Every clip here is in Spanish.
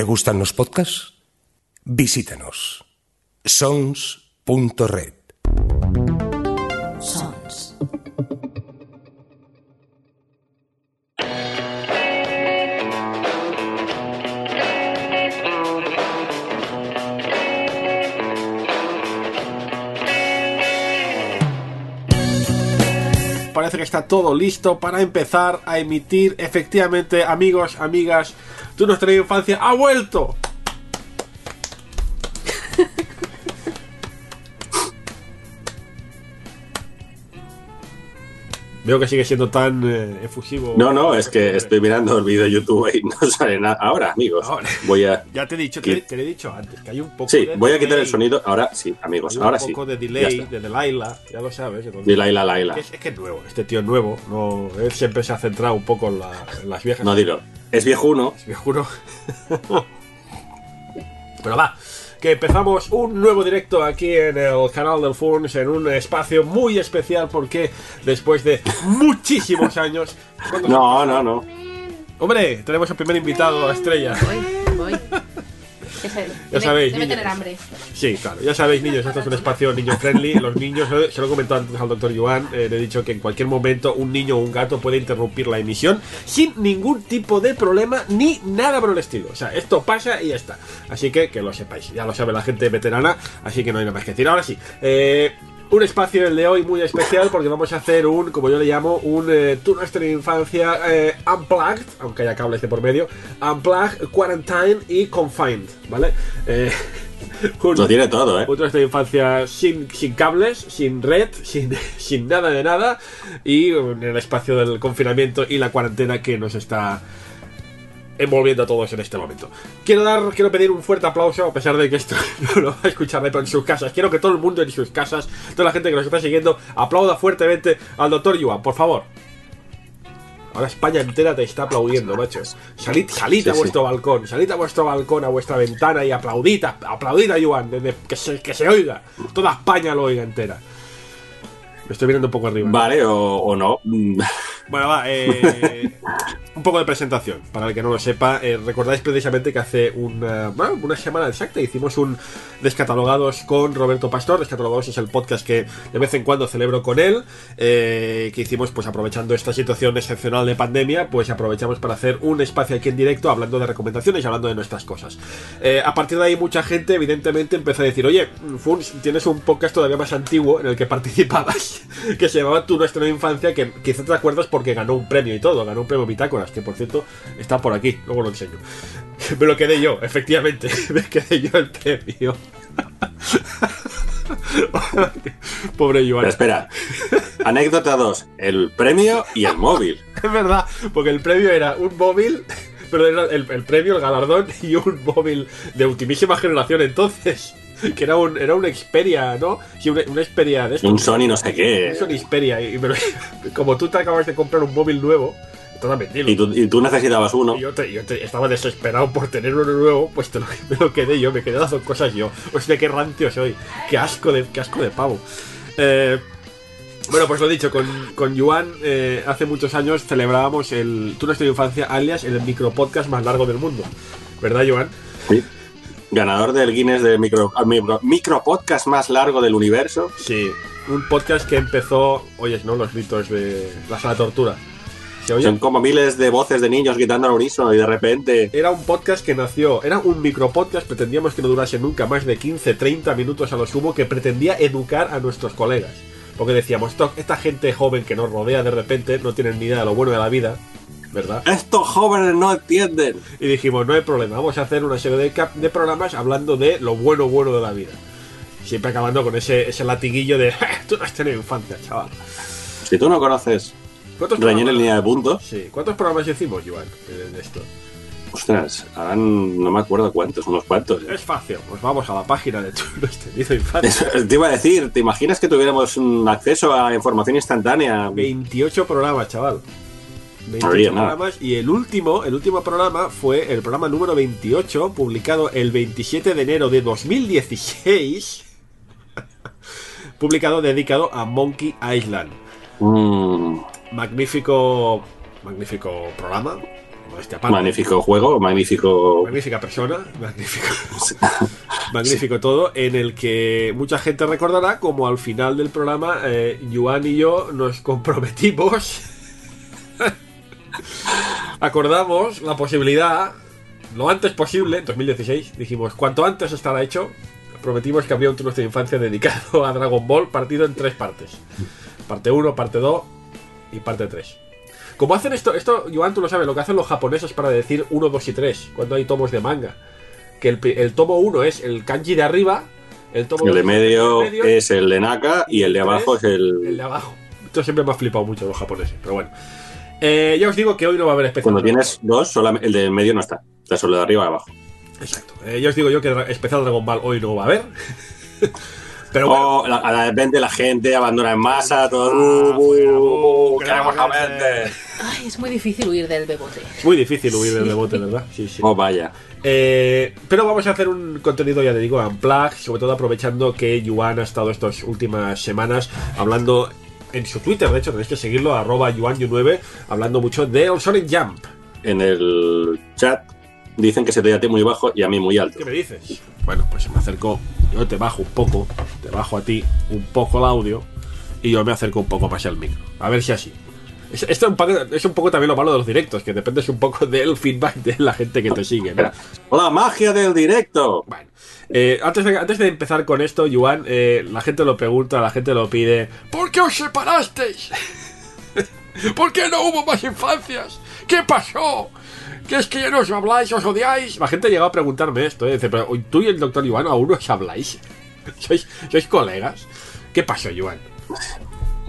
¿Te gustan los podcasts? Visítanos. sons.red. Sons. Parece que está todo listo para empezar a emitir. Efectivamente, amigos, amigas, tú nuestra infancia ha vuelto. Veo que sigue siendo tan eh, efusivo. No, no, es que estoy mirando el vídeo de YouTube y no sale nada. Ahora, amigos, Ahora. voy a. Ya te he dicho, te, te lo he dicho antes, que hay un poco Sí, de voy a quitar el sonido. Ahora sí, amigos, Hay ahora un sí. poco de delay de Delilah, ya lo sabes. entonces- Delilah, Laila. Es, es que es nuevo, este tío es nuevo. No, él siempre se ha centrado un poco en, la- en las viejas. No dilo. Es viejuno. Me juro. Pero va, que empezamos un nuevo directo aquí en el canal del Funs, en un espacio muy especial porque después de muchísimos años... ¿cuántos No, no, no. Hombre, tenemos al primer invitado, a Estrella. Voy, voy. Debe- sabéis, Debe niños. tener hambre. Sí, claro, ya sabéis, niños, esto es un espacio niño friendly. Los niños, se lo he comentado antes al doctor Yuan, eh, le he dicho que en cualquier momento un niño o un gato puede interrumpir la emisión sin ningún tipo de problema ni nada por el estilo. O sea, esto pasa y ya está. Así que que lo sepáis, ya lo sabe la gente veterana, así que no hay nada más que decir. Ahora sí, eh, un espacio el de hoy muy especial porque vamos a hacer un, como yo le llamo, un eh, tour nuestra infancia eh, unplugged, aunque haya cables de por medio, unplugged, quarantine y confined, ¿vale? Eh, un- Lo tiene todo, ¿eh? un de infancia sin, sin cables, sin red, sin, sin nada de nada y en el espacio del confinamiento y la cuarentena que nos está envolviendo a todos en este momento. Quiero dar, quiero pedir un fuerte aplauso, a pesar de que esto no lo va a escuchar pero en sus casas. Quiero que todo el mundo en sus casas, toda la gente que nos está siguiendo, aplauda fuertemente al doctor Yuan, por favor. Ahora España entera te está aplaudiendo, macho. Salid, salid a Sí, vuestro balcón, salid a vuestro balcón, a vuestra ventana y aplaudid, a- aplaudid a Yuan, desde- que, se, que se oiga. Toda España lo oiga entera. Me estoy mirando un poco arriba. Vale, o, o no. Mm, Bueno, va, eh, un poco de presentación. Para el que no lo sepa, eh, recordáis precisamente que hace una, bueno, una semana exacta hicimos un Descatalogados con Roberto Pastor. Descatalogados es el podcast que de vez en cuando celebro con él. eh, que hicimos, pues aprovechando esta situación excepcional de pandemia, pues aprovechamos para hacer un espacio aquí en directo hablando de recomendaciones y hablando de nuestras cosas. Eh, a partir de ahí, mucha gente, evidentemente, empezó a decir: Oye, Funs, tienes un podcast todavía más antiguo en el que participabas, que se llamaba Tu Nuestra Infancia, que quizás te acuerdas porque ganó un premio y todo, ganó un premio Bitácoras, que por cierto está por aquí, luego lo enseño. Me lo quedé yo, efectivamente, me quedé yo el premio. Pobre Joan. Pero espera. Anécdota 2. El premio y el móvil. Es verdad, porque el premio era un móvil, pero era el, el premio, el galardón y un móvil de ultimísima generación entonces. Que era un, era un Xperia, ¿no? Sí, un, un Xperia de estos. Un Sony no sé qué. Un Sony Xperia. Y, pero, como tú te acabas de comprar un móvil nuevo, Y tú, y tú necesitabas uno. y yo, te- yo te- estaba desesperado por tener uno nuevo, pues te lo, me lo quedé yo, me quedé las dos cosas yo. Hostia, qué rancio soy. Qué asco de, qué asco de pavo. Eh, bueno, pues lo dicho, con, con Yuan eh, hace muchos años celebrábamos el Tú nuestra infancia, alias el micropodcast más largo del mundo. ¿Verdad, Joan? Sí. Ganador del Guinness de micro, ah, micro, micro podcast más largo del universo. Sí. Un podcast que empezó, oyes, ¿no? Los gritos de la sala de tortura. Son como miles de voces de niños gritando al unísono y de repente. Era un podcast que nació, era un micropodcast, pretendíamos que no durase nunca más de 15, 30 minutos a lo sumo, que pretendía educar a nuestros colegas. Porque decíamos, "Esto- esta gente joven que nos rodea de repente no tienen ni idea de lo bueno de la vida, ¿verdad? Estos jóvenes no entienden. Y dijimos, no hay problema, vamos a hacer una serie de, cap- de programas hablando de lo bueno, bueno de la vida. Siempre acabando con ese, ese latiguillo de, tú no has tenido infancia, chaval. Si tú no conoces ¿Cuántos Reñir en programas- línea de puntos, Sí, ¿cuántos programas hicimos, Joan, de, de esto? ostras, ahora no me acuerdo cuántos, unos cuantos. ¿eh? Es fácil, pues vamos a la página de tu no has tenido infancia. Eso, te iba a decir, ¿te imaginas que tuviéramos un acceso a información instantánea? 28 programas, chaval. 28 había nada. programas y el último, el último programa fue el programa número 28, publicado el 27 de enero de 2016. publicado dedicado a Monkey Island. Mm, Magnífico magnífico programa. aparte. Magnífico juego, magnífico. Magnífica persona, magnífico. magnífico todo, en el que mucha gente recordará como al final del programa, eh, Yuan y yo nos comprometimos. Acordamos la posibilidad, lo antes posible, en 2016, dijimos, cuanto antes estará hecho, prometimos que habría un turno de infancia dedicado a Dragon Ball, partido en tres partes. Parte 1, parte 2 y parte 3. Como hacen esto, esto, Joan, tú lo sabes, lo que hacen los japoneses para decir 1, 2 y 3, cuando hay tomos de manga. Que el, el tomo 1 es el kanji de arriba, el tomo El de dos medio el de medio, es el de Naka y el de abajo es el el. de abajo. Esto siempre me ha flipado mucho los japoneses, pero bueno. Eh, ya os digo que hoy no va a haber especial. Cuando tienes dos, el de medio no está. Está solo de arriba y abajo. Exacto. Eh, ya os digo yo que especial Dragon Ball hoy no va a haber. pero bueno. O la- a la repente la gente abandona en masa, todo. Ah, uh, fuera, uh, uh, queremos queremos a Bender. Ay, es muy difícil huir del bebote. Es muy difícil huir del debote, ¿verdad? Sí, sí. Oh, vaya. Eh, pero vamos a hacer un contenido, ya te digo, unplug, sobre todo aprovechando que Yuan ha estado estas últimas semanas hablando en su Twitter, de hecho tenéis que seguirlo, arroba yuanyu9, hablando mucho del Sonic Jump. En el chat dicen que se te ti muy bajo y a mí muy alto. ¿Qué me dices? Bueno, pues me acerco, yo te bajo un poco, te bajo a ti un poco el audio y yo me acerco un poco más al micro. A ver si así. Es- Esto es un poco, es un poco también lo malo de los directos, que dependes un poco del feedback de la gente que te sigue. ¿no? ¡Hola, magia del directo! Bueno, eh, antes, de, antes de empezar con esto, Yuan, eh, la gente lo pregunta, la gente lo pide. ¿Por qué os separasteis? ¿Por qué no hubo más infancias? ¿Qué pasó? ¿Qué es que ya no os habláis, os odiáis? La gente llegado a preguntarme esto, ¿eh? Dice, pero tú y el doctor Yuan aún no os habláis. ¿Sois, ¿Sois colegas? ¿Qué pasó, Yuan?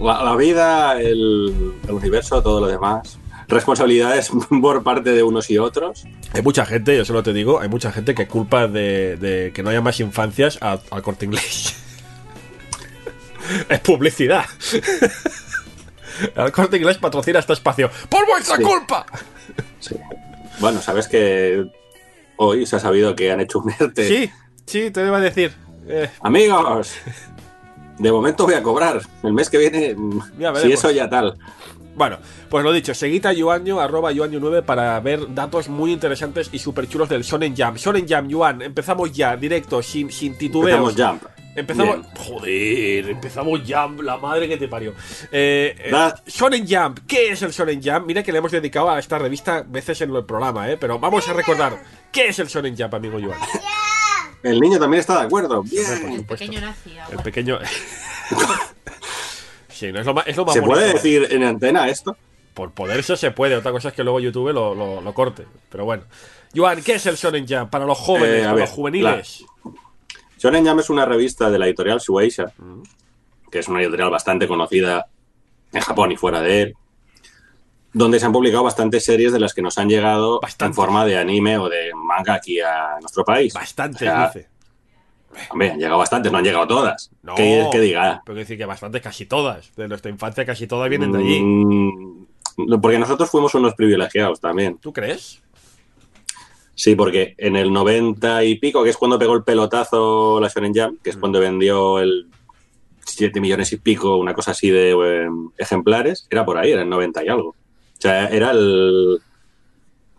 La, la vida, el, el universo, todo lo demás. Responsabilidades por parte de unos y otros. Hay mucha gente, yo solo te digo, hay mucha gente que culpa de, de que no haya más infancias al corte inglés. es publicidad. El corte inglés patrocina este espacio. ¡Por vuestra Sí. culpa! Sí. Bueno, sabes que hoy se ha sabido que han hecho un ERTE. Sí, sí, te iba a decir. Eh, Amigos, de momento voy a cobrar. El mes que viene, mm, Ya si eso ya tal. bueno, pues lo dicho, seguid a Yuanyo, arroba Yuanyo9 para ver datos muy interesantes y súper chulos del Shonen Jam. Shonen Jam, Yuan, empezamos ya, directo, sin, sin titubeos. Empezamos Jump. Empezamos. Bien. Joder, empezamos Jump, la madre que te parió. Eh, eh, Shonen Jump, ¿qué es el Shonen Jump? Mira que le hemos dedicado a esta revista veces en el programa, ¿eh? Pero vamos a recordar, ¿qué es el Shonen Jump, amigo Yuan? El niño también está de acuerdo. Bien. El pequeño nazi. El agua. pequeño. sí, no es lo más, es lo más ¿Se bonito. puede decir en antena esto? Por poderse se puede, otra cosa es que luego YouTube lo, lo, lo corte. Pero bueno. Yuan, ¿qué es el Shonen Jump? Para los jóvenes, Eh, para ver, los juveniles. Shonen Jump es una revista de la editorial Shueisha, Mm. que es una editorial bastante conocida en Japón y fuera de él, donde se han publicado bastantes series de las que nos han llegado Bastantes. en forma de anime o de manga aquí a nuestro país. Bastante, O sea, dice. Hombre, han llegado bastantes, no han llegado todas. No. ¿Qué diga? Pero decir que bastante, casi todas. De nuestra infancia, casi todas vienen de allí. Mm, porque nosotros fuimos unos privilegiados también. ¿Tú crees? Sí, porque en el 90 y pico, que es cuando pegó el pelotazo la Shonen Jump, que es cuando vendió el 7 millones y pico, una cosa así de eh, ejemplares, era por ahí, era el 90 y algo. O sea, era el.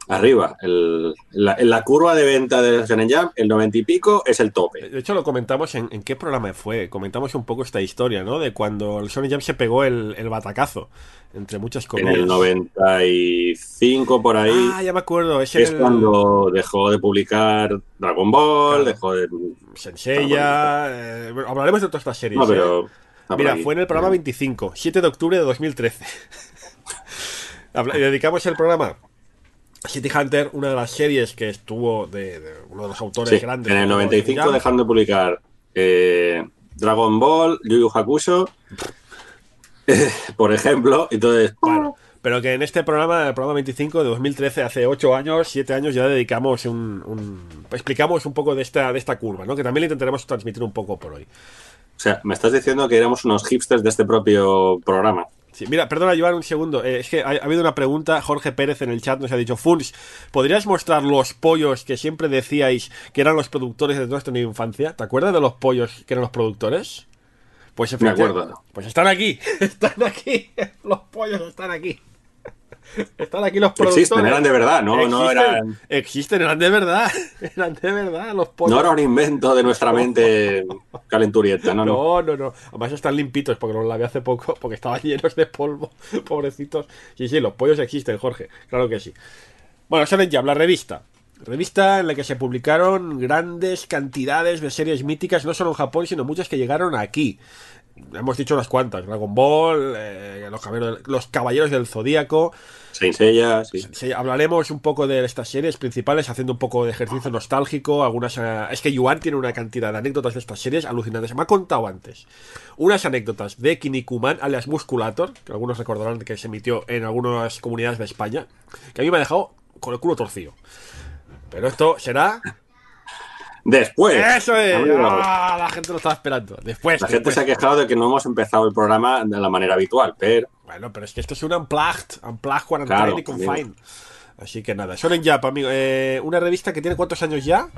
Arriba, el, la, en la curva de venta de Shonen Jump, el 90 y pico es el tope. De hecho, lo comentamos en, en qué programa fue. Comentamos un poco esta historia, ¿no? De cuando el Sonic Jam se pegó el, el batacazo. Entre muchas En comillas. el 95 por ahí. Ah, ya me acuerdo. Es, es el cuando dejó de publicar Dragon Ball, Claro. dejó de. Senseiya. eh, bueno, hablaremos de todas estas series. No, ¿eh? pero. por Mira, fue en el programa 25, 7 de octubre de 2013. Y dedicamos el programa a City Hunter, una de las series que estuvo de, de uno de los autores Sí, grandes. en el de 95 Jump. dejando de publicar eh, Dragon Ball, Yu Yu Hakusho, eh, por ejemplo. Entonces, Bueno, pero que en este programa, el programa 25 de 2013, hace 8 años, 7 años, ya dedicamos un, un- explicamos un poco de esta, de esta curva, ¿no? Que también le intentaremos transmitir un poco por hoy. o sea, me estás diciendo que éramos unos hipsters de este propio programa. Sí, mira, perdona, Joan, un segundo. Eh, es que ha, ha habido una pregunta. Jorge Pérez en el chat nos ha dicho: Funs, ¿podrías mostrar los pollos que siempre decíais que eran los productores de nuestra infancia? ¿Te acuerdas de los pollos que eran los productores? Pues Me acuerdo. Pues están aquí. Están aquí. Los pollos están aquí. Están aquí los productores. Existen, eran de verdad, no, no eran. Existen, eran de verdad. Eran de verdad los pollos. No era un invento de nuestra mente calenturienta, no, no. No, no, no. Además están limpitos porque los lavé hace poco, porque estaban llenos de polvo, pobrecitos. Sí, sí, los pollos existen, Jorge. Claro que sí. Bueno, Shonen Jump, la revista. Revista en la que se publicaron grandes cantidades de series míticas, no solo en Japón, sino muchas que llegaron aquí. Hemos dicho unas cuantas: Dragon Ball, eh, los, caballeros, los Caballeros del Zodíaco. Saint Seiya, sí. Hablaremos un poco de estas series principales, haciendo un poco de ejercicio nostálgico. Algunas, eh, es que Yuan tiene una cantidad de anécdotas de estas series alucinantes. Me ha contado antes unas anécdotas de Kinnikuman, alias Musculator, que algunos recordarán que se emitió en algunas comunidades de España, que a mí me ha dejado con el culo torcido. Pero esto será. Después. ¡Eso es! ¡Ah! La gente lo estaba esperando. Después. La gente se ha quejado de que no hemos empezado el programa de la manera habitual, pero Bueno, pero es que esto es un Unplugged, Unplugged Quarantine Claro, y Confine. Así que nada, Shonen Jump, amigo. Eh, una revista que tiene cuántos años ya?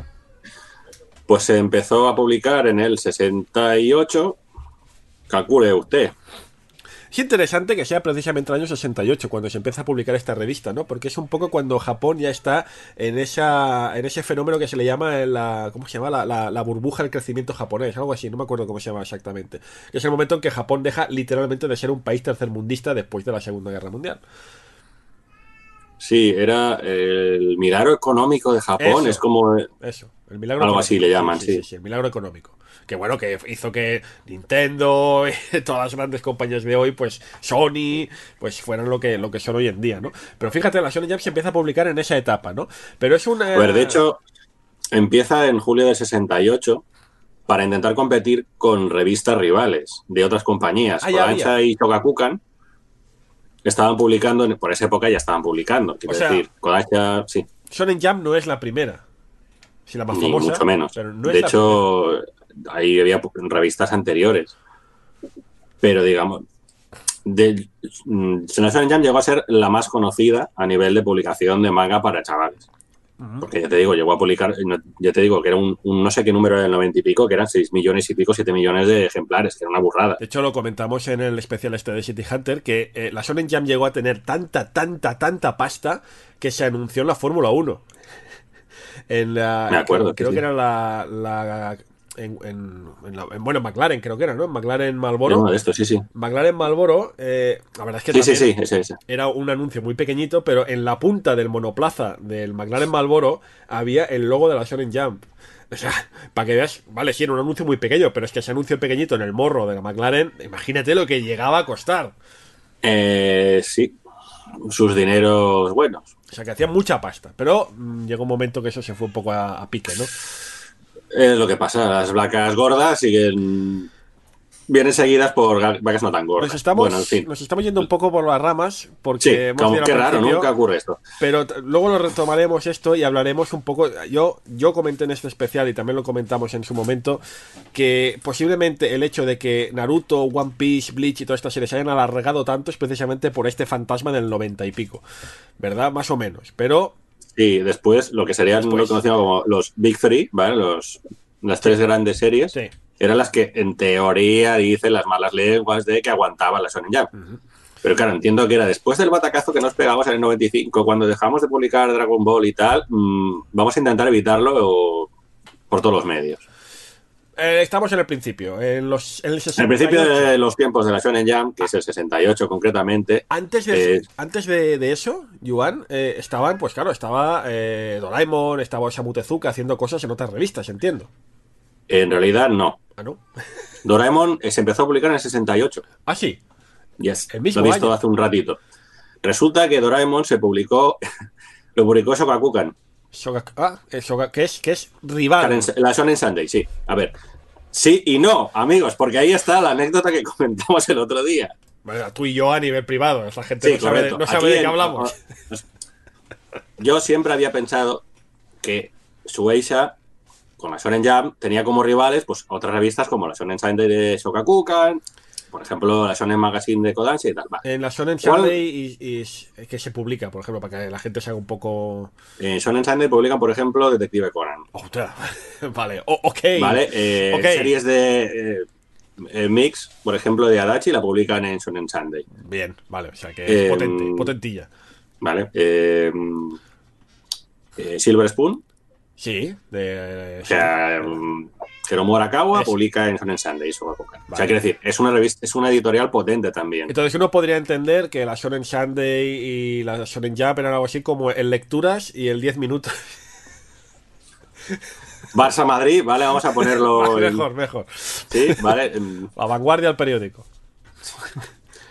pues se empezó a publicar en el 68. Calcule usted. Es interesante que sea precisamente el año 68 cuando se empieza a publicar esta revista, ¿no? Porque es un poco cuando Japón ya está en esa en ese fenómeno que se le llama la ¿cómo se llama? La, la- la burbuja del crecimiento japonés, algo así, no me acuerdo cómo se llama exactamente. Que es el momento en que Japón deja literalmente de ser un país tercermundista después de la Segunda Guerra Mundial. Sí, era el milagro económico de Japón. Eso. Es como. Eso, el milagro Algo así le llaman, sí. el milagro económico. Que bueno, que hizo que Nintendo, todas las grandes compañías de hoy, pues Sony, pues fueran lo que, lo que son hoy en día, ¿no? Pero fíjate, la Sony Jump se empieza a publicar en esa etapa, ¿no? Pero es una... A ver, de hecho, empieza en julio del 68 para intentar competir con revistas rivales de otras compañías. Ah, Kodansha y Shogakukan estaban publicando, por esa época ya estaban publicando. Quiero O sea, decir, Kodansha, sí, Shonen Jump no es la primera. Si la más ni famosa. mucho menos. pero no es de hecho, ahí había revistas anteriores. Pero digamos, de, mm, Shonen Jump llegó a ser la más conocida a nivel de publicación de manga para chavales. Porque ya te digo, llegó a publicar, ya te digo que era un, un no sé qué número del 90 y pico, que eran 6 millones y pico, 7 millones de ejemplares, que era una burrada. De hecho, lo comentamos en el especial este de City Hunter, que eh, la Shonen Jump llegó a tener tanta, tanta, tanta pasta que se anunció en la Fórmula 1. En la, Me acuerdo, Creo, creo sí, que era la... la- en, en- en la- en- bueno, en McLaren creo que era, ¿no? En McLaren Marlboro. Uno de estos, sí, sí. McLaren Marlboro, eh, la verdad es que Sí, sí, también sí, ese, ese. era un anuncio muy pequeñito, pero en la punta del monoplaza del McLaren Marlboro había el logo de la Shonen Jump. O sea, para que veas, vale, sí, era un anuncio muy pequeño, pero es que ese anuncio pequeñito en el morro de la McLaren, imagínate lo que llegaba a costar. Eh, sí, sus dineros buenos. O sea, que hacían mucha pasta. Pero mm, llegó un momento que eso se fue un poco a, a pique, ¿no? Es lo que pasa, las vacas gordas siguen. Vienen seguidas por vacas no tan gordas. Nos estamos, Bueno, en fin. nos estamos yendo un poco por las ramas, porque Sí, hemos como, qué raro. Nunca ocurre esto. Pero luego lo retomaremos esto y hablaremos un poco. Yo, yo comenté en este especial y también lo comentamos en su momento que posiblemente el hecho de que Naruto, One Piece, Bleach y todas estas series se hayan alargado tanto es precisamente por este fantasma del 90 y pico, ¿verdad? Más o menos. Pero Sí, después lo que serían Después. lo conocido como los Big Three, ¿vale? Los, las tres grandes series, sí, eran las que en teoría dicen las malas lenguas de que aguantaban la Shonen Jump. Pero claro, entiendo que era después del batacazo que nos pegamos en el 95, cuando dejamos de publicar Dragon Ball y tal, mm, vamos a intentar evitarlo por todos los medios. Eh, estamos en el principio, en los en el En el principio 68. de los tiempos de la Shonen Jump, que es el 68 concretamente, Antes de, Eh, antes de, de eso, Yuan, eh, estaban, pues claro, estaba Doraemon, estaba Osamu Tezuka haciendo cosas en otras revistas, entiendo. en realidad no. Ah, ¿no? Doraemon se empezó a publicar en el 68. Ah, sí. Yes, El mismo lo he visto año. hace un ratito. Resulta que Doraemon se publicó, lo publicó Shogakukan, Shoga- ah, eh, Shoga- que es, que es rival. La Shonen Sunday, sí. A ver, sí y no, amigos, porque ahí está la anécdota que comentamos el otro día. Bueno, tú y yo a nivel privado, esa gente Sí, no sabe, de, correcto. no sabe Aquí de qué en- hablamos. Yo siempre había pensado que Shueisha, con la Shonen Jump, tenía como rivales pues otras revistas como la Shonen Sunday de Shogakukan, por ejemplo, la Shonen Magazine de Kodansha y tal. Vale. En la Shonen. Sunday y, y- que se publica, por ejemplo, para que la gente se haga un poco. En Shonen Sunday publican, por ejemplo, Detective Conan. Ostras. vale, o- ok. ¿Vale? Eh. Series de eh, eh, Mix, por ejemplo, de Adachi, la publican en Shonen Sunday. Bien, vale, o sea que Eh, es potente, potentilla. ¿vale? Eh, Silver Spoon, Sí, de. o sea, Hiromu Arakawa Es- publica en Shonen Sunday Shogakukan. O Vale. sea, quiero decir, es una revista, es una editorial potente también. Entonces uno podría entender que la Shonen Sunday y la Shonen Jump eran algo así como el lecturas y el 10 minutos. Barça Madrid, ¿vale? Vamos a ponerlo. en- mejor, mejor. Sí, ¿vale? La vanguardia del periódico.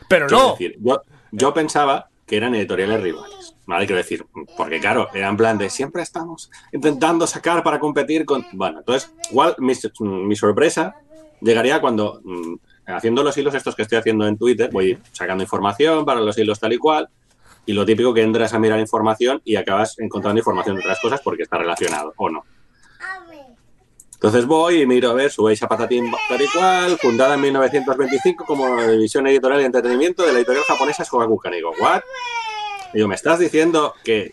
Pero no. decir, yo, yo pensaba que eran editoriales rivales, ¿vale? Quiero decir, porque claro, era en plan de siempre estamos intentando sacar para competir con... Bueno, entonces, igual mi, mi sorpresa llegaría cuando, mm, haciendo los hilos estos que estoy haciendo en Twitter, voy sacando información para los hilos tal y cual, y lo típico que entras a mirar información y acabas encontrando información de otras cosas porque está relacionado, o no. Entonces voy y miro a ver Sueisa Patatín tal y cual, fundada en 1925 como división editorial y entretenimiento de la editorial japonesa Shogakukan. Y digo, ¿what? Digo, ¿me estás diciendo que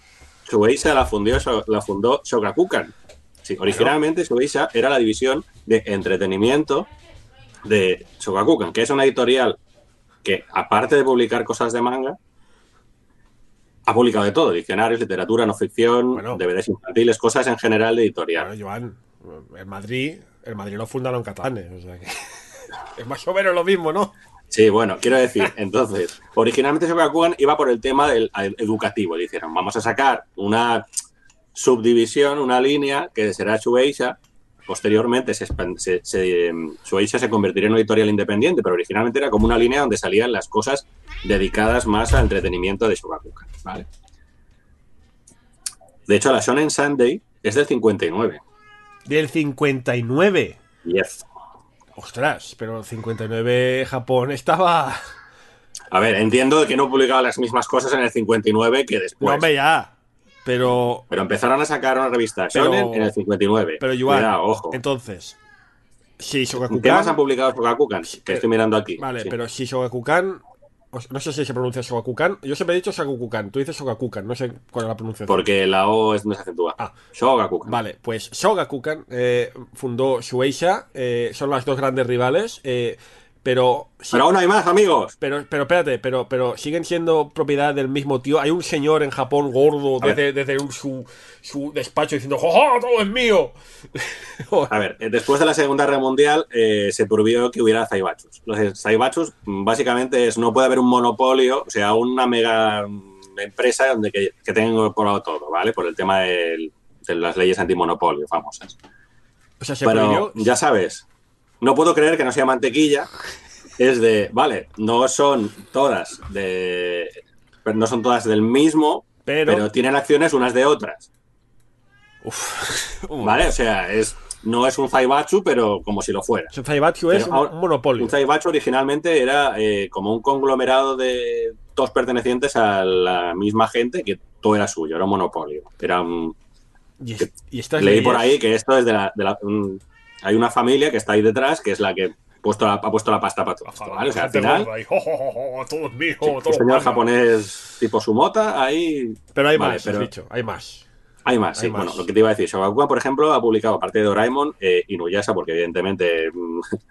Shueisha la, fundió, la fundó Shogakukan? Sí, originalmente Shueisha era la división de entretenimiento de Shogakukan, que es una editorial que, aparte de publicar cosas de manga, ha publicado de todo, diccionarios, literatura, no ficción, Bueno. DVDs infantiles, cosas en general de editorial. Bueno, Joan, el Madrid, el Madrid lo fundaron catalanes, o sea que es más o menos lo mismo, ¿no? Sí, bueno, quiero decir, entonces, originalmente Shogakukan iba por el tema del educativo. Dijeron, vamos a sacar una subdivisión, una línea que será Shueisha. Posteriormente, se, se, se, em, Shueisha se convertiría en una editorial independiente, pero originalmente era como una línea donde salían las cosas dedicadas más al entretenimiento de Shogakukan. ¿vale? De hecho, la Shonen Sunday es del 59. Del 59. Yes. Ostras, pero el 59 Japón estaba... A ver, entiendo que no publicaba las mismas cosas en el 59 que después. No, hombre, ya. Pero, Pero empezaron a sacar una revista Pero- Shonen en el 59. pero Joan, Cuidado, ojo. entonces, si ¿Qué más han publicado Shogakukan? Que estoy mirando aquí. Vale, Sí. pero si Shogakukan... o- No sé si se pronuncia Shogakukan. Yo siempre he dicho Shogakukan. Tú dices Shogakukan. No sé cuál es la pronunciación. Porque la O es no se acentúa. Ah. Shogakukan. Vale, pues Shogakukan eh, fundó Shueisha. eh, son las dos grandes rivales. eh, pero, Pero aún hay más, amigos. pero, pero espérate, pero, pero siguen siendo propiedad del mismo tío. Hay un señor en Japón gordo desde, desde su, su despacho diciendo ¡Jojo, todo es mío! A ver, eh, después de la Segunda Guerra Mundial eh, se prohibió que hubiera Zaibachus. Los Zaibachus mm, básicamente es no puede haber un monopolio, o sea, una mega mm, empresa donde que, que tenga incorporado todo, ¿vale? Por el tema del- de las leyes antimonopolio famosas. o sea, se Pero prohibió. ya sabes, no puedo creer que no sea mantequilla. Es de, vale, no son todas de. pero No son todas del mismo, Pero, pero, tienen acciones unas de otras. Uf, ¿Vale? O sea, es, no es un Zaibatsu, pero como si lo fuera. Un Zaibatsu es un, ahora- un monopolio. Un Zaibatsu originalmente era eh, como un conglomerado de todos pertenecientes a la misma gente que todo era suyo, era un monopolio. Era un, Y, y Leí leyes- por ahí que esto es de la. de la- un- hay una familia que está ahí detrás que es la que ha puesto la, ha puesto la pasta para todo esto, ¿vale? O sea, al final, gorda ahí, "Jo, jo, jo, jo, todo es mío, sí, todo un señor manga". japonés tipo Sumota, ahí Pero hay Vale, más, pero- has dicho, hay más. hay más. Hay sí. más. Bueno, lo que te iba a decir, Shogakukan, por ejemplo, ha publicado, aparte de Doraemon, eh, Inuyasha, porque evidentemente. mm,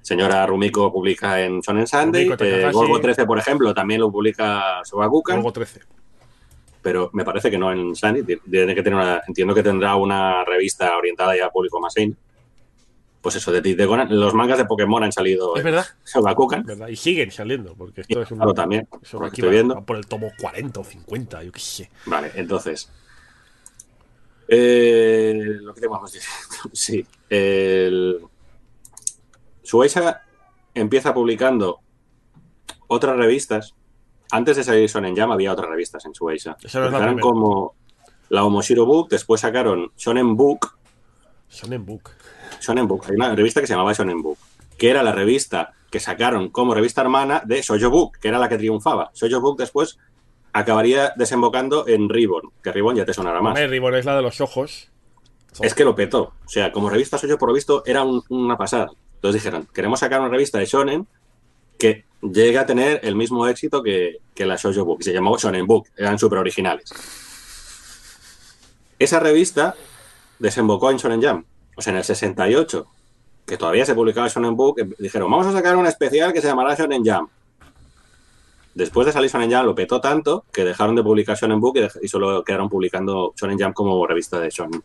Señora Rumiko publica en Shonen Sunday. Rumiko eh. Golgo 13, por ejemplo, también lo publica Shogakukan. Luego 13. pero me parece que no en Sunny. Tiene que tener una, entiendo que tendrá una revista orientada ya a público más in. Pues eso, de, de Conan, los mangas de Pokémon han salido Es verdad, Shogakukan. verdad. Y siguen saliendo, porque esto es un. Claro, también, Eso aquí que estoy va- viendo. va por el tomo 40 o 50, yo qué sé. Vale, entonces. eh, lo que tenemos decir. Sí. El, Shueisha empieza publicando otras revistas. Antes de salir Shonen Jam había otras revistas en es la Empezaron como la Omoshiro Book, después sacaron Shonen Book, Shonen Book. Shonen Book. Hay una revista que se llamaba Shonen Book, que era la revista que sacaron como revista hermana de Shoujo Book, que era la que triunfaba. Shoujo Book después acabaría desembocando en Ribbon, que Ribbon ya te sonará más. Hombre, Ribbon es la de los ojos. Es que lo petó. O sea, como revista Shoujo, por lo visto, era un- una pasada. Entonces dijeron, queremos sacar una revista de Shonen que llegue a tener el mismo éxito que, que la Shoujo Book. Y se llamó Shonen Book. Eran súper originales. Esa revista desembocó en Shonen Jam. O sea, en el 68, que todavía se publicaba Shonen Book, eh, dijeron, vamos a sacar un especial que se llamará Shonen Jam. Después de salir Shonen Jump lo petó tanto que dejaron de publicar Shonen Book y, solo quedaron publicando Shonen Jump como revista de Shonen.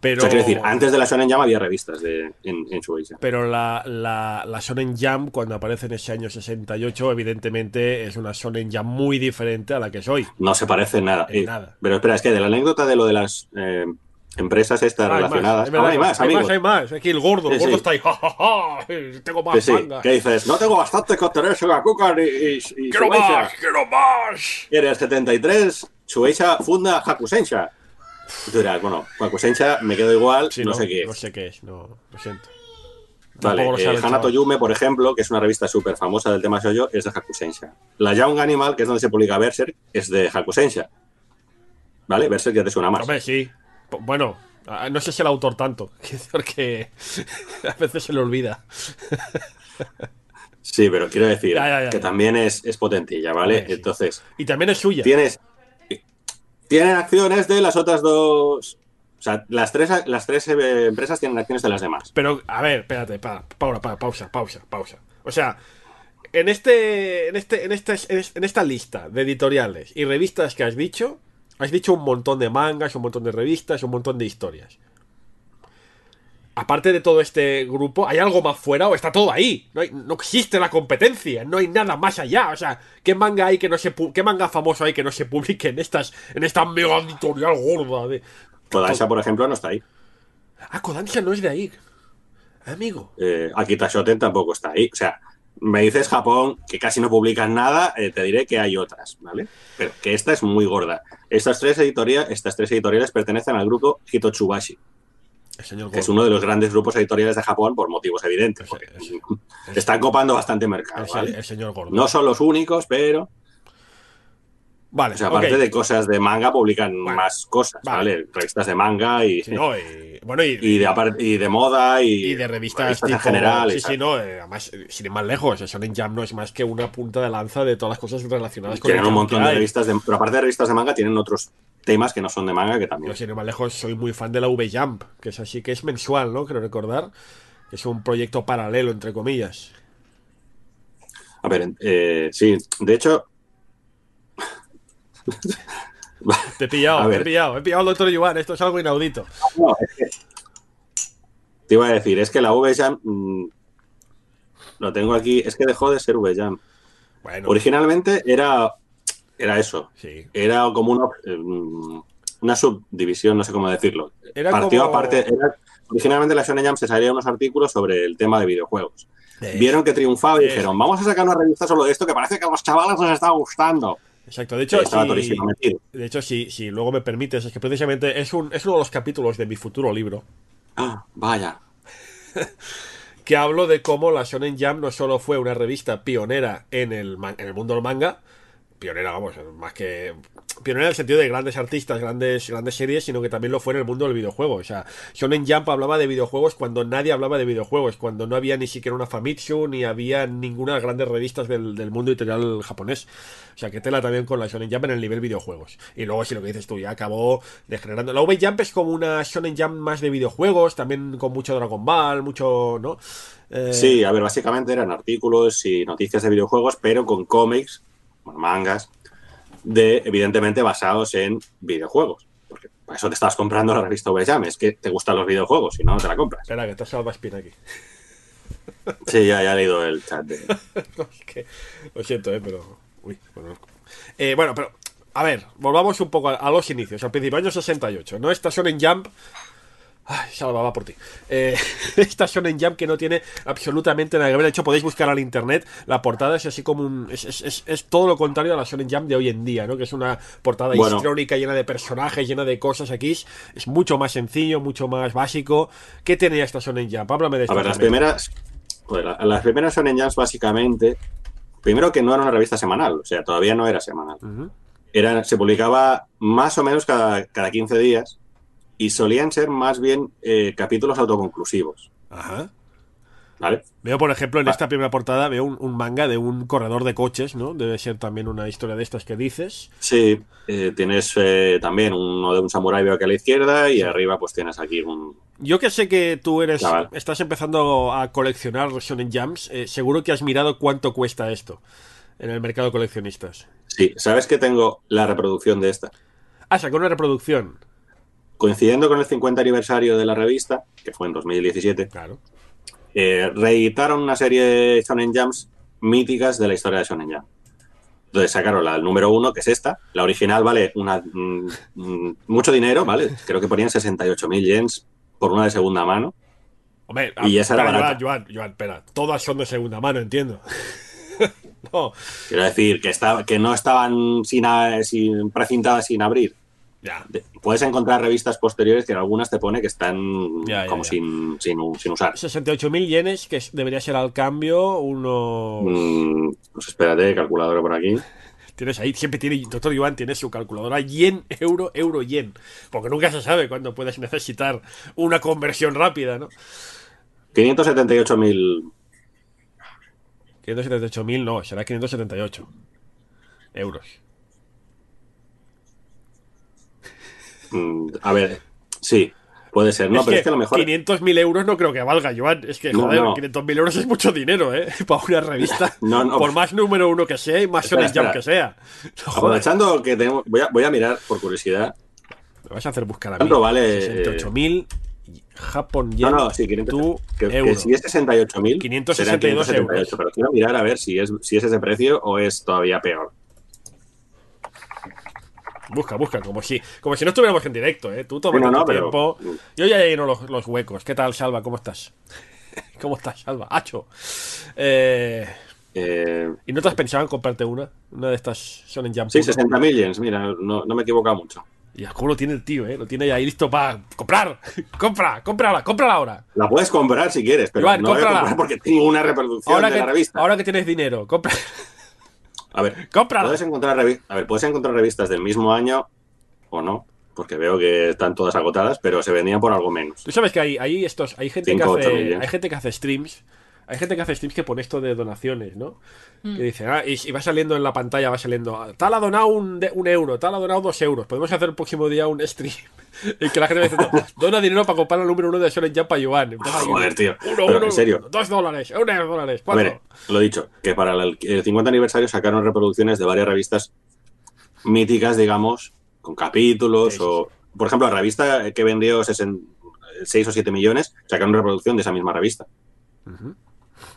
Pero, O sea, quiero decir, antes de la Shonen Jump había revistas de, en, en Shueisha. pero la, la, la Shonen Jump, cuando aparece en ese año 68, evidentemente es una Shonen Jump muy diferente a la que es hoy. No se parece en nada. En Eh, nada. Pero espera, es que de la anécdota de lo de las eh, empresas estas Ah, hay más, relacionadas. verdad, Ah, hay más, hay amigos. más, hay más. Aquí el gordo, el gordo sí. está ahí. ¡Ja, ja, ja! Tengo más Sí, sí. manga. ¿Qué dices? No tengo bastante con tener Shogakukan y, y, y ¡Quiero Shueisha. más! ¡Quiero más! Y en el 73, Shueisha funda Hakusensha. Y tú dirás, bueno, Hakusensha me quedo igual, no, sé qué es. No sé qué es, no, lo siento. Vale, eh, sabe Hanato. Yume, por ejemplo, que es una revista súper famosa del tema shoujo, es de Hakusensha. La Young Animal, que es donde se publica Berserk, es de Hakusensha. ¿Vale? Berserk ya te suena más. Hombre, sí. Bueno, no sé si el autor tanto, porque a veces se le olvida. Sí, pero quiero decir Ya, ya, ya, que también es, es potentilla, ¿vale? Sí. Entonces, Y también es suya. tienes. Tienen acciones de las otras dos. O sea, las tres, las tres eh, empresas tienen acciones de las demás. Pero, a ver, espérate, pa, Paula, pa, pausa, pausa, pausa. O sea, en este, en este, en esta, en esta lista de editoriales y revistas que has dicho, has dicho un montón de mangas, un montón de revistas, un montón de historias. Aparte de todo este grupo, ¿hay algo más fuera o está todo ahí? No, hay- no existe la competencia, no hay nada más allá. O sea, ¿qué manga hay que no se qué manga famoso hay que no se publique en estas, en esta mega editorial gorda de. Kodansha, por ejemplo, no está ahí. Ah, Kodansha no es de ahí. Amigo. Eh, Akita Shoten tampoco está ahí. O sea, me dices Japón, que casi no publican nada, eh, te diré que hay otras, ¿vale? Pero que esta es muy gorda. Estas tres, estas tres editoriales pertenecen al grupo Hitotsubashi, señor que es uno de los grandes grupos editoriales de Japón por motivos evidentes. Porque están copando bastante mercado, el señor Gordo. No son los únicos, pero Vale, o sea, aparte de cosas de manga, publican Bueno, más cosas, vale. ¿vale? Revistas de manga y, Sí, no, y- bueno, y, y, de, apar- y de moda y, y de revistas, en tipo- general. Sí, sí, no, eh, además, eh, sin ir más lejos, Shonen Jump no es más que una punta de lanza de todas las cosas relacionadas con Tienen un montón de revistas, de, pero aparte de revistas de manga, tienen otros temas que no son de manga que también. Sin ir más lejos, soy muy fan de la V-Jump, que es así, que es mensual, ¿no? Creo recordar. Es un proyecto paralelo, entre comillas. A ver, eh, sí, de hecho, Te he pillado, te he pillado, he pillado al doctor Yuan, esto es algo inaudito. no, es que- te iba a decir, es que la V-Jam, mm, lo tengo aquí, es que dejó de ser V-Jam. Bueno, Originalmente era, era eso, sí. era como una, mm, una subdivisión, no sé cómo decirlo. Era Partió como- aparte, era- originalmente la Shonen Jump se salían unos artículos sobre el tema de videojuegos. Vieron que triunfaba y dijeron, vamos a sacar una revista solo de esto que parece que a los chavales nos está gustando. Exacto, de hecho, si- de hecho si, si luego me permites, es que precisamente es, un, es uno de los capítulos de mi futuro libro. Ah, vaya. que hablo de cómo la Shonen Jump no solo fue una revista pionera en el, en el mundo del manga, pionera, vamos, más que pionera en el sentido de grandes artistas, grandes, grandes series, sino que también lo fue en el mundo del videojuego. O sea, Shonen Jump hablaba de videojuegos cuando nadie hablaba de videojuegos, cuando no había ni siquiera una Famitsu, ni había ninguna de las grandes revistas del, del mundo editorial japonés. O sea, que tela también con la Shonen Jump en el nivel videojuegos. Y luego, si lo que dices tú, ya acabó degenerando. La V Jump es como una Shonen Jump más de videojuegos, también con mucho Dragon Ball, mucho, ¿no? Eh, Sí, a ver, básicamente eran artículos y noticias de videojuegos, pero con cómics, bueno, mangas, de evidentemente basados en videojuegos. Porque para eso te estabas comprando la revista V-Jam, es que te gustan los videojuegos, si no, no te la compras. Espera, que te has espina aquí. Sí, ya, ya he leído el chat. De... No, es que- lo siento, eh, pero. Uy, bueno. Eh, bueno, pero. A ver, volvamos un poco a, a los inicios, al principio, año 68, ¿no? Esta Shonen Jump. Ay, va por ti. Eh, esta Shonen Jump que no tiene absolutamente nada que ver. De hecho, podéis buscar al internet. La portada es así como un. Es, es- es- es todo lo contrario a la Shonen Jump de hoy en día, ¿no? Que es una portada Bueno. histrónica llena de personajes, llena de cosas. Aquí es, mucho más sencillo, mucho más básico. ¿Qué tenía esta Shonen Jump? Háblame de A esta. ver, las primeras, la- las primeras Shonen Jumps básicamente, primero que no era una revista semanal, o sea, todavía no era semanal. Era, se publicaba más o menos cada, cada 15 días y solían ser más bien eh, capítulos autoconclusivos, Ajá. ¿vale? Veo, por ejemplo, en Ah. esta primera portada, veo un, un manga de un corredor de coches, ¿no? Debe ser también una historia de estas que dices. Sí, eh, tienes eh, también uno de un samurái veo aquí a la izquierda y arriba pues tienes aquí un... Yo que sé que tú eres, Chaval. estás empezando a coleccionar Shonen eh, seguro que has mirado cuánto cuesta esto. en el mercado de coleccionistas. Sí, ¿sabes que tengo la reproducción de esta? Ah, sacó una reproducción. Coincidiendo con el 50 aniversario de la revista, que fue en 2017, Claro. eh, reeditaron una serie de Shonen Jumps míticas de la historia de Shonen Jump. Entonces sacaron la número uno, que es esta. La original vale una, mm, mm, mucho dinero, ¿vale? Creo que ponían 68.000 yens por una de segunda mano. Hombre, Y esa era espera. Joan, Joan, Joan, espera. Todas son de segunda mano, entiendo. no, Quiero decir, que, estaba, que no estaban sin, sin precintadas sin abrir. Ya. Puedes encontrar revistas posteriores que en algunas te pone que están Ya, ya, como ya. Sin, sin, sin usar. 68.000 yenes, que debería ser al cambio unos... Mm, pues espérate, calculadora por aquí. Tienes ahí, siempre tiene, doctor Iván tiene su calculadora yen, euro, euro, yen. Porque nunca se sabe cuándo puedes necesitar una conversión rápida, ¿no? 578.000 578.000 no, será 578 euros. Mm, a ver, sí, puede ser. No, es pero que es que a lo mejor. 500.000 euros no creo que valga, Joan. Es que, No, joder, no. 500.000 euros es mucho dinero, ¿eh? Para una revista. No, no. Por más número uno que sea y más Shonen Jump que sea. No, Aprovechando que tenemos. Voy a, voy a mirar por curiosidad. me vas a hacer buscar a mí. ¿Cuánto vale, 68.000 Japón No, yen. no, sí, 500. tú, que, que si es 68.000, 562 serán 578, euros. Pero quiero mirar a ver si es, si es ese precio o es todavía peor. Busca, busca, como si, como si no estuviéramos en directo, ¿eh? Tú tomas no, no, pero- tiempo. Yo ya lleno los, los huecos. ¿Qué tal, Salva? ¿Cómo estás? ¿Cómo estás, Salva? Hacho. Eh, Eh, ¿Y no te has pensado en comprarte una? Una de estas Shonen Jump. sí, Puro? 60.000 yens, mira, no, no me he equivocado mucho. Y cómo lo tiene el tío, ¿eh? Lo tiene ahí listo para comprar. ¡Compra! ¡Cómprala! ¡Cómprala ahora! La puedes comprar si quieres, pero Iván, no voy a comprar porque tengo una reproducción Ahora de que, la revista. ahora que tienes dinero, compra. A ver, ¡Cómprala! puedes encontrar, a ver, puedes encontrar revistas del mismo año o no, porque veo que están todas agotadas, pero se vendían por algo menos. Tú sabes que hay, hay estos, hay gente Cinco, que hace, hay gente que hace streams, hay gente que hace streams que pone esto de donaciones, ¿no? Mm. Que dice, ah, y, y va saliendo en la pantalla, va saliendo, ah, tal ha donado un, de- un euro, tal ha donado dos euros. Podemos hacer el próximo día un stream en que la gente me dice, dona dinero para comprar el número uno de Shonen Jump para Joan. Joder, tío. Uno, Pero, uno, en serio. dos dólares, un euro, dólares, A cuatro. ver, lo dicho, que para el, el 50 aniversario sacaron reproducciones de varias revistas míticas, digamos, con capítulos Sí, sí, o... Por ejemplo, la revista que vendió 6 o 7 millones sacaron reproducción de esa misma revista. Ujú.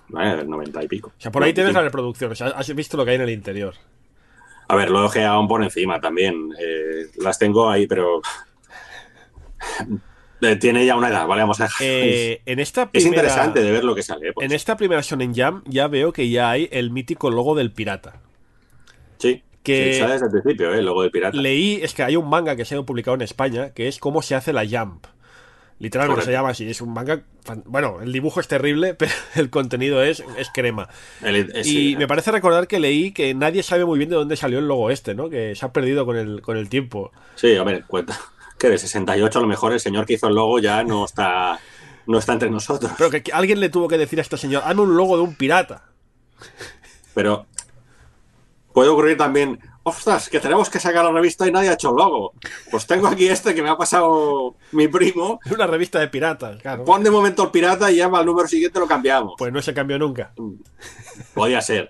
¿Vale? Del 90 y pico. O sea, por ahí tienes la 95. reproducción, o sea, has visto lo que hay en el interior. A ver, lo he ojeado por encima también. Eh, las tengo ahí, pero... Eh, Tiene ya una edad, vale, vamos a dejar. Eh, en esta es interesante de ver lo que sale. pues. En esta primera Shonen Jump ya veo que ya hay el mítico logo del pirata. Sí, que- sí, sale desde el principio, ¿eh? el logo de pirata. Leí, es que hay un manga que se ha publicado en España, que es cómo se hace la Jump. Literalmente Correcto. se llama así, es un manga... fan- Bueno, el dibujo es terrible, pero el contenido es, es crema. El- eh, y sí, me parece recordar que leí que nadie sabe muy bien de dónde salió el logo este, ¿no? Que se ha perdido con el, con el tiempo. Sí, a ver, cuenta. Que de 68 a lo mejor el señor que hizo el logo ya no está, no está entre nosotros. Pero que, que alguien le tuvo que decir a este señor, hazme un logo de un pirata. Pero puede ocurrir también, ostras, que tenemos que sacar la revista y nadie ha hecho logo. Pues tengo aquí este que me ha pasado mi primo. Es una revista de piratas, claro. Pon de momento el pirata y ya al número siguiente lo cambiamos. Pues no se cambió nunca. Podría ser.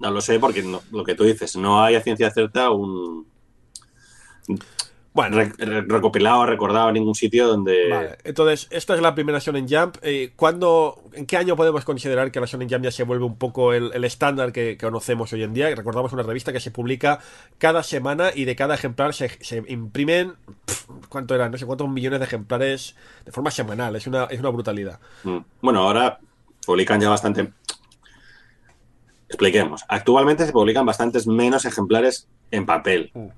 No lo sé porque no- lo que tú dices, no hay a ciencia cierta un Bueno, re- re- recopilado, recordado en ningún sitio donde... Vale, entonces, esta es la primera Shonen Jump. Eh, ¿cuándo, ¿En qué año podemos considerar que la Shonen Jump ya se vuelve un poco el, el estándar que, que conocemos hoy en día? Recordamos una revista que se publica cada semana y de cada ejemplar se, se imprimen, pf, ¿cuánto eran? No sé cuántos millones de ejemplares de forma semanal. Es una, es una brutalidad. Mm. Bueno, ahora publican ya bastante. Expliquemos. Actualmente se publican bastantes menos ejemplares en papel. Mm.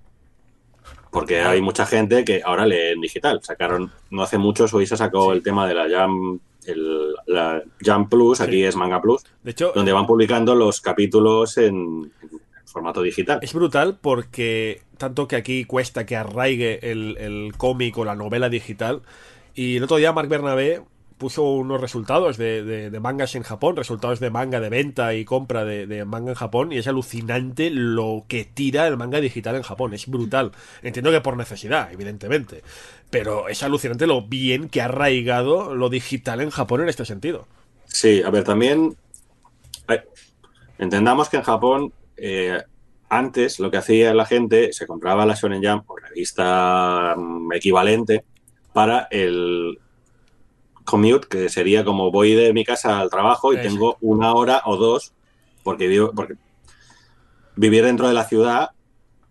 Porque hay mucha gente que ahora lee en digital. Sacaron, no hace mucho, Suiza sacó el tema de la Jam, el, la Jam Plus, aquí es Manga Plus, De hecho, donde van publicando los capítulos en, en formato digital. es brutal porque tanto que aquí cuesta que arraigue el, el cómic o la novela digital. Y el otro día Marc Bernabé puso unos resultados de, mangas en Japón, resultados de manga de venta y compra de, manga en Japón, y es alucinante lo que tira el manga digital en Japón, es brutal. Entiendo que por necesidad, evidentemente, pero es alucinante lo bien que ha arraigado lo digital en Japón en este sentido. Sí, a ver, también entendamos que en Japón eh, antes lo que hacía la gente, se compraba la Shonen Jump o revista mm, equivalente para el commute, que sería como voy de mi casa al trabajo y tengo una hora o dos, porque, vivo, porque vivir dentro de la ciudad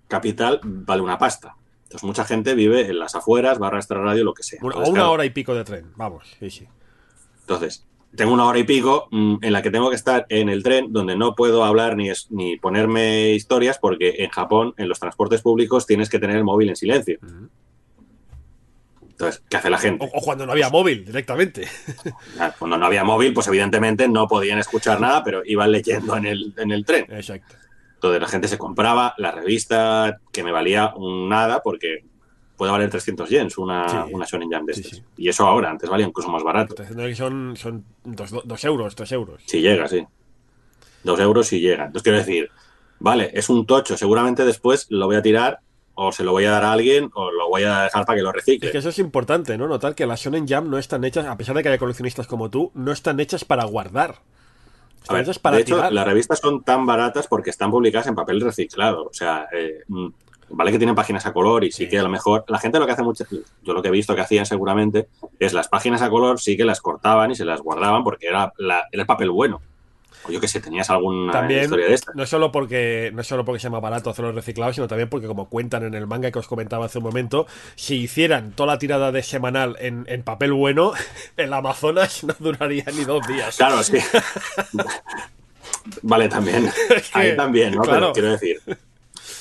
capital vale una pasta. Entonces mucha gente vive en las afueras, barra extra radio, lo que sea. Entonces, una claro, hora y pico de tren, vamos, sí, sí. entonces, tengo una hora y pico mm, en la que tengo que estar en el tren donde no puedo hablar ni, es- ni ponerme historias porque en Japón, en los transportes públicos, tienes que tener el móvil en silencio. Entonces, ¿qué hace la gente? O, o cuando no había móvil directamente. Cuando no había móvil, pues evidentemente no podían escuchar nada, pero iban leyendo en el, en el tren. Exacto. Entonces la gente se compraba la revista que me valía un nada porque puede valer 300 yens una, Sí. una Shonen Jump de Sí, estas. sí. Y eso ahora, antes valía incluso más barato. Son, son dos, dos euros, tres euros. Si llega, sí. Dos euros si llega. Entonces quiero decir, vale, es un tocho, seguramente después lo voy a tirar o se lo voy a dar a alguien o lo voy a dejar para que lo recicle. Es que eso es importante, ¿no? Notar que las Shonen Jam no están hechas, a pesar de que haya coleccionistas como tú, no están hechas para guardar. A Están ver, hechas para de hecho, las revistas son tan baratas porque están publicadas en papel reciclado. O sea, eh, mm, vale que tienen páginas a color y sí, Sí. que a lo mejor la gente lo que hace mucho, yo lo que he visto que hacían seguramente es las páginas a color sí que las cortaban y se las guardaban porque era, la- era el papel bueno. O yo que sé, tenías alguna También, historia de esta. no solo porque no solo porque sea más barato hacerlo reciclado, sino también porque como cuentan en el manga que os comentaba hace un momento, si hicieran toda la tirada de semanal en, en papel bueno, el Amazonas no duraría ni dos días. Claro, sí. vale, también. Ahí también, ¿no? claro. Pero quiero decir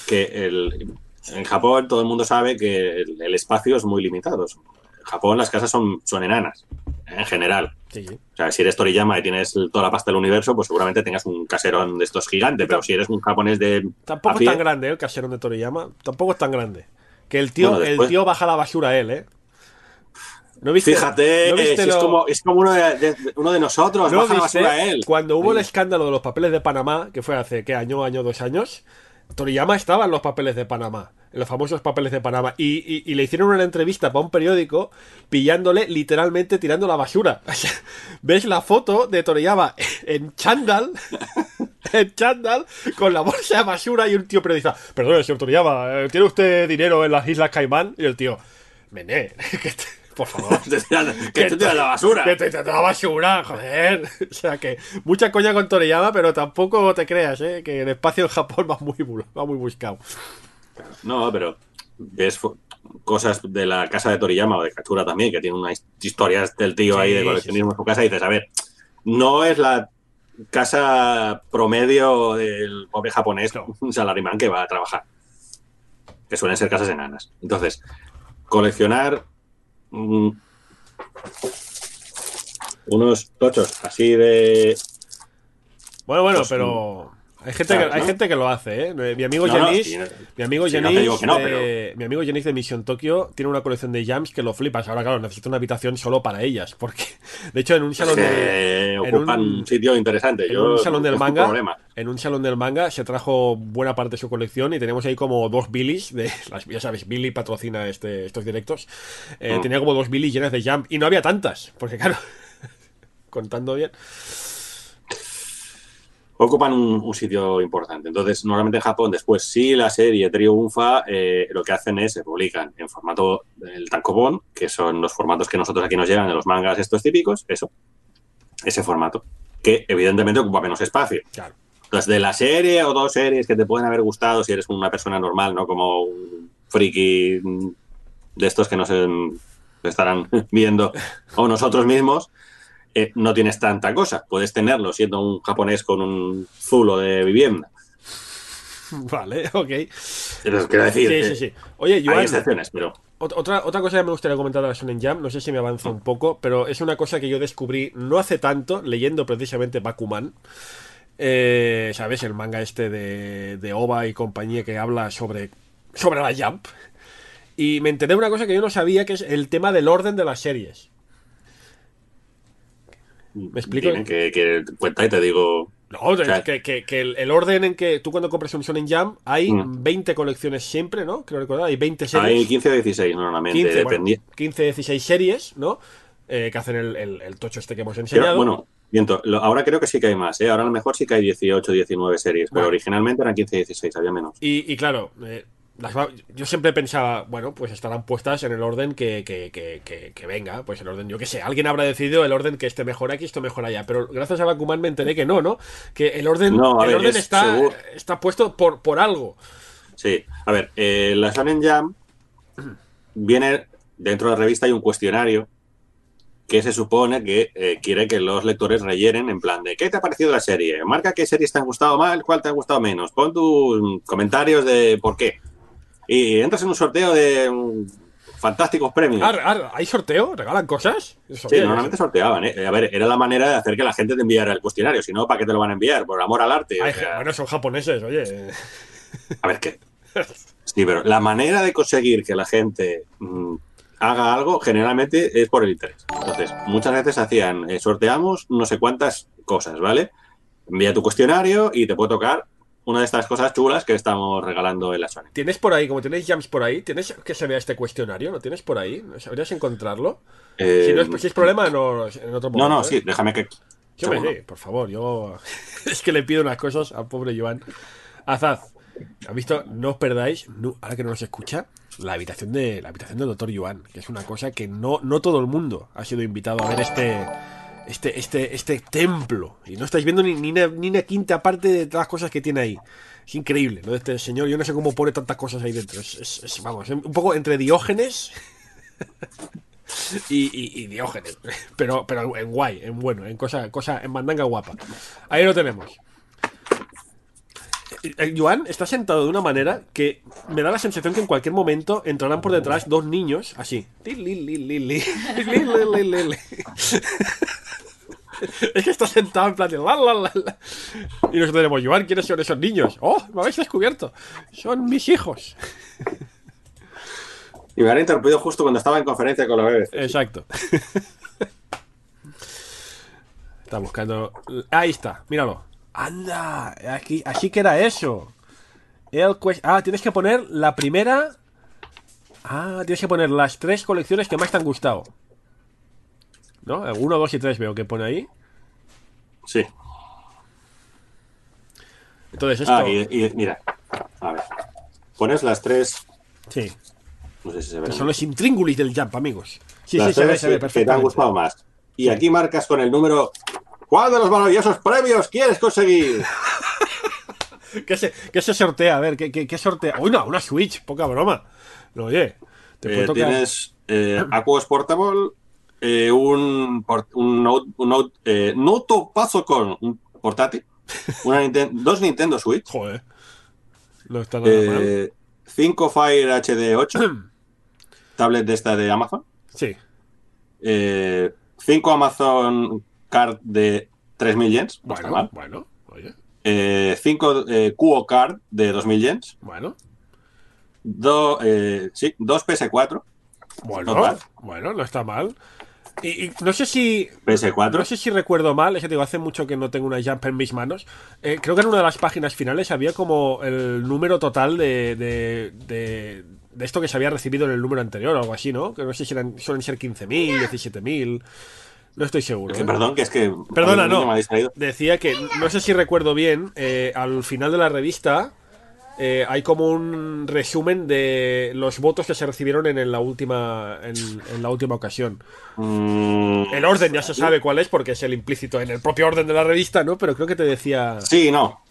que el, en Japón todo el mundo sabe que el, el espacio es muy limitado. En Japón las casas son, son enanas, en general. Sí, sí. O sea, si eres Toriyama y tienes toda la pasta del universo, pues seguramente tengas un caserón de estos gigantes. Pero si eres un japonés de. Tampoco es tan grande, ¿eh? el caserón de Toriyama. Tampoco es tan grande. Que el tío, Bueno, el tío baja la basura a él, ¿eh? ¿No viste? Fíjate, ¿no viste si es, lo- como, es como uno de, de- uno de nosotros, ¿no baja la basura a él. Cuando hubo el escándalo de los papeles de Panamá, que fue hace, ¿qué año, año, dos años? Toriyama estaba en los papeles de Panamá, los famosos papeles de Panamá, y, y- y le hicieron una entrevista para un periódico pillándole literalmente tirando la basura. O sea, ¿Ves la foto de Toriyama en chándal? En chándal, con la bolsa de basura y un tío periodista. Perdón, señor Toriyama, eh, ¿tiene usted dinero en las Islas Caimán? Y el tío, Mené, que te- por favor. Que te tiran la basura. Que te tiran la basura, joder. O sea que mucha coña con Toriyama, pero tampoco te creas, ¿eh? Que el espacio en Japón va muy, bu- va muy buscado. No, pero ves cosas de la casa de Toriyama o de Katsura también, que tiene unas historias del tío Sí, ahí de sí, coleccionismo en su casa, y dices, a ver, no es la casa promedio del pobre japonés, un salarimán que va a trabajar. Que suelen ser casas enanas. Entonces, coleccionar mm, unos tochos así de. Bueno, bueno, Pues, pero hay gente, claro, que, hay ¿no? gente que lo hace, ¿eh? Mi amigo no- mi amigo mi amigo de Mission Tokyo tiene una colección de jams que lo flipas. Ahora, claro, necesita una habitación solo para ellas, porque de hecho en un salón de, en ocupan un- un, sitio interesante. en Yo, un salón del manga, problema. en un salón del manga se trajo buena parte de su colección y tenemos ahí como dos Billys de ya sabes, Billy patrocina este, estos directos. Eh, Mm. Tenía como dos Billys llenas de jam y no había tantas, porque claro, contando bien. Ocupan un, un sitio importante. Entonces, normalmente en Japón, después, si la serie triunfa, eh, lo que hacen es se publican en formato del tankobon, que son los formatos que nosotros aquí nos llegan de los mangas estos típicos, eso, ese formato, que evidentemente ocupa menos espacio. Claro. Entonces, de la serie o dos series que te pueden haber gustado si eres una persona normal, no como un friki de estos que nos estarán viendo o nosotros mismos, eh, no tienes tanta cosa. Puedes tenerlo siendo un japonés con un zulo de vivienda. Vale, ok. Pero quiero decir, Sí, eh, sí, sí. Oye, hay Joan, excepciones, pero ot- otra, otra cosa que me gustaría comentar de la Shonen Jam, no sé si me avanza un poco, pero es una cosa que yo descubrí no hace tanto, leyendo precisamente Bakuman. Eh, ¿Sabes? El manga este de, de Oba y compañía que habla sobre, sobre la Jump. Y me enteré de una cosa que yo no sabía, que es el tema del orden de las series. ¿Me explico? dime que, que cuenta y te digo. No, de- sea- que, que- que el, el orden en que tú cuando compras un Shonen Jam hay Mm. 20 colecciones siempre, ¿no? Creo recordar, hay 20 series. Hay 15 o 16 normalmente, 15, bueno, dependi- 15, 16 series, ¿no? Eh, que hacen el, el- el tocho este que hemos Pero, enseñado. bueno, Miento, lo- ahora creo que sí que hay más, ¿eh? Ahora a lo mejor sí que hay 18, 19 series, pero Bueno. originalmente eran 15, 16, había menos. Y, y claro, eh, las yo siempre pensaba, bueno, pues estarán puestas en el orden que, que, que, que- que venga, pues el orden, yo qué sé, alguien habrá decidido el orden que este mejor aquí, esto mejor allá, pero gracias a Bakuman me enteré que no, ¿no? Que el orden, No, el ver, orden es está, seguro. está puesto por, por algo. Sí, a ver, eh, la Shonen Jam viene dentro de la revista hay un cuestionario que se supone que eh, quiere que los lectores rellenen en plan de ¿qué te ha parecido la serie? Marca qué series te han gustado más, cuál te ha gustado menos. Pon tus comentarios de por qué. Y entras en un sorteo de mm, fantásticos premios. Ar, ar, ¿Hay sorteo? ¿Regalan cosas? Eso, Sí, normalmente sorteaban, ¿eh? A ver, era la manera de hacer que la gente te enviara el cuestionario, si no, ¿para qué te lo van a enviar? Por amor al arte. Ay, o sea, bueno, son japoneses, oye. A ver qué. Sí, pero la manera de conseguir que la gente mm, haga algo generalmente es por el interés. Entonces, muchas veces hacían, eh, sorteamos no sé cuántas cosas, ¿vale? Envía tu cuestionario y te puede tocar una de estas cosas chulas que estamos regalando en la Sony. ¿Tienes por ahí, como tenéis jams por ahí, ¿tienes que se vea este cuestionario? ¿Lo tienes por ahí? ¿Sabrías encontrarlo? Eh, si, no es, si es problema, no, en otro momento. no, no, ¿eh? sí, déjame que... Hombre, Segundo. sí, por favor, yo. es que le pido unas cosas al pobre Joan. Azaz, ¿has visto? No os perdáis, no- ahora que no nos escucha, la habitación de la habitación del doctor Joan, que es una cosa que no, no todo el mundo ha sido invitado a ver este. Este, este, este templo. Y no estáis viendo ni, ni, una, ni una quinta parte de todas las cosas que tiene ahí. Es increíble, ¿no? Este señor, yo no sé cómo pone tantas cosas ahí dentro. Es, es- es, vamos, un poco entre Diógenes y, Diógenes. Pero, pero en guay, en bueno, en cosa, cosa, en mandanga guapa. Ahí lo tenemos. El Joan está sentado de una manera que me da la sensación que en cualquier momento entrarán por detrás dos niños así. Es que está sentado en plan de la, la, la, la. Y nosotros tenemos, Joan, ¿quiénes son esos niños? ¡Oh! Me habéis descubierto. Son mis hijos. Y me han interrumpido justo cuando estaba en conferencia con la BBC. Exacto. Está buscando. Ahí está, míralo. Anda, aquí, así que era eso. El ah, tienes que poner la primera. Ah, tienes que poner las tres colecciones que más te han gustado. ¿No? El Uno, dos y tres veo que pone ahí. Sí. Entonces esto. Ah, y, y mira, a ver. Pones las tres... Sí. No sé si se ve. son los intríngulis del Jump, amigos. Sí, las sí, se ve, se ve que- que te han perfectamente. gustado más. Y aquí marcas con el número. ¿Cuál de los maravillosos premios quieres conseguir? ¿Qué se, qué se sortea? A ver, ¿qué, qué, qué sortea? Uy, no, una Switch, poca broma. No, oye, te Eh, tocar. tienes eh, Aquos Portable, eh, un, un Note, un Note, eh, Noto con un portátil, una Ninten- dos Nintendo Switch, Joder. No está nada mal. eh, 5 Fire HD 8, tablet de esta de Amazon, Sí. 5 Amazon Card de 3.000 yens, no está Bueno, mal. bueno, oye, 5 Cuo Card de 2.000 yens, bueno, do- eh, sí, dos PS4, bueno, bueno, no está mal. Y, y no sé si. PS4. No sé si recuerdo mal, es que digo, hace mucho que no tengo una Jump en mis manos. Eh, creo que en una de las páginas finales había como el número total de, de, de, de esto que se había recibido en el número anterior o algo así, ¿no? Que no sé si eran, suelen ser 15.000, 17.000. No estoy seguro. Que, ¿eh? perdón, que es que... Perdona, me no. Decía que, no sé si recuerdo bien, eh, al final de la revista eh, hay como un resumen de los votos que se recibieron en, la última en, en la última ocasión. Mm, El orden ya se sabe cuál es porque es el implícito en el propio orden de la revista, ¿no? Pero creo que te decía... Sí, no.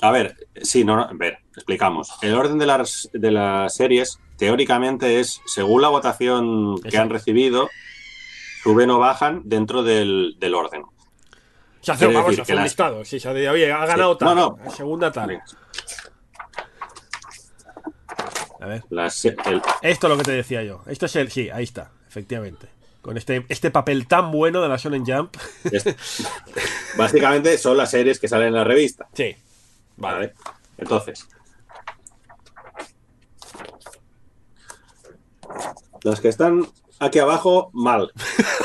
A ver, sí, no, no, a ver, explicamos. El orden de las, de las series, teóricamente, es según la votación que han recibido, suben o bajan dentro del, del orden. Se hace, vamos, decir se hace un las- listado. Sí, se hace, oye, ha ganado Sí. tal. No, no. Segunda tal. A ver. El- Esto es lo que te decía yo. Esto es el... Sí, ahí está, efectivamente. Con este, este papel tan bueno de la Shonen Jump. básicamente son las series que salen en la revista. Sí. Vale. Entonces. Las que están aquí abajo, mal.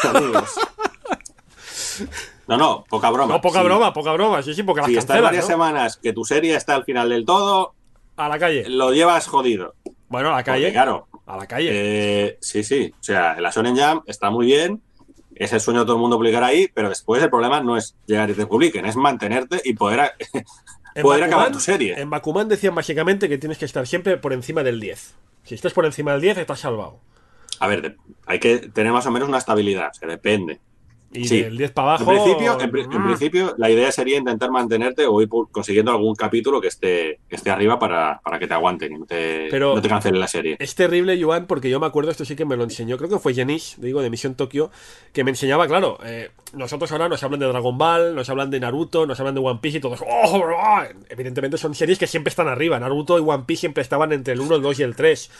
Amigos. No, no, poca broma. No, poca Sí. broma, poca broma. Sí, sí, porque las Si estás cancelan, varias ¿no? semanas que tu serie está al final del todo, A la calle. lo llevas jodido. Bueno, a la calle. Porque, claro, A la calle. eh, sí, sí. O sea, la Shonen Jam está muy bien. es el sueño de todo el mundo publicar ahí, pero después el problema no es llegar y te publiquen, es mantenerte y poder, a- poder Bakuman- acabar tu serie. En Bakuman decían básicamente que tienes que estar siempre por encima del 10. Si estás por encima del 10, estás salvado. A ver, hay que tener más o menos una estabilidad, o sea, depende. Y Sí. del 10 para En abajo. principio, en, pri- en mm, principio, la idea sería intentar mantenerte o ir consiguiendo algún capítulo que esté, que esté arriba para, para que te aguanten y no te, Pero- no te cancelen la serie. Es terrible, Joan, porque yo me acuerdo, esto sí que me lo enseñó, creo que fue Jenish, digo, de Misión Tokio, que me enseñaba, claro, eh, nosotros ahora nos hablan de Dragon Ball, nos hablan de Naruto, nos hablan de One Piece y todos, oh! evidentemente son series que siempre están arriba, Naruto y One Piece siempre estaban entre el 1, el 2 y el 3.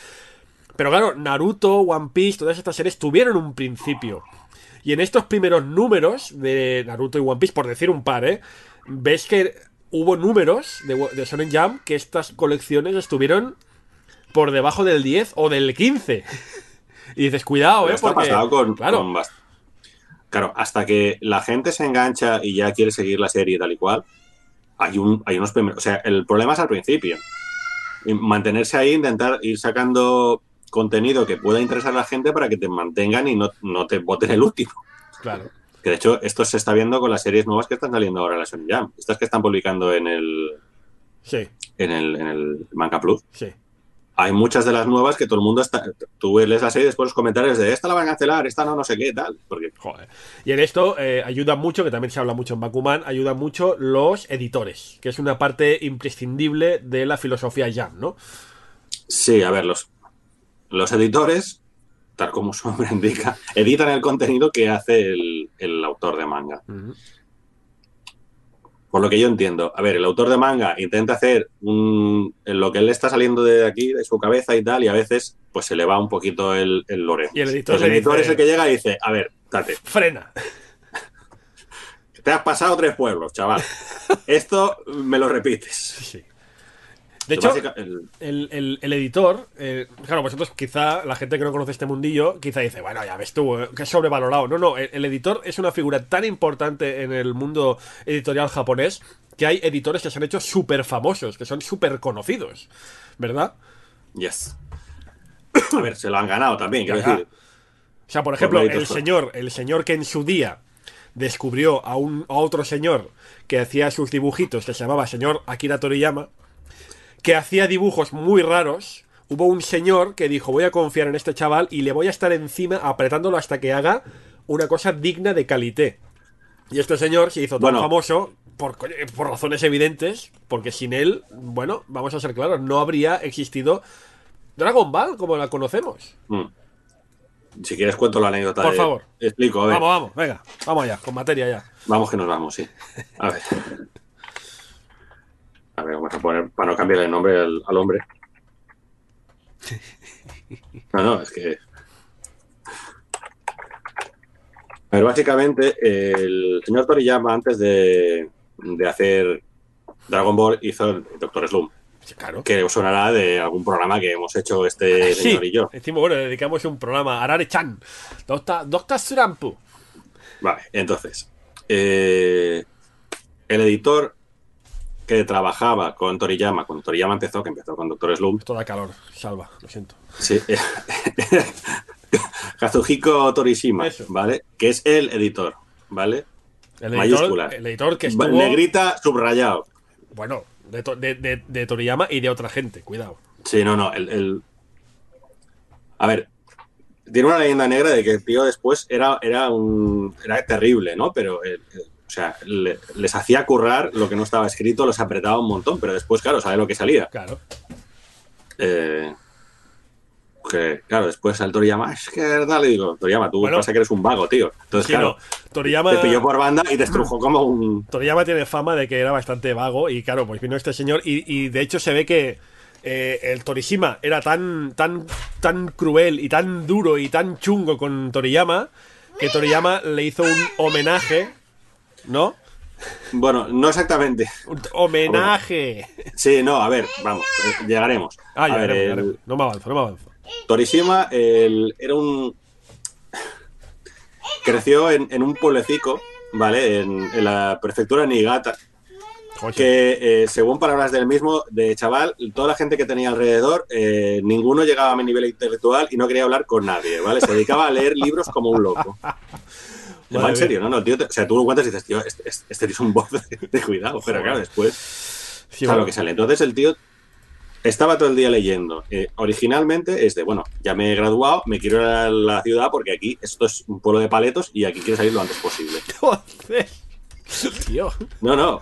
Pero claro, Naruto, One Piece, todas estas series tuvieron un principio. Y en estos primeros números de Naruto y One Piece, por decir un par, ¿eh? ves que hubo números de, de Shonen Jump que estas colecciones estuvieron por debajo del 10 o del 15. Y dices, cuidado, Pero ¿eh? Porque, pasado con, claro, con bast- Claro, hasta que la gente se engancha y ya quiere seguir la serie tal y cual, hay, un, hay unos primeros. O sea, el problema es al principio. Mantenerse ahí, intentar ir sacando contenido que pueda interesar a la gente para que te mantengan y no, no te voten el último. claro. Que de hecho, esto se está viendo con las series nuevas que están saliendo ahora en la Sony Jam. Estas que están publicando en el, Sí, en el, en el Manga Plus. sí. Hay muchas de las nuevas que todo el mundo está. Tú lees la serie después los comentarios de esta la van a cancelar, esta no, no sé qué, tal. Porque Joder. Y en esto eh, ayuda mucho, que también se habla mucho en Bakuman, ayudan mucho los editores, que es una parte imprescindible de la filosofía Jam, ¿no? Sí, a ver, los, los editores, tal como su nombre indica, editan el contenido que hace el, el autor de manga. Por lo que yo entiendo, a ver, el autor de manga intenta hacer un, lo que él está saliendo de aquí, de su cabeza y tal, y a veces pues se le va un poquito el, el lore. Y el editor le el editor dice- es el que llega y dice, a ver, tate, Frena. te has pasado tres pueblos, chaval. Esto me lo repites. Sí. De hecho, el- el, el- el editor, eh, claro, vosotros quizá, la gente que no conoce este mundillo, quizá dice, bueno, ya ves tú, eh, que es sobrevalorado. No, no, el, editor es una figura tan importante en el mundo editorial japonés que hay editores que se han hecho súper famosos, que son súper conocidos, ¿verdad? yes. A ver, se lo han ganado también, quiero decir. O sea, por ejemplo, el señor, el señor que en su día descubrió a, un, a otro señor que hacía sus dibujitos, que se llamaba señor Akira Toriyama, que hacía dibujos muy raros. Hubo un señor que dijo, voy a confiar en este chaval y le voy a estar encima apretándolo hasta que haga una cosa digna de calité. Y este señor se hizo tan Bueno. famoso por, por razones evidentes, porque sin él, bueno, vamos a ser claros, no habría existido Dragon Ball como la conocemos. Mm. Si quieres cuento la anécdota. Por de- favor. Explico, a ver. Vamos, vamos, venga, vamos allá, con materia ya. Vamos que nos vamos, sí. A ver. A ver, vamos a poner, para no cambiarle el nombre al, al hombre. No, no, es que... A ver, básicamente, el señor Toriyama, antes de, de hacer Dragon Ball, hizo el Doctor Slum, Sí, claro. que os sonará de algún programa que hemos hecho este Sí, señor y yo. decimos, bueno, dedicamos un programa a Arare-chan. Doctor, Doctor Surampu. Vale, entonces, eh, el editor que trabajaba con Toriyama, cuando Toriyama empezó, que empezó con Doctor Slump, Esto da calor, salva, lo siento. sí, Kazuhiko Torishima, Eso. ¿vale? Que es el editor, ¿vale? El Mayúscula. editor, el editor que estuvo, Negrita subrayado. bueno, de, de, de- de Toriyama y de otra gente, cuidado. Sí, no, no, el, el- A ver, tiene una leyenda negra de que el tío después era, era un... Era terrible, ¿no? Pero... el- o sea, le- les hacía currar lo que no estaba escrito, los apretaba un montón, pero después, claro, sabe lo que salía. Claro. Eh, que, claro, después al Toriyama, es que verdad, le digo, Toriyama, tú Bueno. pasa que eres un vago, tío. Entonces, Sí, claro, no, Toriyama, te pilló por banda y te estrujó como un. Toriyama tiene fama de que era bastante vago y claro, pues vino este señor y, y de hecho se ve que eh, el Torishima era tan, tan, tan cruel y tan duro y tan chungo con Toriyama que Toriyama le hizo un homenaje, ¿no? Bueno, no exactamente. Homenaje. Sí, no, a ver, vamos, eh, llegaremos. Ah, a ya ver, el. No me avanzo, no me avanzo. Torishima el- era un. Creció en, en un pueblecico, ¿vale? En, en la prefectura de Niigata. Joder, que eh, según palabras del mismo, de chaval, toda la gente que tenía alrededor, eh, ninguno llegaba a mi nivel intelectual y no quería hablar con nadie, ¿vale? Se dedicaba a leer libros como un loco. Va en serio, no, no, el tío, te- o sea, tú lo cuentas y dices, tío, este, este- este tío es un boss de, de cuidado, pero claro, después, Sí, claro bueno. que sale. Entonces el tío estaba todo el día leyendo. Eh, originalmente es de, bueno, ya me he graduado, me quiero ir a la ciudad porque aquí esto es un pueblo de paletos y aquí quiero salir lo antes posible. Tío, No, no,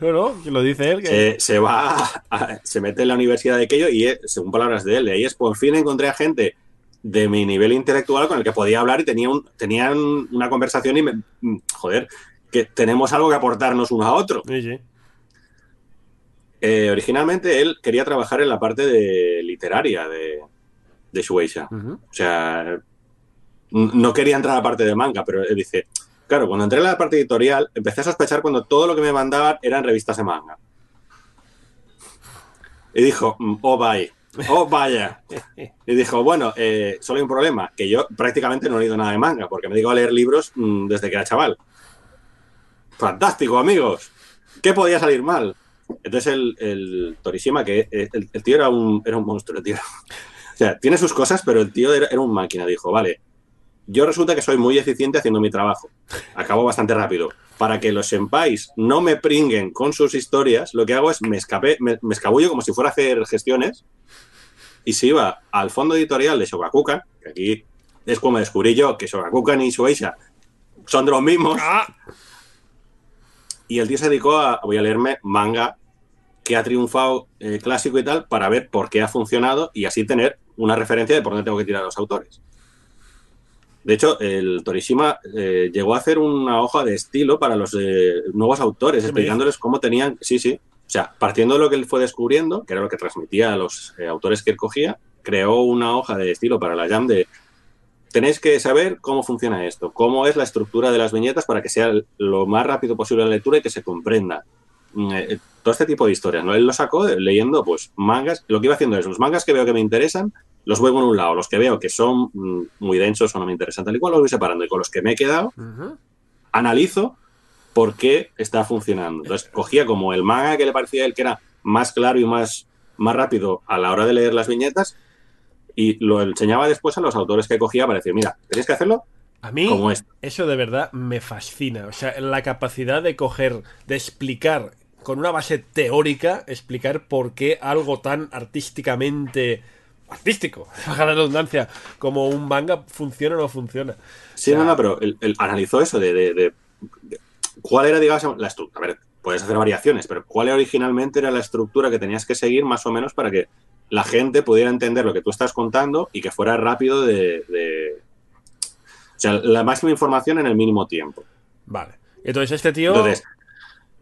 no, no, que lo dice él. Que... se, se va, a- se mete en la universidad de aquello y, eh, según palabras de él, de ahí es por fin encontré a gente de mi nivel intelectual con el que podía hablar y tenía un, tenían una conversación y me, mm, joder, que tenemos algo que aportarnos uno a otro. Sí, sí. Eh, originalmente él quería trabajar en la parte de literaria de, de Shueisha. O sea, no quería entrar a la parte de manga, pero él dice, claro, cuando entré en la parte editorial, empecé a sospechar cuando todo lo que me mandaban eran revistas de manga. Y dijo, mm, oh vaya, oh vaya. Y dijo, bueno, eh, solo hay un problema, que yo prácticamente no he leído nada de manga, porque me digo a leer libros mm, desde que era chaval. Fantástico, amigos. ¿Qué podía salir mal? Entonces el, el Torishima, que el, el tío era un, era un monstruo, tío. O sea, tiene sus cosas, pero el tío era, era un máquina. Dijo, vale, yo resulta que soy muy eficiente haciendo mi trabajo. Acabo bastante rápido. Para que los senpais no me pringuen con sus historias, lo que hago es me, escapé, me, me escabullo como si fuera a hacer gestiones y se iba al fondo editorial de Shogakukan, que aquí es como descubrí yo que Shogakukan y Shueisha son de los mismos, Ah, y el tío se dedicó a, voy a leerme manga que ha triunfado eh, clásico y tal para ver por qué ha funcionado y así tener una referencia de por dónde tengo que tirar a los autores. De hecho, el Torishima eh, llegó a hacer una hoja de estilo para los eh, nuevos autores, ¿Qué me explicándoles cómo tenían, sí, sí, o sea, partiendo de lo que él fue descubriendo, que era lo que transmitía a los eh, autores que él cogía, creó una hoja de estilo para la Jam de tenéis que saber cómo funciona esto, cómo es la estructura de las viñetas para que sea lo más rápido posible la lectura y que se comprenda. Mm, eh, todo este tipo de historias, ¿no? Él lo sacó eh, leyendo, pues, mangas. Lo que iba haciendo es, los mangas que veo que me interesan, los voy por un lado. Los que veo que son mm, muy densos o no me interesan tal y cual, los voy separando. Y con los que me he quedado, ujú. analizo por qué está funcionando. Entonces, cogía como el manga que le parecía a él que era más claro y más, más rápido a la hora de leer las viñetas y lo enseñaba después a los autores que cogía para decir, mira, tenéis que hacerlo A mí, como eso de verdad me fascina. O sea, la capacidad de coger, de explicar con una base teórica, explicar por qué algo tan artísticamente artístico, baja la redundancia, como un manga funciona o no funciona. Sí, O sea, no, no, pero él, él analizó eso de, de- de- de- cuál era, digamos, la estructura. A ver, puedes hacer variaciones, pero cuál originalmente era la estructura que tenías que seguir más o menos para que la gente pudiera entender lo que tú estás contando y que fuera rápido de... de- o sea, la máxima información en el mínimo tiempo. Vale. Entonces este tío... Entonces,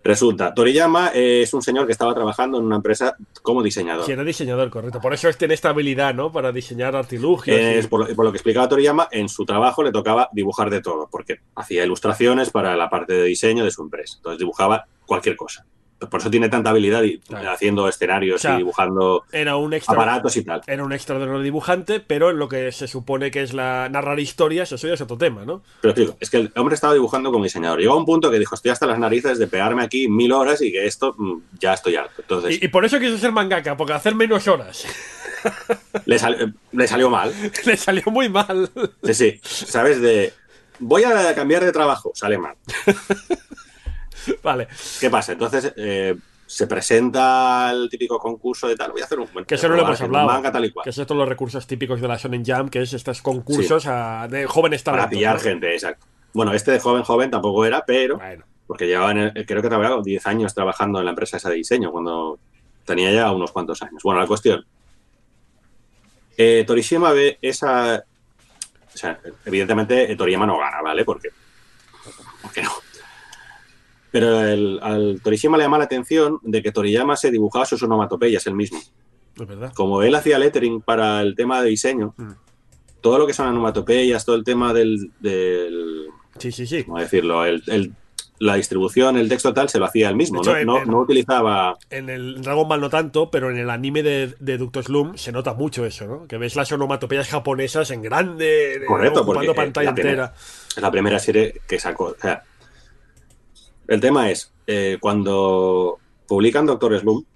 resulta, Toriyama eh, es un señor que estaba trabajando en una empresa como diseñador. Sí, era diseñador, correcto. Por eso tiene esta habilidad, ¿no? Para diseñar artilugios. y- Es, por, lo, por lo que explicaba Toriyama, en su trabajo le tocaba dibujar de todo, porque hacía ilustraciones para la parte de diseño de su empresa. Entonces dibujaba cualquier cosa. Por eso tiene tanta habilidad y- Claro. haciendo escenarios O sea, y dibujando Era un extra... aparatos y tal. Era un extraordinario dibujante, pero lo que se supone que es la narrar historias, eso ya es otro tema, ¿no? Pero explico, es que el hombre estaba dibujando como diseñador. Llegó a un punto que dijo, estoy hasta las narices de pegarme aquí mil horas y que esto mm, ya estoy harto. Entonces Y, y por eso quiso ser mangaka, porque hacer menos horas le, sal- le salió mal. le salió muy mal. Sí, sí. ¿Sabes? De voy a cambiar de trabajo, sale mal. vale, ¿Qué pasa? Entonces eh, se presenta el típico concurso de tal, voy a hacer un bueno, que eso no lo hemos hablado. manga tal y cual. Que es todos los recursos típicos de la Shonen Jump, que es estos concursos a- de jóvenes para talentos. pillar ¿no? gente, exacto. Bueno, este de joven joven tampoco era, pero Bueno, porque llevaba, creo que trabajaba 10 años trabajando en la empresa esa de diseño cuando tenía ya unos cuantos años. Bueno, la cuestión. Eh, Torishima ve esa. O sea, evidentemente eh, Toriyama no gana, ¿vale? Porque. ¿Por qué no? Pero el- al Torishima le llama la atención de que Toriyama se dibujaba sus onomatopeyas él mismo. es verdad. Como él hacía lettering para el tema de diseño, Mm. todo lo que son onomatopeyas, todo el tema del, del Sí, sí, sí. ¿cómo decirlo? El, el- la distribución, el texto tal, se lo hacía él mismo. Hecho, no, en- no- en- no utilizaba. En el Dragon Ball no tanto, pero en el anime de, de Ducto Slum se nota mucho eso, ¿no? Que ves las onomatopeyas japonesas en grande, de- Correcto, ocupando porque, eh, pantalla la entera. Es la primera serie que sacó. O sea, el tema es, eh, cuando publican Doctor Slump,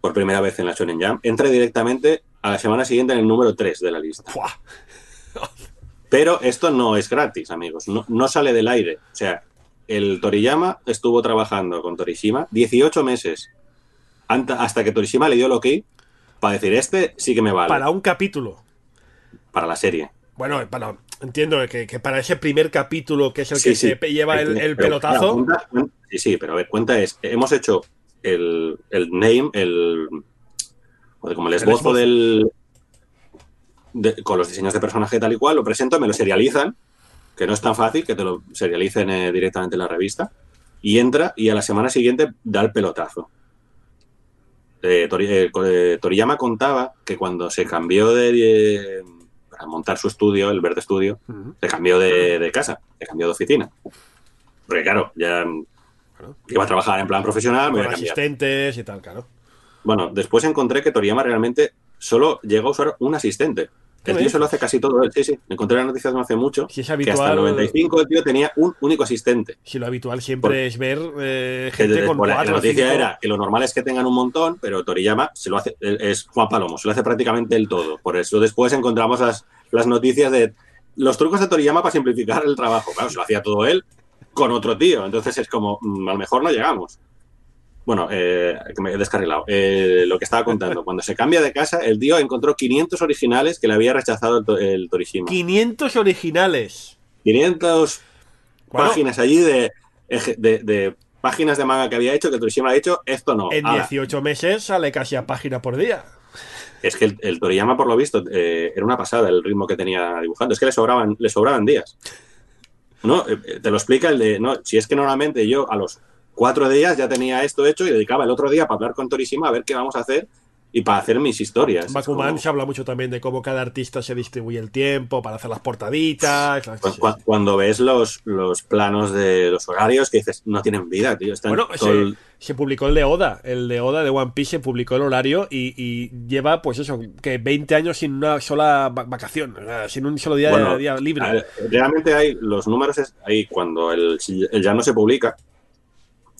por primera vez en la Shonen Jump, entra directamente a la semana siguiente en el número 3 de la lista. Pero esto no es gratis, amigos. No, no sale del aire. O sea, el Toriyama estuvo trabajando con Torishima 18 meses hasta que Torishima le dio el ok para decir, este sí que me vale Para para, un capítulo. la serie. Bueno, para, entiendo que, que para ese primer capítulo, que es el Sí, que sí. se lleva el, pelotazo. cuenta- sí, sí, pero a ver, cuenta es, hemos hecho el, el name, el como el esbozo del de- con los diseños de personaje tal y cual, lo presento, me lo serializan, que no es tan fácil que te lo serialicen eh, directamente en la revista, y entra y a la semana siguiente da el pelotazo. Eh, Tori- eh, eh, Toriyama contaba que cuando se cambió de, para montar su estudio, el Verde Studio, Ujú. se cambió de, de casa, se cambió de oficina. Porque claro, ya iba a trabajar en plan profesional, Con a asistentes y tal, claro. Bueno, después encontré que Toriyama realmente solo llegó a usar un asistente. ¿Qué El tío se lo hace casi todo sí, sí. Encontré las noticias no hace mucho. Si es Que hasta habitual. el 95 el tío tenía un único asistente. Si lo habitual siempre Por- es ver eh, gente desde- con por la, cuatro la noticia cinco- era que lo normal es que tengan un montón, pero Toriyama se lo hace, es Juan Palomo, se lo hace prácticamente el todo. Por eso después encontramos las, las noticias de los trucos de Toriyama para simplificar el trabajo. Claro, se lo hacía todo él con otro tío. Entonces es como, mm, a lo mejor no llegamos. Bueno, eh, me he descarrilado. Eh, lo que estaba contando, cuando se cambia de casa, el tío encontró 500 originales que le había rechazado el, to- el Torishima. 500 originales. 500 Bueno, páginas allí de, de, de páginas de manga que había hecho, que Torishima ha dicho, esto no. en Ala. 18 meses sale casi a página por día. Es que el, el Toriyama, por lo visto, eh, era una pasada el ritmo que tenía dibujando. Es que le sobraban, le sobraban días. No, eh, te lo explica el de, no, si es que normalmente yo a los cuatro días ya tenía esto hecho y dedicaba el otro día para hablar con Torishima a ver qué vamos a hacer y para hacer mis historias. Bakuman como- se habla mucho también de cómo cada artista se distribuye el tiempo para hacer las portaditas. las- cu- cu- cuando ves los, los planos de los horarios que dices, no tienen vida, tío. Están Bueno, todo el- se, se publicó el de Oda, el de Oda de One Piece se publicó el horario y, y lleva, pues eso, que 20 años sin una sola va- vacación, sin un solo día, Bueno, día libre. ver, realmente hay los números ahí cuando el, el ya no se publica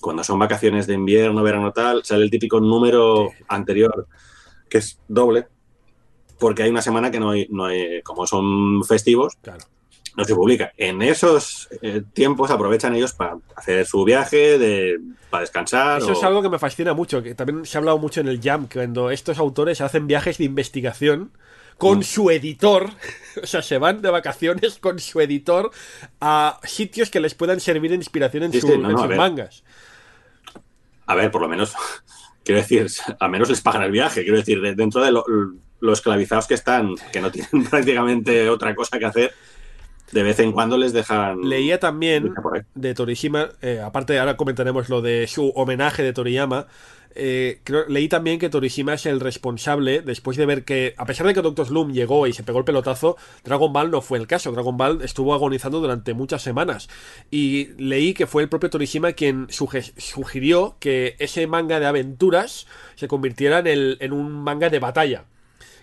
cuando son vacaciones de invierno verano tal sale el típico número anterior que es doble porque hay una semana que no hay, no hay como son festivos Claro. no se publica en esos eh, tiempos aprovechan ellos para hacer su viaje de para descansar Eso o- es algo que me fascina mucho, que también se ha hablado mucho en el Jam, que cuando estos autores hacen viajes de investigación con Mm. su editor, o sea, se van de vacaciones con su editor a sitios que les puedan servir de inspiración en, Sí, su- sí, no, en no, a sus ver. A ver, por lo menos, quiero decir, al menos les pagan el viaje. Quiero decir, de- dentro de lo, lo esclavizados que están, que no tienen prácticamente otra cosa que hacer, de vez en cuando les dejan. Leía también de Torishima, eh, aparte ahora comentaremos lo de su homenaje de Toriyama, eh, creo- leí también que Torishima es el responsable, después de ver que, a pesar de que Doctor Slum llegó y se pegó el pelotazo, Dragon Ball no fue el caso. Dragon Ball estuvo agonizando durante muchas semanas. Y leí que fue el propio Torishima quien sugirió que ese manga de aventuras se convirtiera en, el- en un manga de batalla.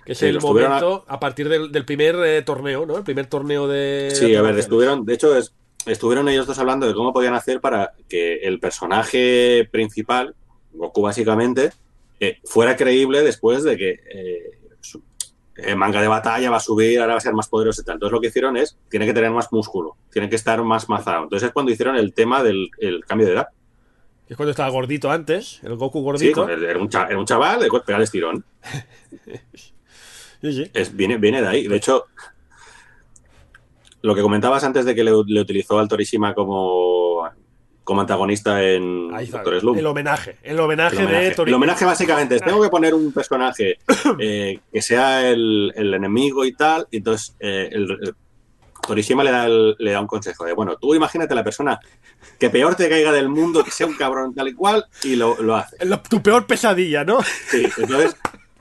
Que es Sí, el a- momento a, partir del, del primer eh, torneo, ¿no? El primer torneo de. Sí, a ver, estuvieron, de hecho, es- estuvieron ellos dos hablando de cómo podían hacer para que el personaje principal, Goku básicamente, eh, fuera creíble después de que eh, su- el manga de batalla va a subir, ahora va a ser más poderoso y tal. Entonces lo que hicieron es, tiene que tener más músculo, tiene que estar más mazado. Entonces es cuando hicieron el tema del el cambio de edad. Es cuando estaba gordito antes, el Goku Sí, gordito. el- era, un cha- era un chaval, de pegar el estirón. Sí, sí. Es, viene, viene de ahí. De hecho, lo que comentabas antes de que le, le utilizó al Torishima como, como antagonista en Doctor Slump. el homenaje. El homenaje, El homenaje. de El homenaje básicamente es, tengo que poner un personaje eh, que sea el, el enemigo y tal, y entonces eh, el, el- Torishima le da, le da un consejo de, bueno, tú imagínate la persona que peor te caiga del mundo, que sea un cabrón tal y cual, y lo, lo hace. Tu peor pesadilla, ¿no? Sí, entonces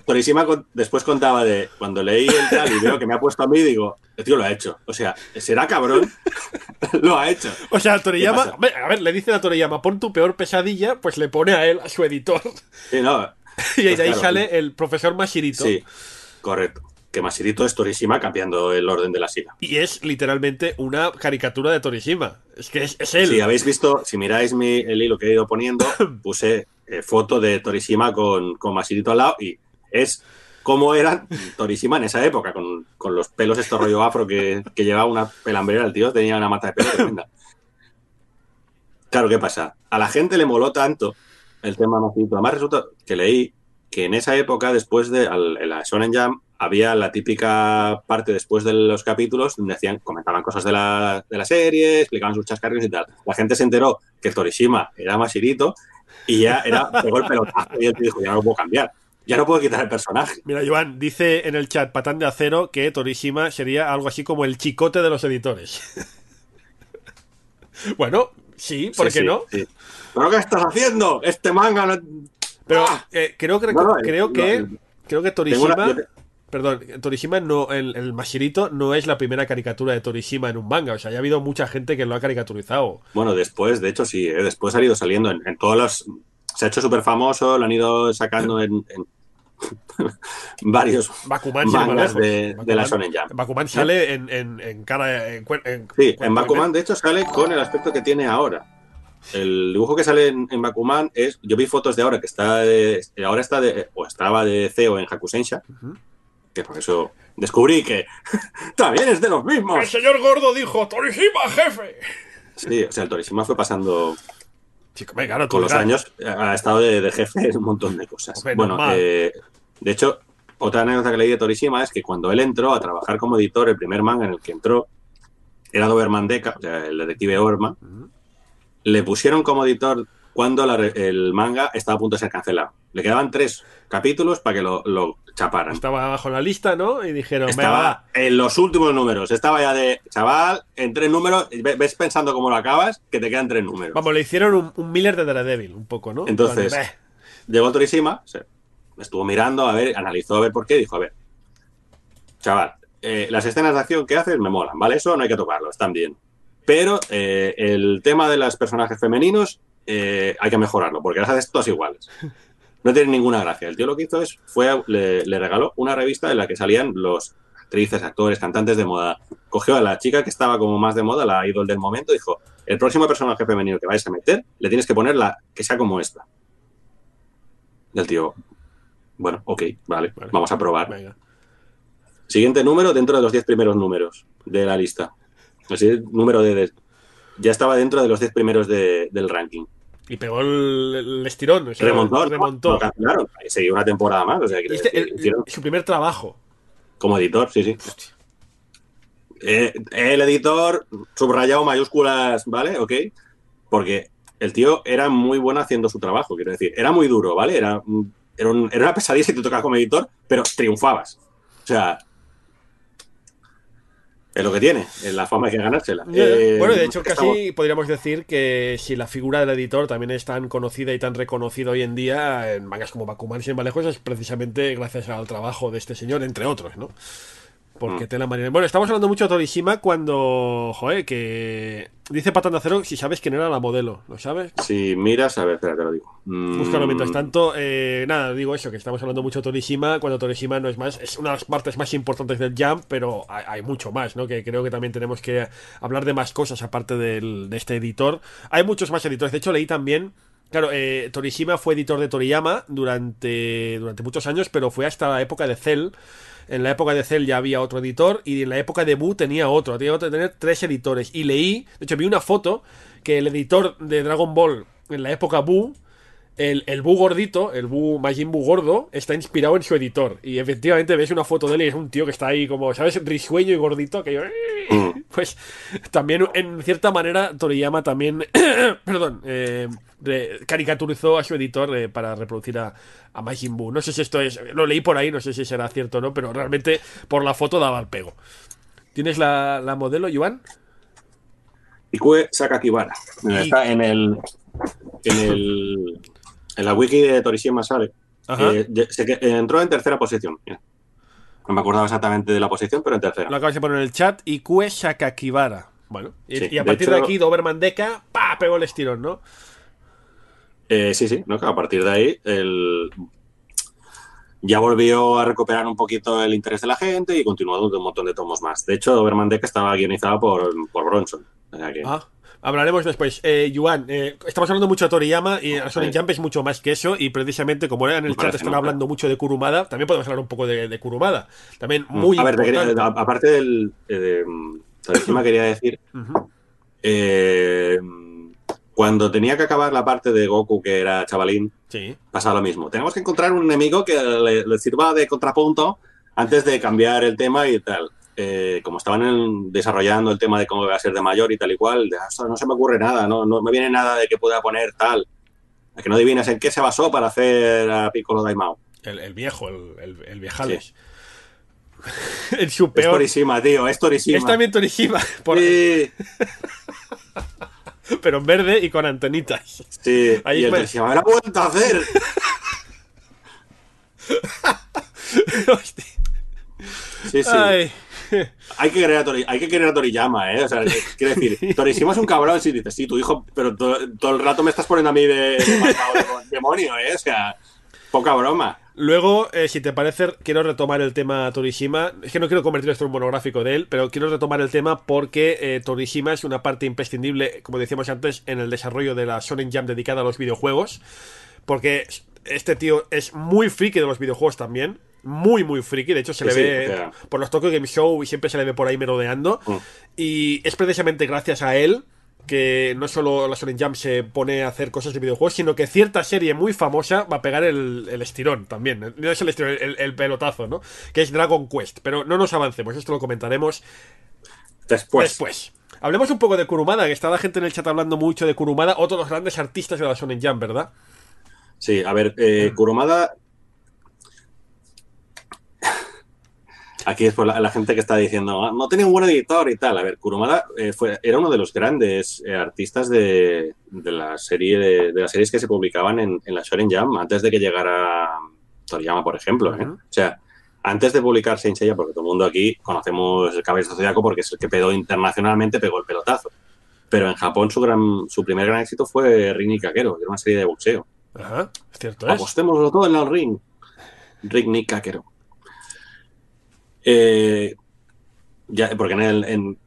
Torishima con- después contaba de cuando leí el tal y veo que me ha puesto a mí, digo, el tío lo ha hecho. O sea, será cabrón, lo ha hecho. O sea, Toriyama. A ver, le dicen a Toriyama, pon tu peor pesadilla, pues le pone a él, a su editor. Sí, no, Y ahí Pues claro. sale el profesor Mashirito. sí, correcto. Que Masirito es Torishima cambiando el orden de la silla. Y es literalmente una caricatura de Torishima. Es que es, es él. Si habéis visto, si miráis mi, el hilo que he ido poniendo, puse eh, foto de Torishima con, con Masirito al lado y es cómo era Torishima en esa época, con, con los pelos estos rollo afro que, que llevaba una pelambrera, el tío tenía una mata de pelo tremenda. Claro, ¿qué pasa? A la gente le moló tanto el tema Macito. Además, resulta que leí que en esa época, después de al- la Shonen Jam, había la típica parte después de los capítulos donde hacían, comentaban cosas de la, de la serie, explicaban sus chascarrillos y tal. La gente se enteró que Torishima era Mashirito y ya era, pegó el pelotazo y él dijo, ya no lo puedo cambiar. Ya no puedo quitar el personaje. Mira, Iván, dice en el chat Patán de Acero que Torishima sería algo así como el chicote de los editores. bueno, sí, ¿por Sí, qué sí, no? sí. ¿Pero qué estás haciendo? Este manga no... Pero ¡Ah! eh, creo que No, no, creo no, que no. creo que una- Torishima, te- perdón, Torishima no el, el Mashirito no es la primera caricatura de Torishima en un manga, o sea, ya ha habido mucha gente que lo ha caricaturizado. Bueno, después, de hecho, sí, ¿eh? después ha ido saliendo en, en todos los. Se ha hecho súper famoso, lo han ido sacando en, en varios. Bakuman Mangas de- de la Shonen Jump. Bakuman sale en, en, en cara en, Sí, en Bakuman, de hecho, sale con el aspecto que tiene ahora. El dibujo que sale en, Bakuman es. Yo vi fotos de ahora que está de, ahora está de. o estaba de CEO en Hakusensha. Que por eso descubrí que también es de los El mismos. señor gordo dijo, Torishima, jefe. Sí, o sea, el Torishima fue pasando Chico, me claro, con los años ha estado de, de jefe en un montón de cosas. Hombre, bueno, eh, de hecho, otra anécdota que leí de Torishima es que cuando él entró a trabajar como editor, el primer manga en el que entró era Doberman Deca, o sea, el detective Orma, Ujú. le pusieron como editor cuando la el manga estaba a punto de ser cancelado. Le quedaban tres capítulos para que lo, lo chaparan. Estaba bajo la lista, ¿no? Y dijeron, va. Estaba en los últimos números. Estaba ya de, chaval, en tres números, ve- ves pensando cómo lo acabas, que te quedan tres números. Vamos, le hicieron un, un Miller de Daredevil, un poco, ¿no? Entonces. Llegó Torishima, se- estuvo mirando, a ver, analizó a ver por qué, dijo, a ver, chaval, eh, las escenas de acción que haces me molan, ¿vale? Eso no hay que tocarlo, están bien. Pero eh, el tema de los personajes femeninos eh, hay que mejorarlo, porque las haces todas iguales. No tiene ninguna gracia. El tío lo que hizo es, fue, a- le, le regaló una revista en la que salían los actrices, actores, cantantes de moda. Cogió a la chica que estaba como más de moda, la idol del momento, dijo, el próximo personaje femenino que vais a meter, le tienes que poner la que sea como esta. Y el tío, bueno, ok, vale, Vale. vamos a probar. Venga. Siguiente número dentro de los 10 primeros números de la lista. Así, número de, de- Ya estaba dentro de los 10 primeros de- del ranking. Y pegó el, el estirón. o sea, Remontó. remontó. Lo cancelaron. Seguía una temporada más. O sea, Este, el- su primer trabajo. como editor, sí, sí. Eh, el editor, subrayado mayúsculas, ¿vale? Ok. Porque el tío era muy bueno haciendo su trabajo, quiero decir. Era muy duro, ¿vale? Era, era, un- era una pesadilla si te tocaba como editor, pero triunfabas. O sea. Es lo que tiene, es la fama hay que ganársela. Eh, bueno, de hecho, estamos- casi podríamos decir que si la figura del editor también es tan conocida y tan reconocida hoy en día en mangas como Bakuman y sin más lejos, es precisamente gracias al trabajo de este señor, entre otros, ¿no? Porque Mm. tela marina. Bueno, estamos hablando mucho de Torishima cuando. Joder, que. Dice Patán Acero si sabes quién era la modelo, ¿lo sabes? Si miras, a ver, espera, te lo digo. Mm, Búscalo mientras tanto. Eh, nada, digo eso, que estamos hablando mucho de Torishima, cuando Torishima no es más, es una de las partes más importantes del Jump, pero hay, hay mucho más, ¿no? Que creo que también tenemos que hablar de más cosas aparte del- de este editor. Hay muchos más editores. De hecho, leí también. Claro, eh, Torishima fue editor de Toriyama durante, durante muchos años, pero fue hasta la época de Cell. En la época de Cell ya había otro editor y en la época de Buu tenía otro. Tenía que tener tres editores. Y leí, de hecho vi una foto que el editor de Dragon Ball en la época Buu el, el Bu gordito, el Bu Majin Buu gordo, está inspirado en su editor. Y efectivamente ves una foto de él y es un tío que está ahí como, ¿sabes? Risueño y gordito, que yo... Mm. Pues también, en cierta manera, Toriyama también, perdón, eh, caricaturizó a su editor eh, para reproducir a, a Majin Buu. No sé si esto es, lo leí por ahí, no sé si será cierto o no, pero realmente por la foto daba el pego. ¿Tienes la, la modelo, Yuan? Ikue Sakakibara. Está en el, en el. En la wiki de Torishima sale. Eh, se que- entró en tercera posición. Mira. No me acordaba exactamente de la posición, pero en tercera. Lo acabas de poner en el chat. Ikue Sakakibara. Bueno, y, Sí, y a de partir de hecho- aquí, Doberman Deca, ¡pa! pegó el estirón, ¿no? Eh, sí, sí, ¿no? A partir de ahí el... ya volvió a recuperar un poquito el interés de la gente y continuó dando un montón de tomos más. De hecho, Doberman Deck estaba guionizado por, por Bronson. O sea que, Ah, Hablaremos después. Eh, Yuan, eh, estamos hablando mucho de Toriyama y a Sonic Sí. Jump es mucho más que eso. Y precisamente, como en el Me chat están hablando mucho de Kurumada, también podemos hablar un poco de, de Kurumada. También muy Mm. a ver, quería- aparte del. eh, de, mm, Toriyama quería decir. Eh, cuando tenía que acabar la parte de Goku, que era chavalín, Sí. pasaba lo mismo. Tenemos que encontrar un enemigo que le, le sirva de contrapunto antes de cambiar el tema y tal. Eh, como estaban en- desarrollando el tema de cómo va a ser de mayor y tal y cual, de, "Ostras, no se me ocurre nada, no, no me viene nada de que pueda poner tal. A que no adivinas en qué se basó para hacer a Piccolo Daimao. El, el viejo, el, el, el viejales. en su Es. Torishima, tío, es Torishima. Es también Torishima, por- Sí, pero en verde y con antenitas. sí. Ahí y el Torishima, me lo ha vuelto a hacer. Hostia. Sí, sí. Ay. Hay que querer a, Tori- hay que querer a Toriyama, ¿eh? O sea, quiero decir, Torishima es un cabrón si dices, sí, tu hijo, pero to- todo el rato me estás poniendo a mí de, de de- demonio, ¿eh? O sea, poca broma. Luego, eh, si te parece, quiero retomar el tema Torishima. Es que no quiero convertir esto en un monográfico de él, pero quiero retomar el tema porque eh, Torishima es una parte imprescindible, como decíamos antes, en el desarrollo de la Shonen Jam dedicada a los videojuegos. Porque este tío es muy friki de los videojuegos también. Muy, muy friki. De hecho, se Sí, le ve por los Tokyo Game Show y siempre se le ve por ahí merodeando. Mm. Y es precisamente gracias a él que no solo la Shonen Jump se pone a hacer cosas de videojuegos, sino que cierta serie muy famosa va a pegar el, el estirón también. No es el estirón, el, el pelotazo, ¿no? Que es Dragon Quest. Pero no nos avancemos, esto lo comentaremos Después. después. Hablemos un poco de Kurumada, que está la gente en el chat hablando mucho de Kurumada, otro de los grandes artistas de la Shonen Jump, ¿verdad? Sí, a ver, eh, Mm. Kurumada. Aquí es por la, la gente que está diciendo, "Ah, no tenía un buen editor y tal. A ver, Kurumada eh, fue, era uno de los grandes eh, artistas de, de la serie de, de las series que se publicaban en, en la Shonen Jam antes de que llegara Toriyama, por ejemplo. ¿eh? O sea, antes de publicar Saint Seiya, porque todo el mundo aquí conocemos el Caballero Zodiaco porque es el que pegó internacionalmente, pegó el pelotazo. Pero en Japón su gran su primer gran éxito fue Rini Kakero, que era una serie de boxeo. Ajá, es cierto. Es. Apostémoslo todo en el ring. Ring Nick Kakero. Eh, ya, porque en,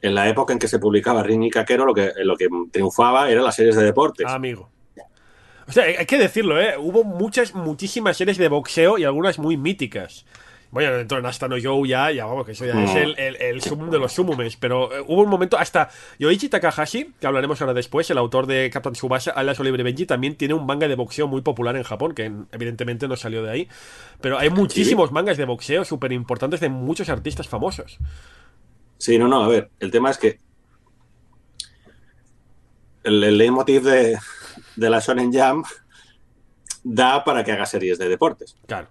en, la época en que se publicaba Ring Nick Kakero, lo que, lo que triunfaba eran las series de deportes. Ah, amigo. O sea, hay que decirlo, ¿eh? Hubo muchas, muchísimas series de boxeo y algunas muy míticas. Bueno, dentro de Nasta no Joe ya, ya vamos, que eso ya es Mm. el, el, el sumum de los sumumes. Pero eh, hubo un momento, hasta Yoichi Takahashi, que hablaremos ahora después, el autor de Captain Tsubasa, alias Oliver Benji, también tiene un manga de boxeo muy popular en Japón, que evidentemente no salió de ahí. Pero hay muchísimos mangas de boxeo súper importantes de muchos artistas famosos. Sí, no, no, a ver, el tema es que el, el leitmotiv de, de la Shonen Jam da para que haga series de deportes. Claro.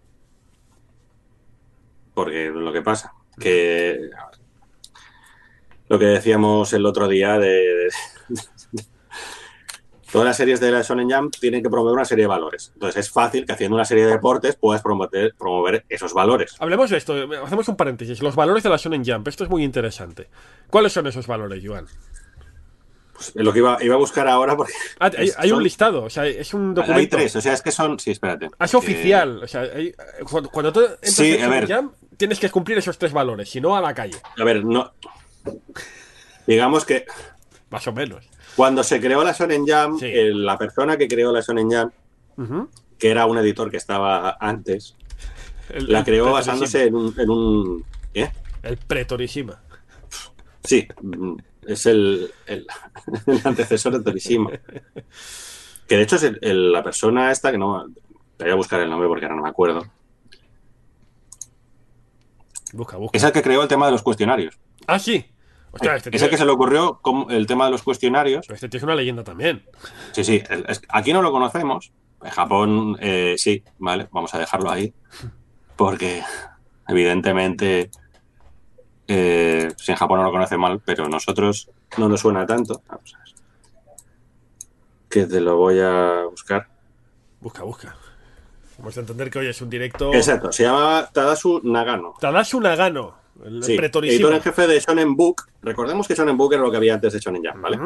Porque lo que pasa, que lo que decíamos el otro día de, de- todas las series de la Shonen Jump tienen que promover una serie de valores. Entonces es fácil que haciendo una serie de deportes puedas promover, promover esos valores. Hablemos de esto, hacemos un paréntesis. Los valores de la Shonen Jump, esto es muy interesante. ¿Cuáles son esos valores, Joan? Pues es lo que iba, iba a buscar ahora porque Ah, hay, un listado, o sea, es un documento. hay tres, o sea, es que son, sí, espérate. Ah, Es Eh, oficial, o sea, hay- cuando, cuando tú entras Sí, en a Shonen ver. Jump, tienes que cumplir esos tres valores, si no, a la calle, a ver, no. Digamos que más o menos. cuando se creó la Shonen Jam, Sí. eh, la persona que creó la Shonen Jam, que era un editor que estaba antes, El- la creó basándose en un, en un ¿eh? El Pretorishima. Sí, mm, es el, el, el antecesor de Torishima. Que de hecho es el- el- la persona esta, que no. Te voy a buscar el nombre porque ahora no me acuerdo. Busca, busca. Es el que creó el tema de los cuestionarios. Ah, sí. Hostia, este es el que se le ocurrió el tema de los cuestionarios. pero este tío es una leyenda también. Sí, sí, aquí no lo conocemos. En Japón, eh, sí, vale, vamos a dejarlo ahí. Porque, evidentemente, eh, si en Japón no lo conoce mal, pero nosotros no nos suena tanto. Vamos a ver. Que te lo voy a buscar. Busca, busca. Vamos a entender que hoy es un directo. Exacto, se llama Tadasu Nagano. Tadasu Nagano, el Sí, editor en jefe de Shonen Book. Recordemos que Shonen Book era lo que había antes de Shonen Jam, ¿vale?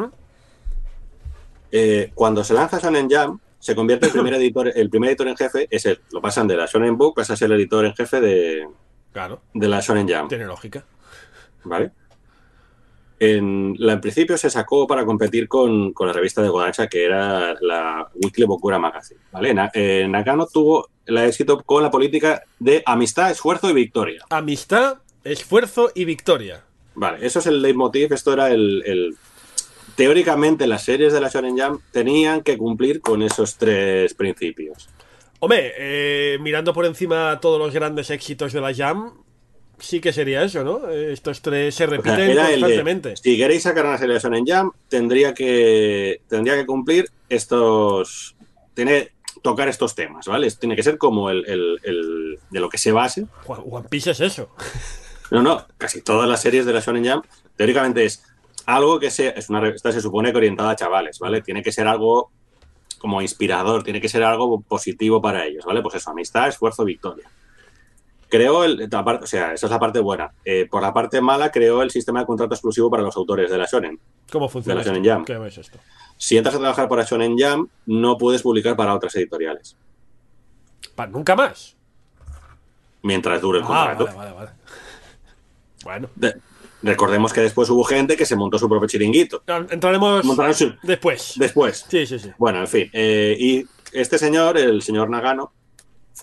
Eh, cuando se lanza Shonen Jam, se convierte el primer editor, el primer editor en jefe es él. Lo pasan de la Shonen Book, pasa a ser el editor en jefe de, Claro, de la Shonen Jam, tiene lógica. ¿vale? En, la, en principio se sacó para competir con, con la revista de Godansha, que era la Weekly Bokura Magazine. ¿vale? Na- eh, Nakano tuvo el éxito con la política de amistad, esfuerzo y victoria. Amistad, esfuerzo y victoria. Vale, eso es el leitmotiv, esto era el, el- Teóricamente las series de la Shonen Jump tenían que cumplir con esos tres principios. Hombre, eh, mirando por encima todos los grandes éxitos de la Jam, sí que sería eso, ¿no? Estos tres se O sea, repiten el constantemente. si queréis sacar una serie de Shonen Jump, tendría que, tendría que cumplir estos... Tiene tocar estos temas, ¿vale? Tiene que ser como el, el- el- de lo que se base. One Piece es eso. No, no, casi todas las series de la Shonen Jump, teóricamente es algo que sea, es una revista se supone que orientada a chavales, ¿vale? Tiene que ser algo como inspirador, tiene que ser algo positivo para ellos, ¿vale? Pues eso, amistad, esfuerzo, victoria. Creo, el, la parte- o sea, esa es la parte buena. Eh, por la parte mala, creó el sistema de contrato exclusivo para los autores de la Shonen. ¿Cómo funciona De la? Shonen Jump. ¿Qué es esto? Si entras a trabajar para Shonen Jump, no puedes publicar para otras editoriales, ¿Nunca más? mientras dure el Ah, contrato. vale, vale, vale. Bueno, De- recordemos que después hubo gente que se montó su propio chiringuito. entraremos su- después. Después, Sí, sí, sí. Bueno, en fin. eh, y este señor, el señor Nagano,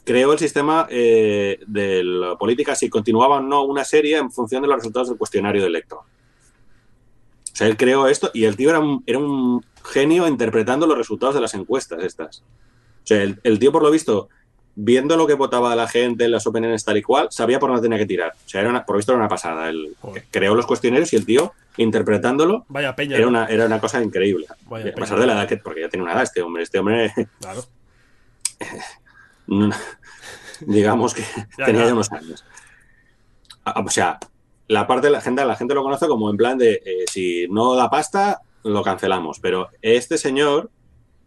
creó el sistema eh, de la política si continuaba o no una serie en función de los resultados del cuestionario del lector. O sea, él creó esto y el tío era un, era un genio interpretando los resultados de las encuestas estas. O sea, el, el tío, por lo visto, viendo lo que votaba la gente en las opiniones tal y cual, sabía por dónde tenía que tirar. O sea, era una, por lo visto era una pasada. Él Joder. creó los cuestionarios y el tío, interpretándolo, Vaya peña. era una, era una cosa increíble. Vaya a pesar de la edad que, porque ya tiene una edad este hombre, este hombre, Claro. digamos que Ya, tenía ya. unos años. Ah, O sea, la parte de la gente, la gente lo conoce como en plan de eh, si no da pasta, lo cancelamos. Pero este señor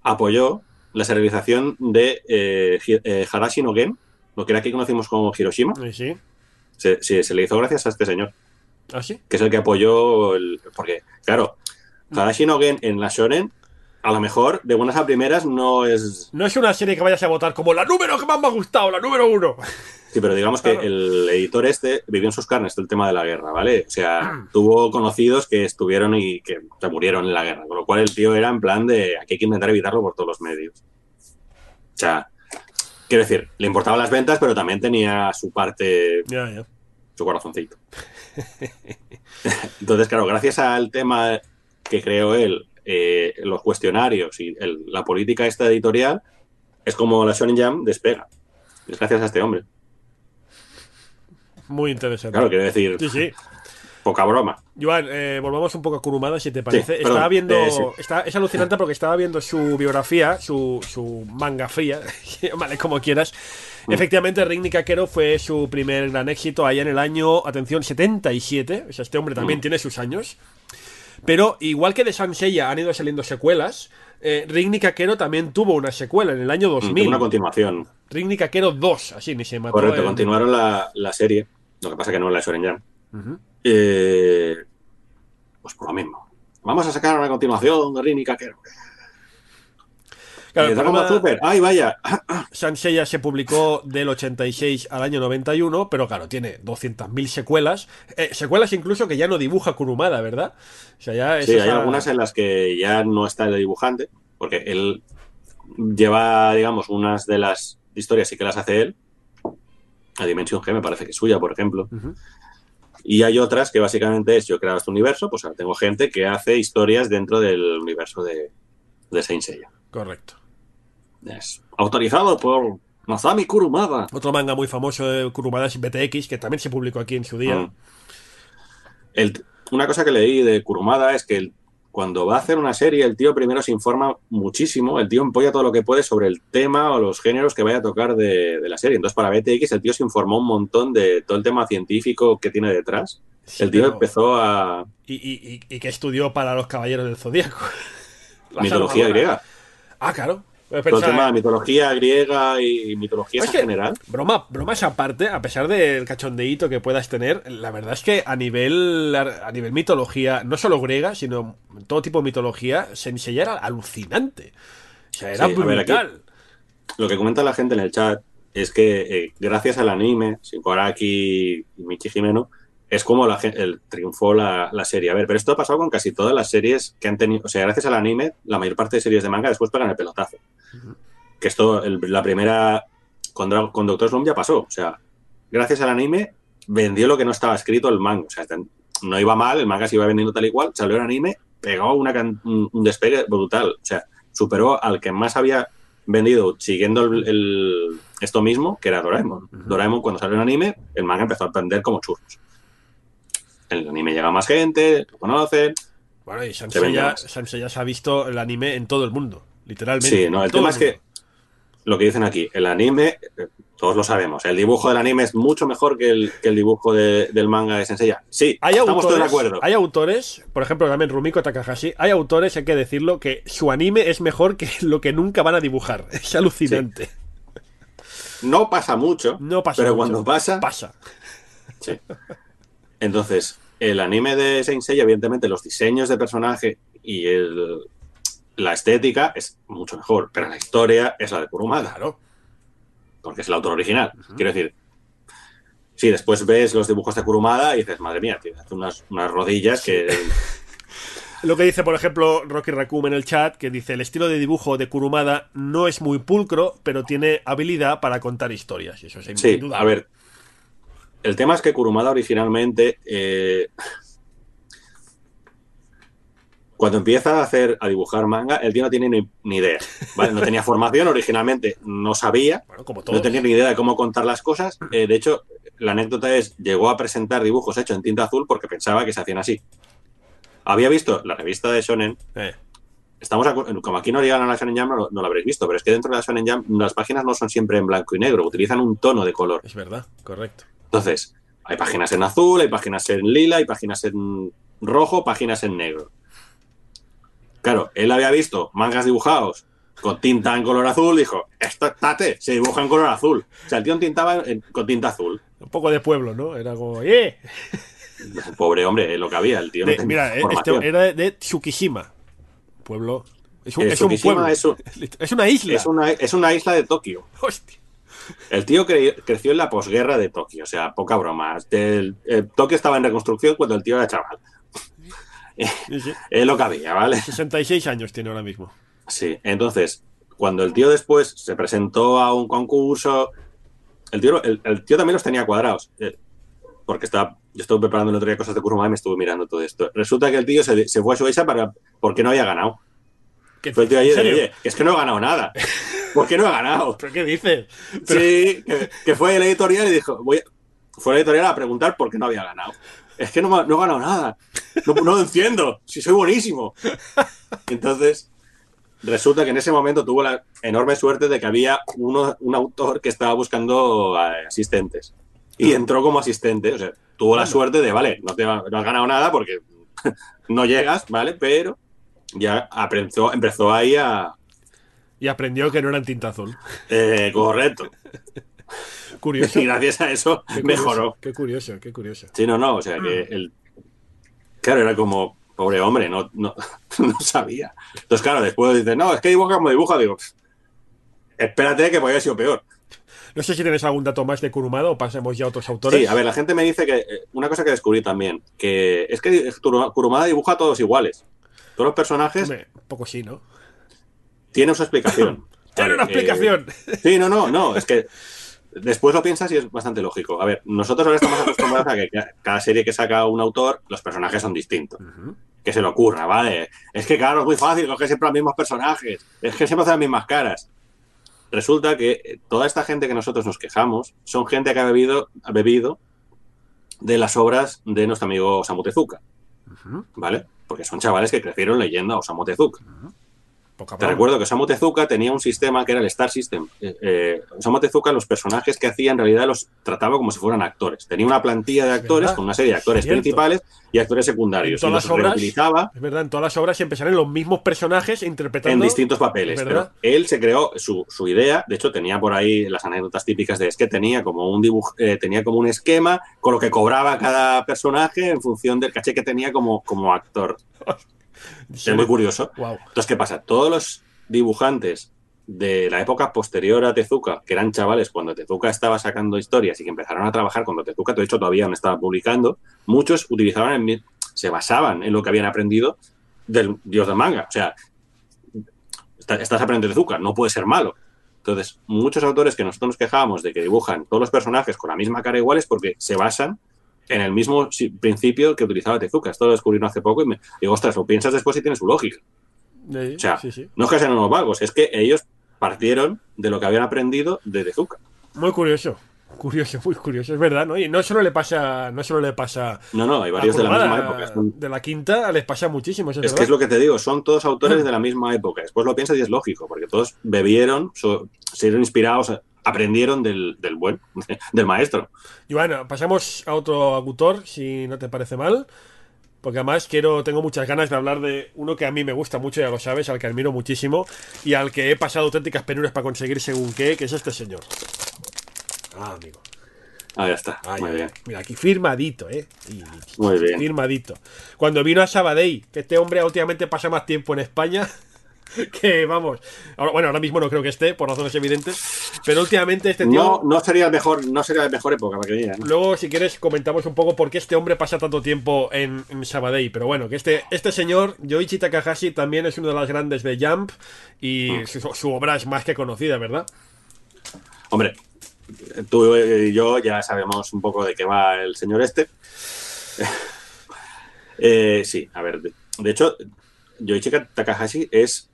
apoyó la serialización de eh, eh, Harashi no Gen, lo que era aquí conocimos como Hiroshima. ¿Y sí? Se, le hizo gracias a este señor, ¿Ah, sí? que es el que apoyó el. Porque, claro, Harashi no Gen en la Shonen, a lo mejor de buenas a primeras no es No es una serie que vayas a votar como la número que más me ha gustado, la número uno. Sí, pero digamos que el editor este vivió en sus carnes el tema de la guerra, ¿vale? O sea, tuvo conocidos que estuvieron y que se murieron en la guerra, con lo cual el tío era en plan de aquí hay que intentar evitarlo por todos los medios. O sea, quiero decir, le importaban las ventas, pero también tenía su parte, Ya, ya. su corazoncito. Entonces, claro, gracias al tema que creó él, eh, los cuestionarios y el- la política esta editorial, es como la Shonen Jam despega. Es gracias a este hombre. Muy interesante. Claro, quiero decir, Sí, sí. poca broma. Joan, eh, volvamos un poco a Kurumada, si te parece. perdón, estaba viendo. eh, sí. está- es alucinante porque estaba viendo su biografía, su, su manga fría, vale, como quieras. Mm. Efectivamente, Ring Nikakero fue su primer gran éxito allá en el año, atención, 77. O sea, este hombre también Mm. tiene sus años. Pero igual que de Sanseiya han ido saliendo secuelas, eh, Ring Nikakero también tuvo una secuela en el año 2000. Una continuación. Ring Nikakero 2, así ni se mató. Correcto, continuaron la, la serie. Lo que pasa que no la Shonen Jam. Ujú. Eh, pues por lo mismo. Vamos a sacar una continuación de Rini Kakero. Claro, el Dragon Ball programa- Super. ¡Ay, vaya! Sanseiya se publicó del 86 al año 91, pero claro, tiene 200.000 secuelas. Eh, secuelas incluso que ya no dibuja Kurumada, ¿verdad? O sea, ya Sí, hay a- algunas en las que ya no está el dibujante, porque él lleva, digamos, unas de las historias sí que las hace él. La Dimensión G me parece que es suya, por ejemplo. Y hay otras que básicamente es yo he creado este universo, pues ahora tengo gente que hace historias dentro del universo de, de Saint Seiya. Correcto. Es autorizado por Masami Kurumada. Otro manga muy famoso de Kurumada es BTX, que también se publicó aquí en su día. Mm. El- una cosa que leí de Kurumada es que el- cuando va a hacer una serie, el tío primero se informa muchísimo, el tío empolla todo lo que puede sobre el tema o los géneros que vaya a tocar de, de la serie. Entonces, para BTX, el tío se informó un montón de todo el tema científico que tiene detrás. Sí, el tío pero- empezó a Y, y, y, y que estudió para los Caballeros del Zodíaco. Mitología griega. Ah, claro. Todo el tema de mitología griega y mitología en que- general. Broma, bromas aparte, a pesar del cachondeíto que puedas tener, la verdad es que a nivel a nivel mitología, no solo griega, sino todo tipo de mitología, Sensei era alucinante. O sea, era Sí, a ver, aquí- brutal. Lo que comenta la gente en el chat es que eh, gracias al anime, Shinko Araki y Michi Jimeno, es como la, el, triunfó la, la serie. A ver, pero esto ha pasado con casi todas las series que han tenido. O sea, gracias al anime, la mayor parte de series de manga después pegan el pelotazo. Que esto, el- la primera con, con Doctor Slump ya pasó. O sea, gracias al anime vendió lo que no estaba escrito el manga. O sea, ten- no iba mal, el manga se iba vendiendo tal y cual. Salió el anime, pegó una un, despegue brutal. O sea, superó al que más había vendido siguiendo el, el- esto mismo, que era Doraemon. Doraemon, cuando salió el anime, el manga empezó a vender como churros. El anime llega a más gente, lo conocen. Bueno, y vende ya, ya se ha visto el anime en todo el mundo, literalmente. Sí, no, el tema es que lo que dicen aquí, el anime, todos lo sabemos, el dibujo del anime es mucho mejor que el, que el dibujo de- del manga de Senseiya. Sí, Hay estamos autores, todos de acuerdo. hay autores, por ejemplo, también Rumiko Takahashi, hay autores, hay que decirlo, que su anime es mejor que lo que nunca van a dibujar. Es alucinante. No pasa mucho, No pasa pero mucho. cuando pasa, Pasa. Sí. Entonces, el anime de Saint Seiya, evidentemente, los diseños de personaje y el- la estética es mucho mejor, pero la historia es la de Kurumada, Claro. porque es el autor original. Quiero decir, sí, después ves los dibujos de Kurumada y dices, madre mía, hace unas, unas rodillas que... Lo que dice, por ejemplo, Rocky Raccoon en el chat, que dice, el estilo de dibujo de Kurumada no es muy pulcro, pero tiene habilidad para contar historias. Y eso es Sí, indudable. a ver. El tema es que Kurumada originalmente, eh, cuando empieza a hacer, a dibujar manga, el tío no tiene ni, ni idea. ¿vale? No tenía formación originalmente, no sabía, Bueno, como todo. no tenía ni idea de cómo contar las cosas. Eh, de hecho, la anécdota es, llegó a presentar dibujos hechos en tinta azul porque pensaba que se hacían así. Había visto la revista de Shonen, Eh, estamos acu- como aquí no llegan a la Shonen Jam, no, no lo habréis visto, pero es que dentro de la Shonen Jam las páginas no son siempre en blanco y negro, utilizan un tono de color. es verdad, correcto. Entonces, hay páginas en azul, hay páginas en lila, hay páginas en rojo, páginas en negro. Claro, él había visto mangas dibujados con tinta en color azul, dijo, esto es tate, se dibuja en color azul. O sea, el tío tintaba en- con tinta azul. Un poco de pueblo, ¿no? Era como, ¡eh! Pobre hombre, es lo que había, el tío De- mira, eh, este era de, Tsukishima. Pueblo. Es un, Eh, es un Tsukishima pueblo. es un- Es una isla. Es una, es una isla de Tokio. Hostia. El tío cre- creció en la posguerra de Tokio, o sea, poca broma. El- el Tokio estaba en reconstrucción cuando el tío era chaval. Sí. Es lo que había, ¿vale? 66 años tiene ahora mismo. Sí, entonces, cuando el tío después se presentó a un concurso, el tío, el, el tío también los tenía cuadrados, eh, porque estaba, yo estuve preparando el otro día cosas de Kurumada y me estuve mirando todo esto. Resulta que el tío se, se fue a Suecia para, porque no había ganado. ¿Qué, Fue el tío que es que no he ganado nada. ¿Por qué no he ganado? ¿Pero qué dices? Pero- Sí, que, que fue la editorial y dijo, voy fue la editorial a preguntar por qué no había ganado. Es que no, no he ganado nada. No, no lo entiendo. Si soy buenísimo. Entonces, resulta que en ese momento tuvo la enorme suerte de que había uno, un autor que estaba buscando eh, asistentes. Y entró como asistente. O sea, tuvo la suerte de, vale, no, te no has ganado nada porque no llegas, ¿vale? Pero ya aprendió, empezó ahí a... Y aprendió que no era en tinta azul. eh, correcto. Curioso. Y gracias a eso Qué curioso, mejoró. Qué curioso, qué curioso. Sí, no, no, o sea que el. Claro, era como, pobre hombre, no, no, no sabía. Entonces, claro, después dice, no, es que dibuja como dibuja, digo, "Pff, espérate que podría haber sido peor. No sé si tienes algún dato más de Kurumada o pasemos ya a otros autores. Sí, a ver, la gente me dice que, eh, una cosa que descubrí también, que es que Kuru- Kurumada dibuja a todos iguales. Todos los personajes Hombre, un poco sí, ¿no? tienen su explicación. Tiene una eh, explicación. Sí, no, no, no, es que después lo piensas y es bastante lógico. A ver, nosotros ahora estamos acostumbrados a que ca- cada serie que saca un autor, los personajes son distintos. Que se le ocurra, ¿vale? Es que, claro, es muy fácil, coger siempre los mismos personajes. Es que siempre hacen las mismas caras. Resulta que eh, toda esta gente que nosotros nos quejamos son gente que ha bebido, ha bebido de las obras de nuestro amigo Osamu Tezuka, ¿vale? Porque son chavales que crecieron leyendo a Osamu Tezuka. Poca Te recuerdo que Osamu Tezuka tenía un sistema que era el Star System. Eh, eh, Osamu Tezuka, los personajes que hacía en realidad los trataba como si fueran actores. Tenía una plantilla de actores ¿Verdad? con una serie de actores principales y actores secundarios. En Y todas los las obras- Es verdad, en todas las obras siempre salen los mismos personajes interpretando. en distintos papeles. Pero él se creó su, su idea, de hecho tenía por ahí las anécdotas típicas de es que tenía como un dibujo, eh, tenía como un esquema con lo que cobraba cada personaje en función del caché que tenía como, como actor. Es muy curioso. Wow. Entonces, ¿qué pasa? Todos los dibujantes de la época posterior a Tezuka, que eran chavales cuando Tezuka estaba sacando historias y que empezaron a trabajar cuando Tezuka, de hecho, todavía no estaba publicando, muchos utilizaban, se basaban en lo que habían aprendido del dios del manga. O sea, está- estás aprendiendo Tezuka, no puede ser malo. Entonces, muchos autores que nosotros nos quejábamos de que dibujan todos los personajes con la misma cara igual es porque se basan en el mismo principio que utilizaba Tezuka. Esto lo descubrí hace poco y me digo, ostras, lo piensas después y tiene su lógica. O sea, sí, sí. no es que sean unos vagos, es que ellos partieron de lo que habían aprendido de Tezuka. Muy curioso. Curioso, muy curioso, es verdad, ¿no? Y no solo le pasa, no solo le pasa No, no, hay varios de la misma época. Son- de la quinta les pasa muchísimo, es, Es que es lo que te digo, son todos autores de la misma época. Después lo piensas y es lógico, porque todos bebieron, so- se dieron inspirados, aprendieron del, del buen, del maestro. Y bueno, pasamos a otro autor, si no te parece mal. Porque además quiero, tengo muchas ganas de hablar de uno que a mí me gusta mucho, ya lo sabes, al que admiro muchísimo y al que he pasado auténticas penurias para conseguir según qué, que es este señor. Ah, amigo. Ah, ya está. Ay, Muy bien. Mira, aquí firmadito, ¿eh? Muy bien. Firmadito. Cuando vino a Sabadell, que este hombre últimamente pasa más tiempo en España que, vamos, ahora, bueno, ahora mismo no creo que esté, por razones evidentes, pero últimamente este tío... No, no sería mejor, no sería la mejor época para que diga, ¿no? Luego, si quieres, comentamos un poco por qué este hombre pasa tanto tiempo en, en Sabadell. Pero bueno, que este, este señor, Yoichi Takahashi, también es uno de las grandes de Jump y Mm. su, su obra es más que conocida, ¿verdad? Hombre, tú y yo ya sabemos un poco de qué va el señor este. Eh, sí, a ver, de, de hecho, Yoichi Takahashi es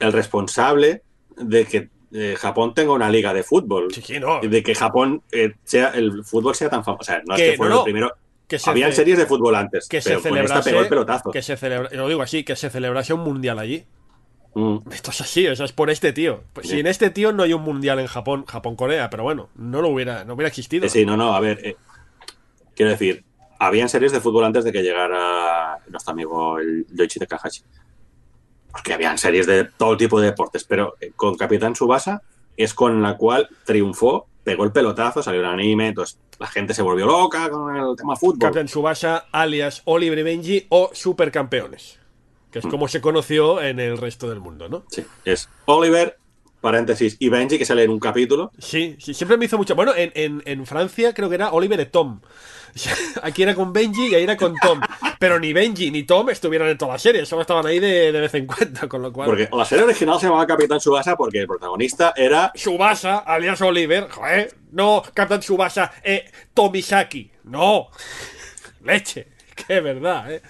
el responsable de que eh, Japón tenga una liga de fútbol. Sí, sí, no. Y de que Japón eh, sea el fútbol sea tan famoso. O sea, no Que es que fuera no, el primero. Que se Habían series de fútbol antes, que se pero con esta celebrase, pegó el pelotazo. que se celebra, lo digo así, que se celebrase un mundial allí. Mm. Esto es así, o sea, es por este tío. Pues si en este tío no hay un mundial en Japón, Japón-Corea, pero bueno, no lo hubiera, no hubiera existido. Eh, Sí, no, no, a ver, eh, quiero decir, habían series de fútbol antes de que llegara nuestro amigo el Yoichi Takahashi. Porque habían series de todo tipo de deportes, pero eh, con Capitán Subasa es con la cual triunfó, pegó el pelotazo, salió el anime, entonces la gente se volvió loca con el tema fútbol. Captain Subasa, alias Oliver y Benji o Supercampeones, que Mm. es como se conoció en el resto del mundo, ¿no? Sí, es Oliver, paréntesis, y Benji, que sale en un capítulo. Sí, sí, siempre me hizo mucho. Bueno, en, en, en Francia creo que era Oliver y Tom. Aquí era con Benji y ahí era con Tom. Pero ni Benji ni Tom estuvieron en toda la serie, solo estaban ahí de, de vez en cuando, con lo cual. Porque la serie original se llamaba Capitán Subasa porque el protagonista era Subasa, alias Oliver, joder, no, Captain Subasa, eh, Tomisaki, no, leche, que verdad, eh.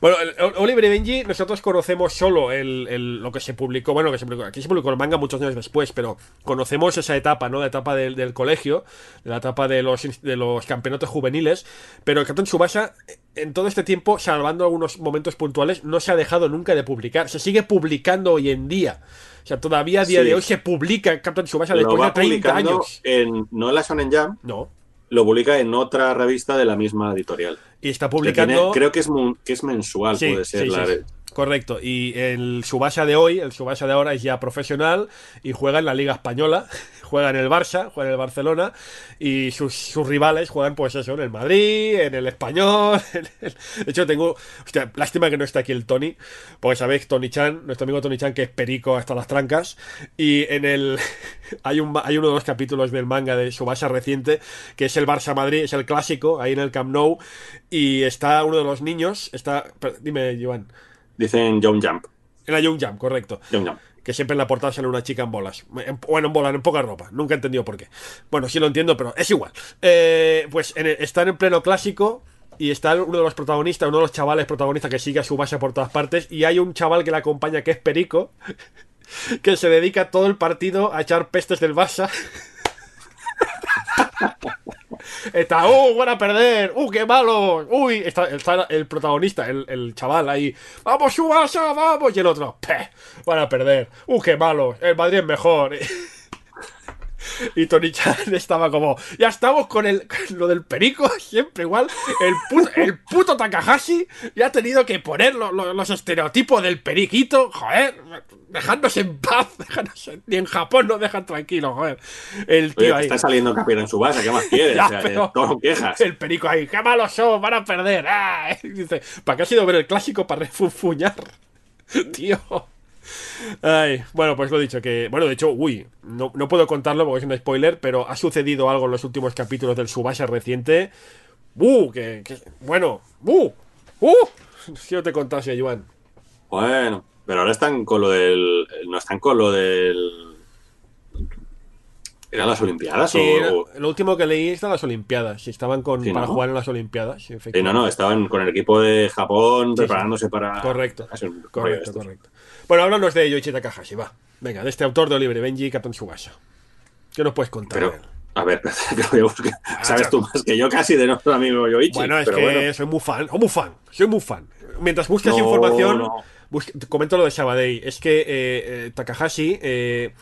Bueno, Oliver y Benji, nosotros conocemos solo el, el- lo que se publicó, bueno, lo que se publicó, aquí se publicó el manga muchos años después, pero conocemos esa etapa, ¿no? La etapa del, del colegio, la etapa de los, de los campeonatos juveniles, pero el Captain Subasa, en todo este tiempo, salvando algunos momentos puntuales, no se ha dejado nunca de publicar, se sigue publicando hoy en día. O sea, todavía a día Sí. de hoy se publica Captain Subasa lo después de va 30 publicando años. en no en la Shonen Jump, No. Lo publica en otra revista de la misma editorial. Y está Que publicando. tiene- creo que es, que es mensual, Sí, puede ser. sí, la- sí. Correcto. Y el Subasa de hoy, el Subasa de ahora es ya profesional y juega en la Liga Española, juega en el Barça, juega en el Barcelona y sus, sus rivales juegan, pues eso, en el Madrid, en el Español. en el- De hecho, tengo. Hostia, lástima que no está aquí el Tony, porque sabéis, Tony Chan, nuestro amigo Tony Chan, que es perico hasta las trancas. Y en el. Hay, un, hay uno de los capítulos del manga de Subasa reciente, que es el Barça Madrid, es el clásico, ahí en el Camp Nou. Y está uno de los niños, está. Dime, Joan. Dicen Young Jump. En la Young Jump, correcto. Young Jump. Que siempre en la portada sale una chica en bolas. En- bueno, en bolas, en poca ropa. Nunca he entendido por qué. Bueno, sí lo entiendo, pero es igual. Eh, pues en el- están en pleno clásico. Y está uno de los protagonistas, uno de los chavales protagonistas que sigue a su base por todas partes. Y hay un chaval que le acompaña que es Perico. Que se dedica todo el partido a echar pestes del Barça. Está, ¡uh! ¡Van a perder! ¡uh! ¡qué malo! ¡Uy! Está, está el protagonista, el, el chaval ahí. ¡Vamos, Subasa! ¡Vamos! Y el otro, ¡peh! Van a perder. ¡uh! ¡qué malo! El Madrid es mejor. Y Tony Chan estaba como, ya estamos con, el, con lo del perico, siempre igual. El puto, el puto Takahashi ya ha tenido que poner lo- lo- los estereotipos del periquito, joder, dejadnos en paz, dejadnos en- ni en Japón nos dejan tranquilos, joder. El Oye, tío que ahí. está saliendo Capitán Subasa, ¿qué más quieres? Ya, o sea, pero- todo quejas. El perico ahí, qué malos son, van a perder. ¡ah! Dice, ¿para qué has ido a ver el clásico para refunfuñar? Tío. Ay, bueno, pues lo he dicho, que. Bueno, de hecho, uy, no, no puedo contarlo porque es un spoiler, pero ha sucedido algo en los últimos capítulos del Subasa reciente. ¡Uh! Que, que- bueno, ¡uh! ¡uh! Si yo te contase, Joan. Bueno, pero ahora están con lo del. No están con lo del. ¿Eran las Olimpiadas? Sí, o... lo último que leí es las Olimpiadas. Si estaban con, Sí, para ¿no? jugar en las Olimpiadas. sí, no, no, estaban con el equipo de Japón preparándose para. Correcto, correcto, correcto. Bueno, háblanos de Yoichi Takahashi, va. Venga, de este autor de Oliver Benji Captain Subasa. ¿Qué nos puedes contar? Pero, a ver, que lo voy a buscar. Sabes tú más que yo casi de nuestro amigo Yoichi. Bueno, es pero que bueno. soy muy fan, soy muy fan, soy muy fan. Mientras buscas No, información, no. comento lo de Sabadell. Es que eh, eh, Takahashi, eh,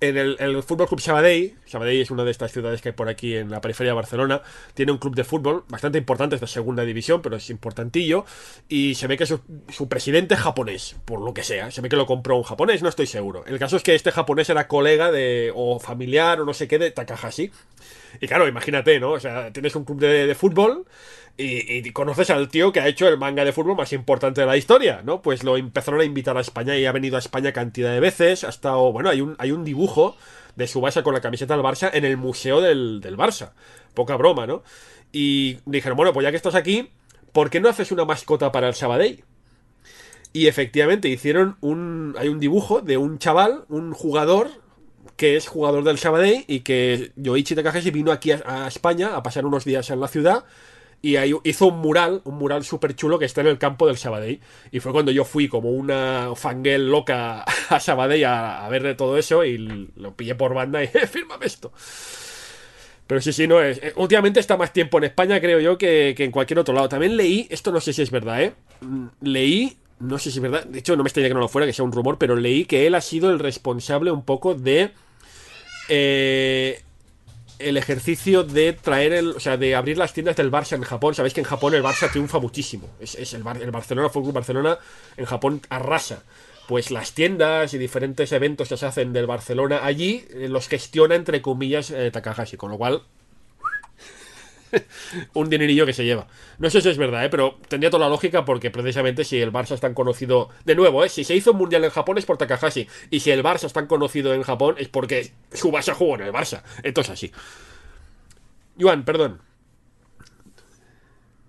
en el, el Fútbol Club Sabadell, Sabadell es una de estas ciudades que hay por aquí en la periferia de Barcelona, tiene un club de fútbol bastante importante, es de segunda división, pero es importantillo, y se ve que su, presidente es japonés, por lo que sea, se ve que lo compró un japonés, no estoy seguro. El caso es que este japonés era colega de, o familiar, o no sé qué, de Takahashi. Y claro, imagínate, ¿no? O sea, tienes un club de, de fútbol y, conoces al tío que ha hecho el manga de fútbol más importante de la historia, ¿no? Pues lo empezaron a invitar a España y ha venido a España cantidad de veces. Ha estado, bueno, hay un, hay un dibujo de Subasa con la camiseta del Barça en el museo del, del Barça. Poca broma, ¿no? Y dijeron, bueno, pues ya que estás aquí, ¿por qué no haces una mascota para el Sabadell? Y efectivamente hicieron un. Hay un dibujo de un chaval, un jugador, que es jugador del Sabadell y que Yoichi Takahashi vino aquí a España a pasar unos días en la ciudad y ahí hizo un mural, un mural súper chulo que está en el campo del Sabadell. Y fue cuando yo fui como una fangirl loca a Sabadell a, a ver de todo eso y lo pillé por banda y "Eh, fírmame esto. Pero sí, sí, no es. eh, Últimamente está más tiempo en España, creo yo, que, que en cualquier otro lado. También leí, esto no sé si es verdad, ¿eh? Mm, Leí, no sé si es verdad, de hecho no me extraña que no lo fuera, que sea un rumor, pero leí que él ha sido el responsable un poco de. eh, el ejercicio de traer el, o sea, de abrir las tiendas del Barça en Japón. Sabéis que en Japón el Barça triunfa muchísimo. Es, el, Bar- el Barcelona, Fútbol Club Barcelona, en Japón arrasa. Pues las tiendas y diferentes eventos que se hacen del Barcelona allí eh, los gestiona entre comillas eh, Takahashi, con lo cual un dinerillo que se lleva. No sé si es verdad, ¿eh? pero tendría toda la lógica porque precisamente si el Barça es tan conocido, de nuevo, ¿eh? si se hizo un mundial en Japón es por Takahashi y si el Barça es tan conocido en Japón es porque su Barça jugó en el Barça. Entonces así. Juan, perdón.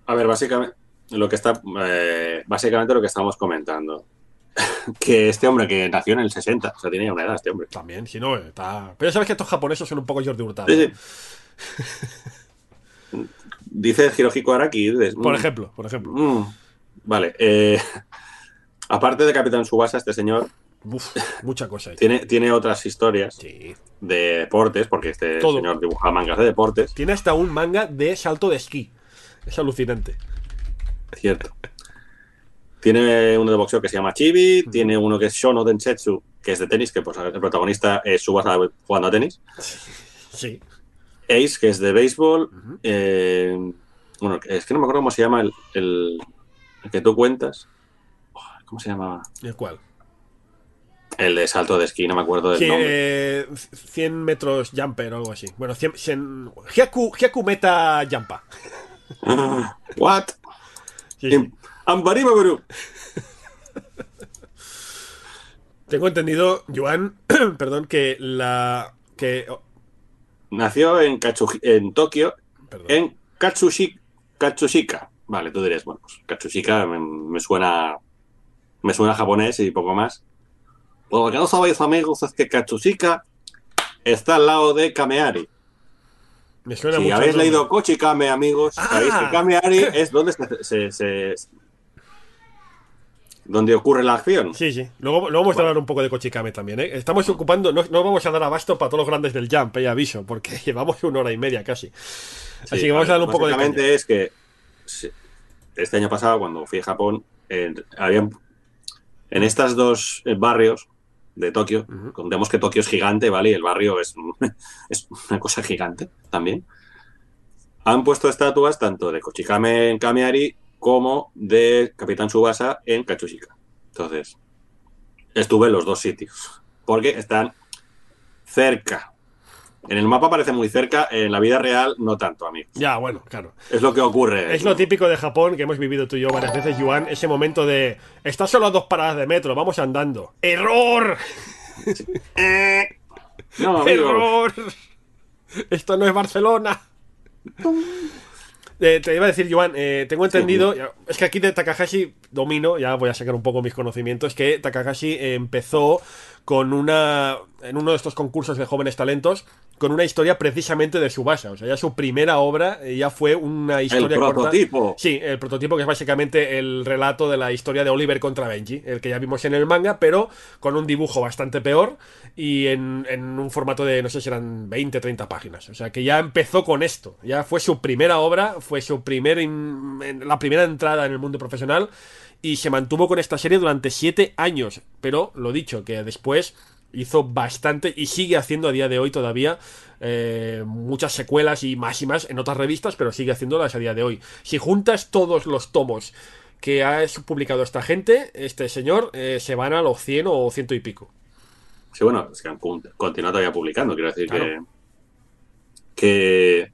A ver, básicamente lo que está, eh, básicamente lo que estamos comentando, que este hombre que nació en el 60, o sea, tiene ya una edad este hombre. También, si no, está. Pero ya sabes que estos japoneses son un poco Jordi Hurtado. Sí, sí. Dice Hirohiko Araki. dices, Por mm, ejemplo, por ejemplo. mm, vale. eh, aparte de Capitán Subasa, este señor Uf, mucha cosa ahí. tiene, tiene otras historias Sí. de deportes, porque este Todo. señor dibuja mangas de deportes, Tiene hasta un manga de salto de esquí. Es alucinante. cierto. Tiene uno de boxeo que se llama Chibi, tiene uno que es Shono Densetsu, que es de tenis, que pues, el protagonista es Subasa jugando a tenis. Sí. Ace, que es de béisbol. eh, bueno, es que no me acuerdo cómo se llama el, el- el que tú cuentas. Oh, ¿Cómo se llama? ¿El cual? El de salto de esquí, no me acuerdo del nombre. eh, 100 metros jumper o algo así. Bueno, 100, 100 Hyaku, Hyaku Meta Jumpa. What? Sí, sí. Tengo entendido, Joan, perdón, que la. que. Nació en, Katsuhi- en Tokio, perdón. en Katsushi- Katsushika. Vale, tú dirías, bueno, pues Katsushika me, me suena me suena japonés y poco más. Pues lo que no sabéis, amigos, es que Katsushika está al lado de Kameari. Me suena Si mucho. habéis leído Kochikame, amigos, Ah. sabéis que Kameari es donde se, se- se- donde ocurre la acción. Sí, sí. Luego, luego vamos a hablar un poco de Kochikame también, ¿eh? Estamos ocupando. No, no vamos a dar abasto para todos los grandes del Jump, eh, aviso, porque llevamos una hora y media casi. Así Sí, que vamos a darle un poco de. básicamente caña. es que este año pasado, cuando fui a Japón, eh, habían en estos dos eh, barrios de Tokio, Ujú. contemos que Tokio es gigante, ¿vale? Y el barrio es, es una cosa gigante también. Han puesto estatuas tanto de Kochikame en Kameari como de Capitán Subasa en Katsushika. Entonces, estuve en los dos sitios, porque están cerca. En el mapa parece muy cerca, en la vida real no tanto, amigo. Ya, bueno, claro. Es lo que ocurre. Es lo típico de Japón que hemos vivido tú y yo varias veces, Yuan. Ese momento de. Estás solo a dos paradas de metro, vamos andando. ¡Error! No, amigo. ¡Error! Esto no es Barcelona. Eh, te iba a decir, Joan, eh, tengo entendido, es que aquí de Takahashi domino, ya voy a sacar un poco mis conocimientos, que Takahashi empezó con una, en uno de estos concursos de jóvenes talentos, con una historia precisamente de Subasa, o sea, ya su primera obra eh, ya fue una historia corta. prototipo. Sí, el prototipo que es básicamente el relato de la historia de Oliver contra Benji, el que ya vimos en el manga, pero con un dibujo bastante peor y en, en un formato de, no sé si eran 20, 30 páginas. O sea, que ya empezó con esto. Ya fue su primera obra, fue su primer in- la primera entrada en el mundo profesional y se mantuvo con esta serie durante 7 años. Pero, lo dicho, que después hizo bastante y sigue haciendo a día de hoy todavía eh, muchas secuelas y más y más en otras revistas, pero sigue haciéndolas a día de hoy. Si juntas todos los tomos que ha publicado esta gente, este señor, eh, se van a los 100 o ciento y pico. Sí, bueno, es que han con- continuado todavía publicando. Quiero decir Claro. que, que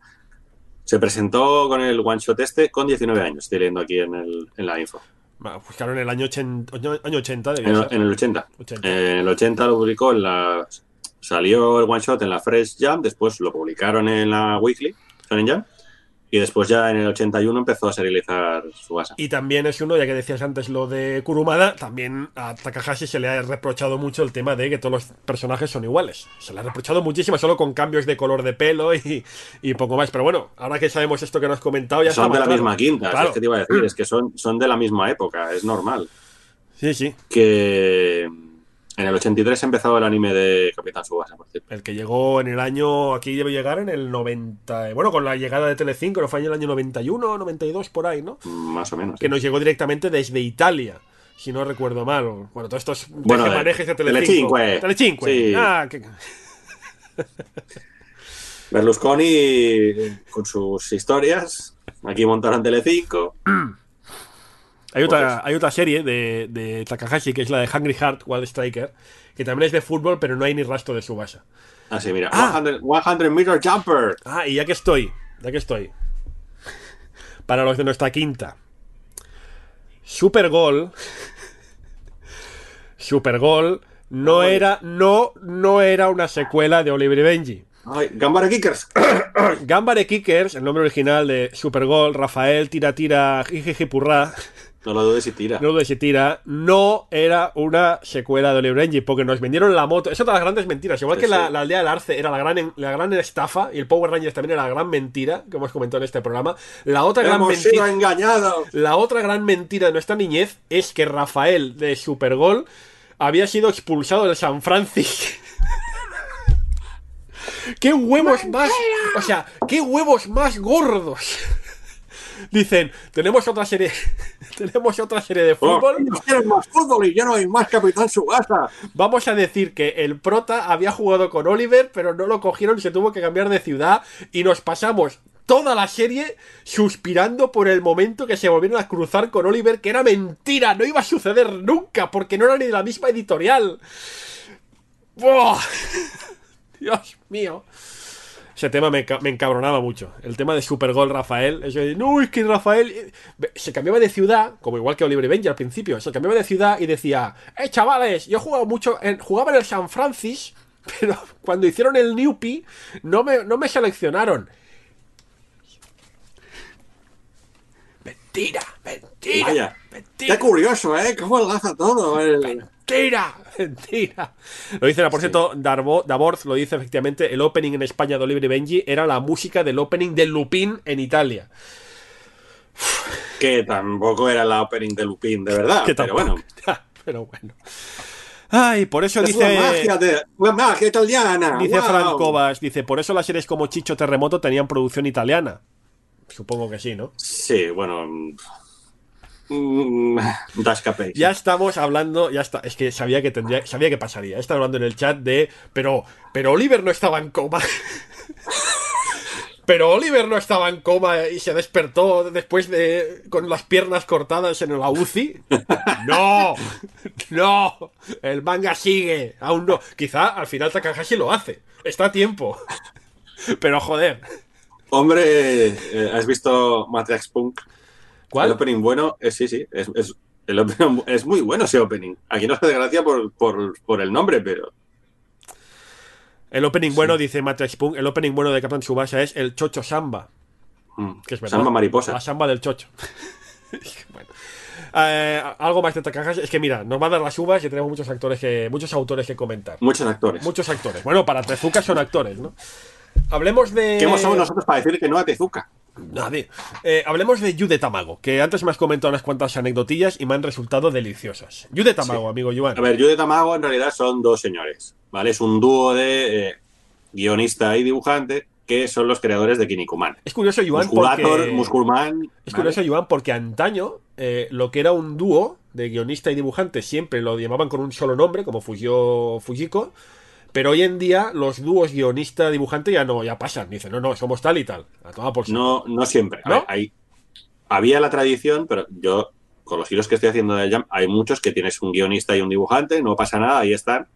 se presentó con el one shot este con 19 años. Estoy leyendo aquí en, el, en la info. Ah, Buscaron en el año 80, año- año 80 debía En, en el 80. 80. En el 80 lo publicó en la. Salió el one shot en la Fresh Jam, después lo publicaron en la Weekly, Shonen Jam, y después ya en el 81 empezó a serializar su base. Y también es uno, ya que decías antes lo de Kurumada, también a Takahashi se le ha reprochado mucho el tema de que todos los personajes son iguales. Se le ha reprochado muchísimo, solo con cambios de color de pelo y, y poco más. Pero bueno, ahora que sabemos esto que nos has comentado, ya Son está de la claro. misma quinta, Claro. es que te iba a decir, es que son, son de la misma época, es normal. Sí, sí. Que en el 83 empezó el anime de Capitán Subasa, por cierto. El que llegó en el año. Aquí debe llegar en el 90. Bueno, con la llegada de Telecinco, no fue en el año 91, 92, por ahí, ¿no? Más o menos. Que nos llegó directamente desde Italia. Si no recuerdo mal. Bueno, todos estos Bueno, de- manejes de Telecinco. Telecinque. Telecinque. Sí. Ah, que- Berlusconi con sus historias, aquí montaron Telecinco. Hay otra, hay otra serie de, de Takahashi que es la de Hungry Heart Wild Striker, que también es de fútbol, pero no hay ni rastro de Subasa. Así, mira, Ah. 100, 100 meter jumper. Ah, y ya que estoy, ya que estoy. Para los de nuestra quinta. Supergol. Supergol no era, no, no era una secuela de Oliver y Benji. Ay, Gambara Kickers. Gambare Kickers, el nombre original de Supergol, Rafael Tira Tira Jijiji Purra, No lo dudes y tira. no de si tira, no era una secuela de Oliver y Benji, porque nos vendieron la moto. Es otra de las grandes mentiras. Igual Sí, que la, sí. la aldea del Arce era la gran, la gran estafa, y el Power Rangers también era la gran mentira, que hemos comentado en este programa. La otra gran Hemos sido mentira. engañados. La otra gran mentira de nuestra niñez es que Rafael de Supergol había sido expulsado del San Francisco. ¡Qué huevos más! O sea, ¡qué huevos más gordos! Dicen, tenemos otra serie. tenemos otra serie de fútbol. Quieren más fútbol y ya no hay más Capitán Subasa. Vamos a decir que el prota había jugado con Oliver, pero no lo cogieron y se tuvo que cambiar de ciudad. Y nos pasamos toda la serie suspirando por el momento que se volvieron a cruzar con Oliver, que era mentira, no iba a suceder nunca, porque no era ni de la misma editorial. ¡Buah! Dios mío. Ese tema me, ca- me encabronaba mucho. El tema de Supergol Rafael. Eso de, no, es que Rafael eh, se cambiaba de ciudad, como igual que Oliver Benji al principio. Se cambiaba de ciudad y decía, eh, chavales, yo he jugado mucho, en, jugaba en el San Francis, pero cuando hicieron el Newpie no me, no me seleccionaron. Mentira, mentira, Vaya. mentira. Qué curioso, ¿eh? ¿Cómo enlaza todo? El... Mentira, mentira. Lo dice, por cierto, Darbo, lo dice efectivamente, el opening en España de Oliver y Benji era la música del opening de Lupin en Italia. Que tampoco era la opening de Lupin, de verdad. Que pero tampoco- bueno. pero bueno. Ay, por eso Es una dice... magia, de, una magia italiana. Dice ¡Wow! Dice, por eso las series como Chicho Terremoto tenían producción italiana. Supongo que sí, ¿no? Sí, bueno. Mm. Ya estamos hablando, ya está, es que sabía que tendría, sabía que pasaría. Estaba hablando en el chat de, pero, pero Oliver no estaba en coma. pero Oliver no estaba en coma y se despertó después de con las piernas cortadas en la UCI. No, no, el manga sigue, aún no. Quizá al final Takahashi lo hace. Está a tiempo. Pero joder. Hombre, eh, ¿has visto Matrix Punk? El opening bueno, eh, sí, sí, es, es- el opening- es muy bueno ese opening. Aquí no hace gracia por, por, por el nombre, pero El opening bueno, dice Matrix Punk, el opening bueno de Captain Subasa es el Chocho Samba. mm, Que es verdad. Samba Mariposa. La samba del chocho. bueno. Eh, algo más de Takahashi. Es que mira, nos va a dar las uvas y tenemos muchos actores que. muchos autores que comentar. Muchos actores. Muchos actores. Bueno, para Tezuka son actores, ¿no? Hablemos de. ¿Qué somos nosotros para decir que no a Tezuka? Nadie. Eh, hablemos de Yude Tamago, que antes me has comentado unas cuantas anecdotillas y me han resultado deliciosas. Yude Tamago, Sí. amigo Yuan. A ver, yo de Tamago en realidad son dos señores, ¿vale? Es un dúo de eh, guionista y dibujante que son los creadores de Kinnikuman. Es curioso, Yuan, Musculator, porque... Musculman. Es ¿vale? curioso, Joan, porque antaño eh, lo que era un dúo de guionista y dibujante siempre lo llamaban con un solo nombre, como Fujio Fujiko, pero hoy en día los dúos guionista-dibujante ya no, ya pasan. Dicen, no, no, somos tal y tal. A tomar por. No, no siempre. A ¿No? ver, hay- había la tradición, pero yo, con los giros que estoy haciendo de Jam, hay muchos que tienes un guionista y un dibujante, no pasa nada, ahí están.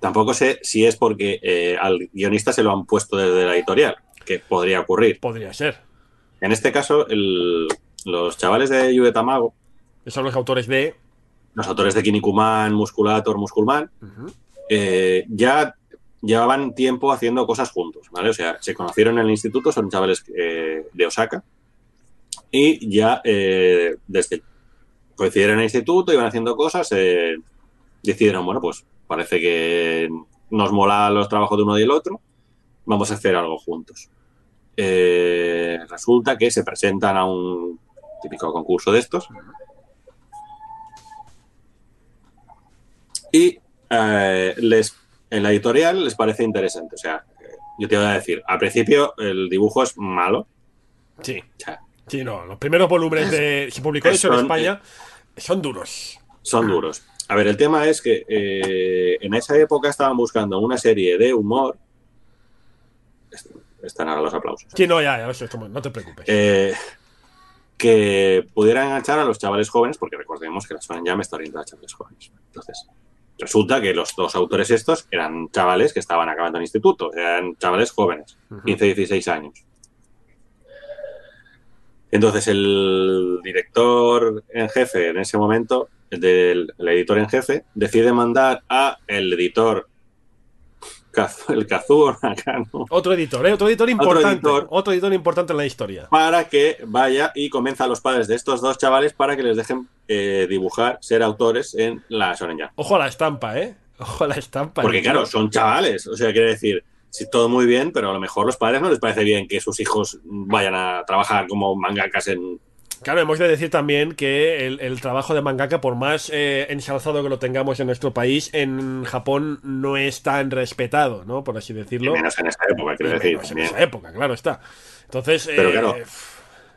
Tampoco sé si es porque eh, al guionista se lo han puesto desde la editorial, que podría ocurrir. Podría ser. En este caso, el- los chavales de Yude Tamago, Que son los autores de... los autores de Kinnikuman, Musculator, Musculman. Eh, ya llevaban tiempo haciendo cosas juntos, ¿vale? O sea, se conocieron en el instituto, son chavales eh, de Osaka, y ya eh, desde coincidieron en el instituto, iban haciendo cosas, eh, decidieron, bueno, pues parece que nos mola los trabajos de uno y el otro, vamos a hacer algo juntos. Eh, resulta que se presentan a un típico concurso de estos y eh, les, en la editorial les parece interesante. O sea, eh, yo te voy a decir, al principio el dibujo es malo. Sí. O sea, Sí, no. Los primeros volúmenes de... Se publicó eso en Son- España. Son duros. son duros. A ver, el tema es que eh, en esa época estaban buscando una serie de humor. Est- Están ahora los aplausos. Sí, no, ya, ya, no te preocupes. Eh, que pudieran enganchar a los chavales jóvenes, porque recordemos que la Shonen Jam está orientada a chavales jóvenes. Entonces, resulta que los dos autores estos eran chavales que estaban acabando el instituto, eran chavales jóvenes, Ujú. 15, 16 años. Entonces, el director en jefe en ese momento, el, del, el editor en jefe, decide mandar a el editor, El Kazuo Nakano, Otro editor, ¿eh? Otro editor importante. Otro editor, editor. importante en la historia. para que vaya y convenza a los padres de estos dos chavales para que les dejen eh, dibujar, ser autores en la Shonen. Ojo a la estampa, ¿eh? Ojo a la estampa. Porque claro, son chavales, o sea, quiere decir, sí, todo muy bien, pero a lo mejor los padres no les parece bien que sus hijos vayan a trabajar como mangakas en... Claro, hemos de decir también que el, el trabajo de mangaka, por más eh, ensalzado que lo tengamos en nuestro país, en Japón no es tan respetado, ¿no? Por así decirlo. menos en esta época, quiero Y decir. menos en esa época, claro está. Entonces, Pero eh, claro,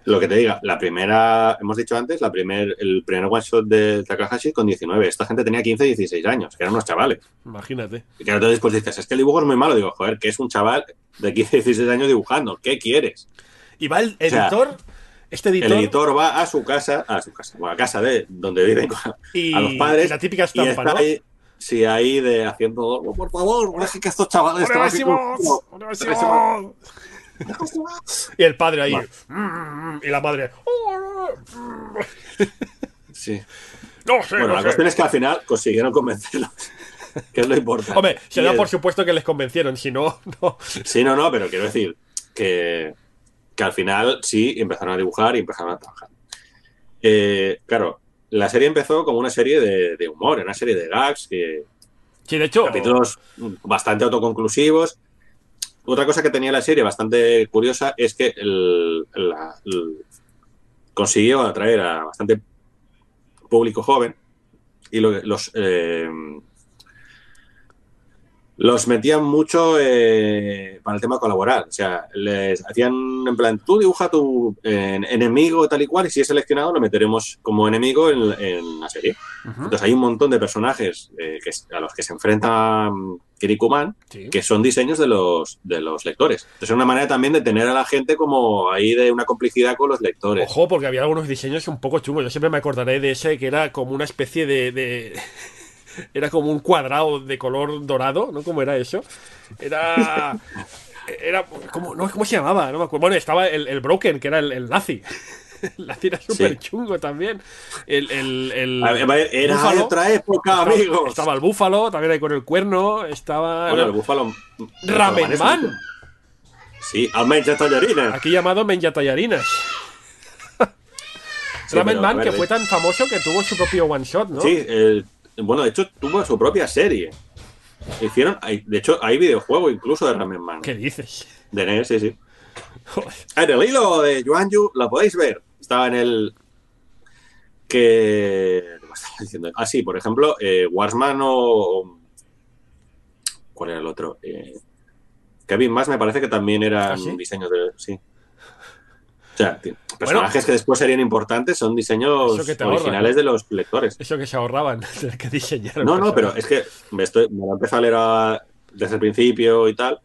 Lo que te diga, la primera, hemos dicho antes, la primer, el primer one shot de Takahashi con 19. Esta gente tenía 15, 16 años, que eran unos chavales. imagínate. Y claro, entonces después dices, es que el dibujo es muy malo. Digo, joder, que es un chaval de 15, 16 años dibujando. ¿Qué quieres? Y va el sea, editor, este editor, El editor va a su casa, a su casa, a casa de donde viven y, a los padres. y la típica y estampa, está ¿no? ahí, sí, ahí de haciendo, "Oh, por favor, deje que estos chavales conmigo". ¡Bravísimos! Y el padre ahí. Vale. "Mm", Y la madre. "Oh, Sí. No sé, Bueno, no la sé". cuestión es que al final consiguieron convencerlos, que es lo importante. Hombre, se Y da por supuesto que les convencieron, si no, no. Sí, no, no, pero quiero decir que, que al final sí empezaron a dibujar y empezaron a trabajar. Eh, claro, la serie empezó como una serie de, de humor, una serie de gags, que, Sí, de hecho, capítulos bastante autoconclusivos. Otra cosa que tenía la serie bastante curiosa es que el- la- el- consiguió atraer a bastante público joven y lo- los eh, los metían mucho eh, para el tema colaborar. O sea, les hacían en plan, tú dibuja tu eh, enemigo tal y cual, y si es seleccionado lo meteremos como enemigo en, en la serie. Entonces hay un montón de personajes eh, que, a los que se enfrenta mm, Kirikuman Sí. que son diseños de los, de los lectores. Entonces es una manera también de tener a la gente como ahí de una complicidad con los lectores. Ojo, porque había algunos diseños un poco chungos. Yo siempre me acordaré de ese que era como una especie de. de, era como un cuadrado de color dorado, ¿no? ¿Cómo era eso? Era. Era. ¿Cómo, no, ¿cómo se llamaba? No me acuerdo. Bueno, estaba el, el Broken, que era el, el nazi. El nazi era súper chungo también. El, el, el ver, Era búfalo. otra época, Estaba- amigos. Estaba el búfalo, también ahí con el cuerno. Estaba. Bueno, el búfalo. Ramen el Man. Sí, almeja tallarines. Aquí llamado Menja Tallarinas. Sí, Ramen pero, Man, a ver, que fue tan famoso que tuvo su propio one shot, ¿no? Sí, el- bueno, de hecho tuvo su propia serie. Hicieron, hay- de hecho, hay videojuego incluso de Ramen Man. ¿Qué dices? De NES, sí, sí. Joder. En el hilo de Yuan Yu, la podéis ver. Estaba en el. Que. ¿qué estaba diciendo? Ah, sí, por ejemplo, eh, Warsman o. ¿Cuál era el otro? Eh, Kevin Más me parece que también eran ¿Ah, sí? diseños de. Sí. O sea, personajes que después serían importantes son diseños ahorra, originales de los lectores. Eso que se ahorraban, tener que diseñar. No, no, pero es que me, estoy, me lo empecé a leer a- desde el principio y tal.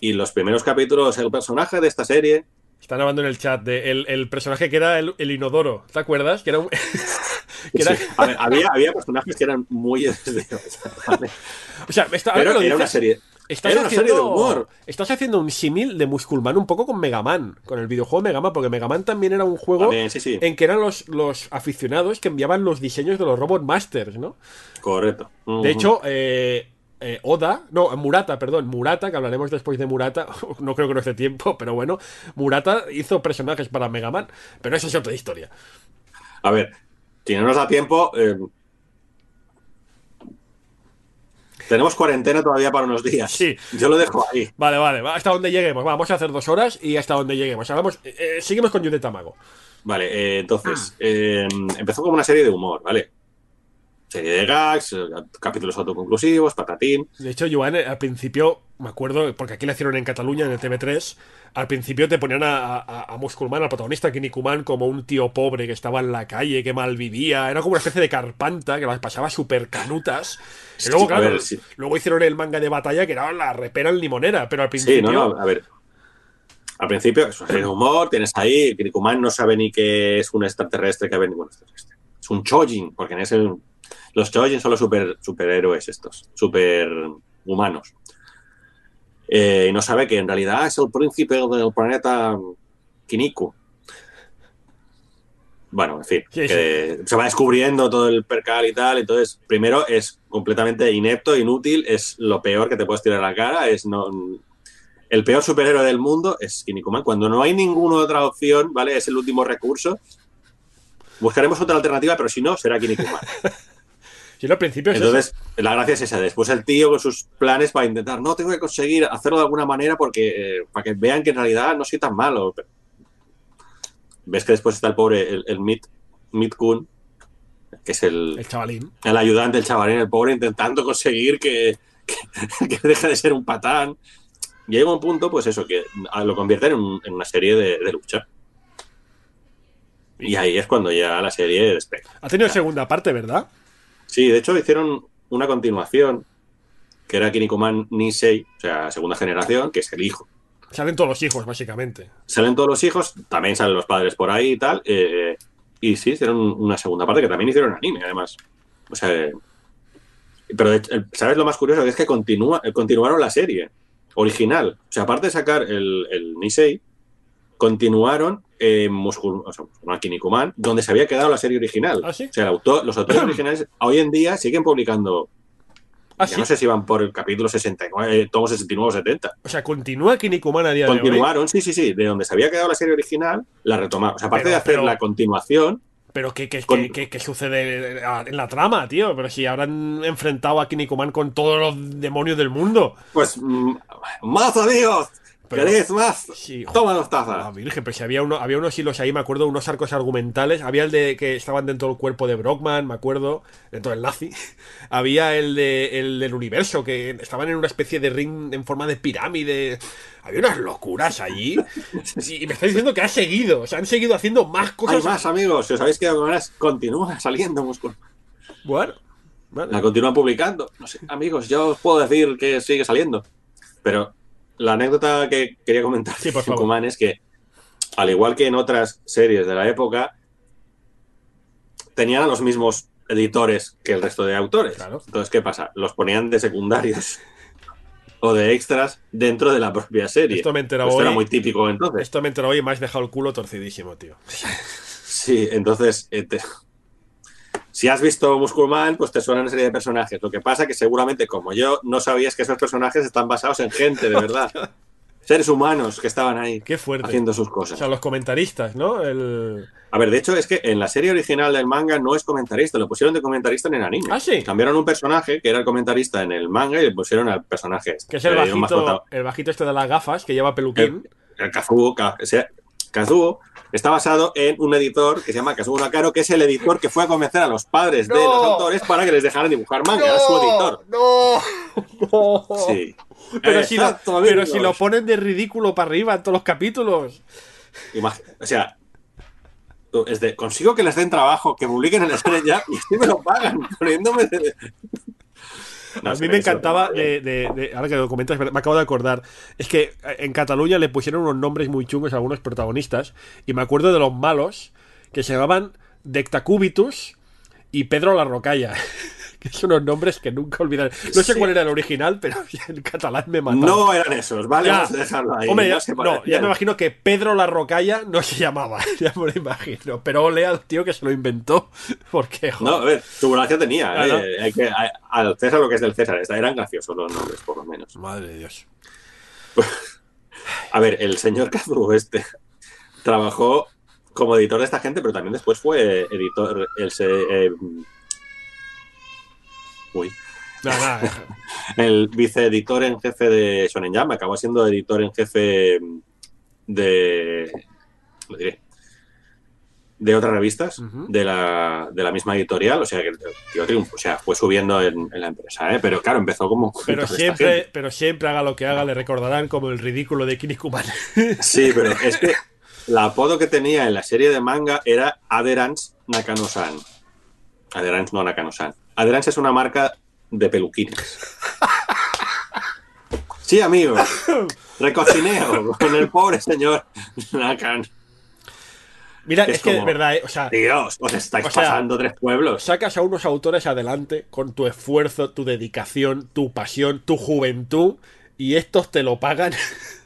Y los primeros capítulos, el personaje de esta serie Están hablando en el chat de el, el personaje que era el, el inodoro. ¿Te acuerdas? Que era un. que era- Sí. A ver, había, había personajes que eran muy. O sea, ahora pero lo era una serie Estás era una haciendo, serie de humor. Estás haciendo un símil de Musculman un poco con Mega Man, con el videojuego Mega Man, porque Mega Man también era un juego También, sí, sí. en que eran los, los aficionados que enviaban los diseños de los Robot Masters, ¿no? correcto De hecho, eh, eh, Oda, no, Murata, perdón, Murata, que hablaremos después de Murata, no creo que no esté tiempo, pero bueno, Murata hizo personajes para Mega Man, pero eso es otra historia. a ver si no nos da tiempo eh, tenemos cuarentena todavía para unos días Sí. yo lo dejo ahí Vale, vale, va, hasta donde lleguemos, vamos a hacer dos horas y hasta donde lleguemos. Hagamos, eh, eh, seguimos con Yude Tamago. vale eh, entonces eh, empezó como una serie de humor vale serie de gags eh, capítulos autoconclusivos patatín De hecho, Joan, eh, al principio, me acuerdo, porque aquí la hicieron en Cataluña, en el TV3, al principio te ponían a, a, a Musculman, al protagonista, Kinnikuman, como un tío pobre que estaba en la calle, que mal vivía. Era como una especie de carpanta que las pasaba súper canutas. Y luego, Sí, claro, ver, sí. luego hicieron el manga de batalla que era la repera en limonera, pero al principio... Sí, no, no, a ver. Al principio es de humor, tienes ahí, Kirikuman no sabe ni que es un extraterrestre que ha venido. Bueno, extraterrestre. Es un Chojin, porque en ese. Los Chojin son los super, superhéroes estos, super humanos. Eh, y no sabe que en realidad es el príncipe del planeta Kiniku. Bueno, en fin, Sí, que se va descubriendo todo el percal y tal. Entonces, primero es completamente inepto, inútil, es lo peor que te puedes tirar a la cara. Es no, el peor superhéroe del mundo es Kinnikuman. Cuando no hay ninguna otra opción, ¿vale? Es el último recurso. Buscaremos otra alternativa, pero si no, será Kinnikuman. Sí, no, al principio es eso. Entonces, la gracia es esa. Después el tío con sus planes para intentar, no, tengo que conseguir hacerlo de alguna manera porque eh, para que vean que en realidad no soy tan malo. Ves que después está el pobre, el, el Mit, Mit Kun, que es el, el chavalín. el ayudante, el chavalín, el pobre, intentando conseguir que, que, que deje de ser un patán. Y llega un punto, pues eso, que lo convierten en, en una serie de, de lucha. Y ahí es cuando ya la serie despega. Ha tenido segunda parte, ¿verdad? Sí, de hecho hicieron una continuación que era Kinnikuman Nisei, o sea, segunda generación, que es el hijo. Salen todos los hijos, básicamente. Salen todos los hijos, también salen los padres por ahí y tal. eh, y sí, hicieron una segunda parte que también hicieron anime, además. O sea, eh, pero de hecho, ¿sabes lo más curioso? Que es que continúa, eh, continuaron la serie original. O sea, aparte de sacar el, el Nisei, continuaron en Muscul, o sea, donde se había quedado la serie original. ¿Ah, sí? O sea, el autor, los autores originales hoy en día siguen publicando. Ah, ya sí. no sé si van por el capítulo 69, eh, tomo 69 o 70. O sea, continúa Kinnikuman a día de hoy. Continuaron, sí, sí, sí, de donde se había quedado la serie original, la retomaron. O sea, aparte Pero- de hacer pero- la continuación, Pero ¿qué, qué, Con- qué- sucede en la trama, tío? Pero si habrán enfrentado a Kinnikuman con todos los demonios del mundo. pues, mm, más amigos, Pero- ¿queréis más? Sí, Toma los Ah, tazas. virgen, pero si había, uno, había unos hilos ahí, me acuerdo, unos arcos argumentales. Había el de que estaban dentro del cuerpo de Brockman, me acuerdo, dentro del nazi. Había el, de, el del universo, que estaban en una especie de ring en forma de pirámide. Había unas locuras allí. Y me estáis diciendo que ha seguido, o sea, han seguido haciendo más Hay cosas. más amigos, si os habéis quedado con ganas, continúa saliendo Muscul. Bueno, vale. La continúan publicando. No sé, amigos, yo os puedo decir que sigue saliendo. Pero la anécdota que quería comentar Sí, por favor. Es que, al igual que en otras series de la época, tenían a los mismos editores que el resto de autores. Claro. Entonces, ¿qué pasa? Los ponían de secundarios o de extras dentro de la propia serie. Esto me he enterado Esto era hoy. muy típico entonces. Esto me he enterado hoy y me has dejado el culo torcidísimo, tío. Sí, entonces, eh, te- si has visto Musculman, pues te suena una serie de personajes. Lo que pasa que seguramente, como yo, no sabías que esos personajes están basados en gente, de verdad. Seres humanos que estaban ahí Qué fuerte. haciendo sus O cosas. sea, los comentaristas, ¿no? El... A ver, de hecho, es que en la serie original del manga no es comentarista, lo pusieron de comentarista en el anime. Ah, sí. Cambiaron un personaje que era el comentarista en el manga y le pusieron al personaje este. Que es el bajito, el bajito este de las gafas que lleva peluquín. el Kazuo, Ka- o sea, Kazuo está basado en un editor que se llama Kazuo Nakaro, que es el editor que fue a convencer a los padres de ¡No! los autores para que les dejaran dibujar manga. Era su editor. ¡No! ¡No! Sí. Pero, si lo, Exacto, pero amigos. si lo ponen de ridículo para arriba en todos los capítulos. Imag- o sea, es de, consigo que les den trabajo, que publiquen en el Jump y así me lo pagan, poniéndome de... No, a mí me encantaba, de, de- de- ahora que lo comentas, me acabo de acordar, es que en Cataluña le pusieron unos nombres muy chungos a algunos protagonistas, y me acuerdo de los malos, que se llamaban Dectacubitus y Pedro la Rocalla, que son unos nombres que nunca olvidaré. No sé Sí. cuál era el original, pero en catalán me mataba. No eran esos, vale, Ya. vamos a dejarlo ahí. Hombre, no ya, no, me imagino que Pedro la Rocalla no se llamaba, ya me lo imagino, pero ole al tío que se lo inventó, porque, joder. No, a ver, su gracia tenía. Ah, eh, ¿no? Hay que, a- al César lo que es del César. Eran graciosos los nombres, por lo menos. Madre de Dios. A ver, el señor Kazuo este trabajó como editor de esta gente, pero también después fue editor. El, eh, uy, Nada, nada, el viceeditor en jefe de Shonen Jump. Acabó siendo editor en jefe de. lo diré, de otras revistas de, la, de la misma editorial, o sea que tío triunfó, o sea, fue subiendo en, en la empresa, ¿eh? pero claro, empezó como Pero de siempre, pero siempre haga lo que haga, le recordarán como el ridículo de Kinnikuman. Sí, pero es que el apodo que tenía en la serie de manga era Adherance Nakano-san. Adherance no Nakano-san. Adherance es una marca de peluquines. Sí, amigo. Recocineo con el pobre señor Nakan. Mira, Es es, que de verdad, eh, o sea, Dios, os estáis O sea, pasando tres pueblos. sacas a unos autores adelante con tu esfuerzo, tu dedicación, tu pasión, tu juventud, y estos te lo pagan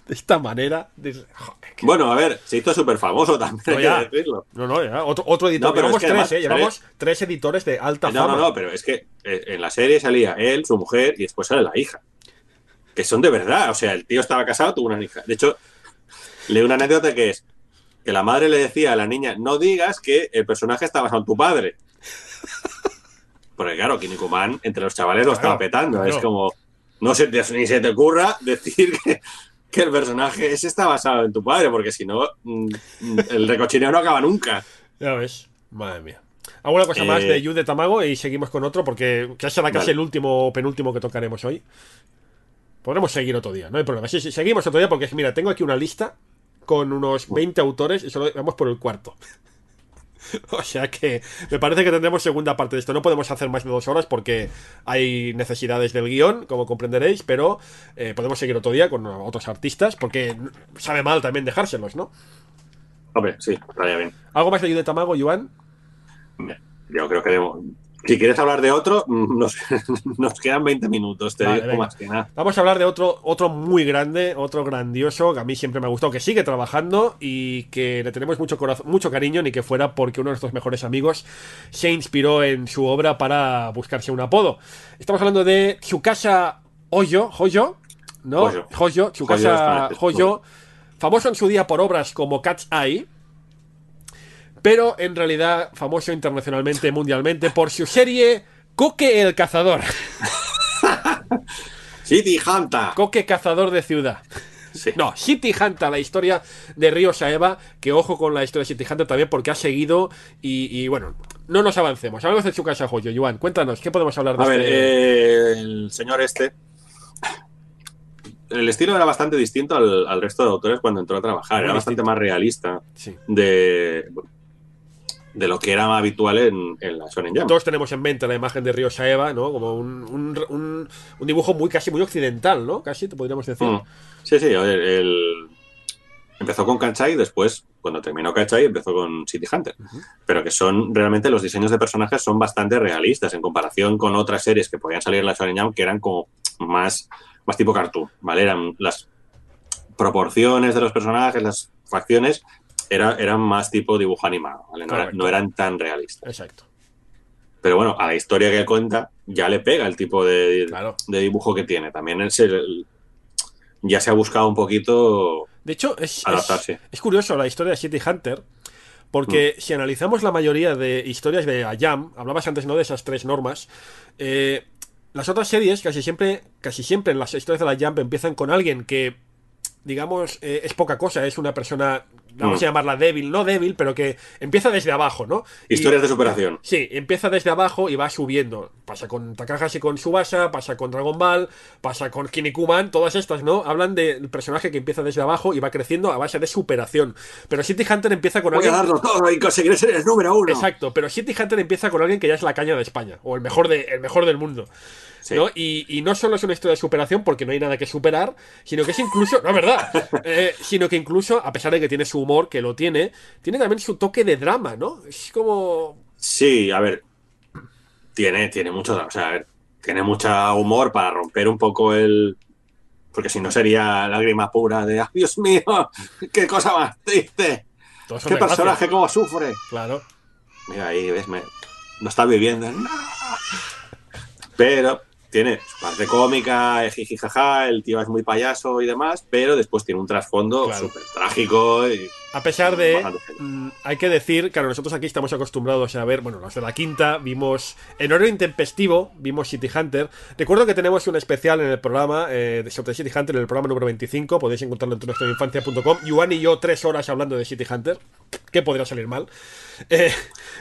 de esta manera. Dices, "Joder, qué- Bueno, a ver, se hizo súper famoso también, No, hay que decirlo. No, no, ya, otro, otro editor. No, pero llevamos es que tres, además, eh, llevamos tres editores de alta No, fama. no, no, pero es que eh, en la serie salía él, su mujer y después sale la hija. Que son de verdad, o sea, el tío estaba casado, tuvo una hija. De hecho, leí una anécdota que es que la madre le decía a la niña, no digas que el personaje está basado en tu padre. Porque claro, Kinnikuman entre los chavales lo estaba petando. claro. Es como, no se te- ni se te ocurra decir que, que el personaje ese está basado en tu padre, porque si no, mm, mm, el recochineo no acaba nunca. Ya ves, madre mía. ¿Alguna cosa más Eh, de Yu de Tamago? Y seguimos con otro, porque ya será casi Vale. el último o penúltimo que tocaremos hoy. Podremos seguir otro día, no hay problema. Sí, sí, seguimos otro día porque, mira, tengo aquí una lista con unos 20 autores y solo vamos por el cuarto. O sea que me parece que tendremos segunda parte de esto. No podemos hacer más de dos horas porque hay necesidades del guion, como comprenderéis, pero eh, podemos seguir otro día con otros artistas porque sabe mal también dejárselos, ¿no? Hombre, sí, estaría bien. ¿Algo más de Yu de Tamago, Joan? Yo creo que debemos- Si quieres hablar de otro, nos, nos quedan 20 minutos, te Vale, digo más que nada. Vamos a hablar de otro, otro muy grande, otro grandioso, que a mí siempre me ha gustado, que sigue trabajando y que le tenemos mucho corazón, mucho cariño, ni que fuera porque uno de nuestros mejores amigos se inspiró en su obra para buscarse un apodo. Estamos hablando de Tsukasa Hoyo, Hoyo, ¿no? Hoyo. Tsukasa Hoyo, famoso en su día por obras como Cat's Eye, pero en realidad famoso internacionalmente, mundialmente, por su serie Coque el Cazador. City Hanta. Coque Cazador de Ciudad. Sí. No, City Hunter, la historia de Río Saeva, que ojo con la historia de City Hunter también porque ha seguido y, y, bueno, no nos avancemos. Hablamos de Tsukasa Hoyo, Joan, cuéntanos, ¿qué podemos hablar de A ver, este? eh, el señor este. El estilo era bastante distinto al, al resto de autores cuando entró a trabajar. Muy era bastante más realista Sí. de, de lo que era habitual en, en la Shonen Jump. Todos tenemos en mente la imagen de Río Saeva, ¿no? Como un, un, un- un dibujo muy casi muy occidental, ¿no? Casi, te podríamos decir. Mm. Sí, sí, el, empezó con Kanchai y después, cuando terminó Kanchai, empezó con City Hunter. Pero que son, realmente, los diseños de personajes son bastante realistas en comparación con otras series que podían salir en la Shonen Jump que eran como más, más tipo cartoon, ¿vale? Eran las proporciones de los personajes, las facciones, era, eran más tipo dibujo animado, ¿vale? No, era- Correcto. no eran tan realistas. Exacto. Pero bueno, a la historia que cuenta ya le pega el tipo de, Claro. de dibujo que tiene. También es el- ya se ha buscado un poquito De hecho, es, es, Adaptarse. es curioso la historia de City Hunter, porque si analizamos la mayoría de historias de la Jam, hablabas antes no de esas tres normas, eh, las otras series casi siempre, casi siempre en las historias de la Jam empiezan con alguien que, digamos, eh, es poca cosa, es una persona, vamos Mm. a llamarla débil, no débil, pero que empieza desde abajo, ¿no? Y- historias de superación. Sí, empieza desde abajo y va subiendo. Pasa con Takahashi con Subasa, pasa con Dragon Ball, pasa con Kinnikuman, todas estas, ¿no? Hablan del personaje que empieza desde abajo y va creciendo a base de superación. Pero City Hunter empieza con Voy a alguien. darlo todo y conseguiré ser el número uno. Exacto, pero City Hunter empieza con alguien que ya es la caña de España, o el mejor, de, el mejor del mundo. Sí. ¿no? Y, y no solo es una historia de superación porque no hay nada que superar, sino que es incluso, no es verdad, Eh, sino que incluso, a pesar de que tiene su humor, que lo tiene, tiene también su toque de drama, ¿no? Es como... Sí, a ver. Tiene, tiene mucho, o sea, a ver, tiene mucha humor para romper un poco el. Porque si no sería lágrima pura de ¡Ay, Dios mío! ¡Qué cosa más triste! ¡Qué personaje cómo sufre! Claro. Mira ahí, ves, me, no está viviendo. ¡No! Pero tiene su parte cómica, jiji jaja, el tío es muy payaso y demás, pero después tiene un trasfondo Claro. súper trágico. Y, A pesar de. Mm, hay que decir, claro, nosotros aquí estamos acostumbrados a ver, bueno, los de la quinta, vimos. En horario intempestivo, vimos City Hunter. Recuerdo que tenemos un especial en el programa eh, de- sobre City Hunter, en el programa número 25. Podéis encontrarlo en nuestroinfancia.com. Yuan y yo, tres horas hablando de City Hunter. ¿Qué podría salir mal? Eh,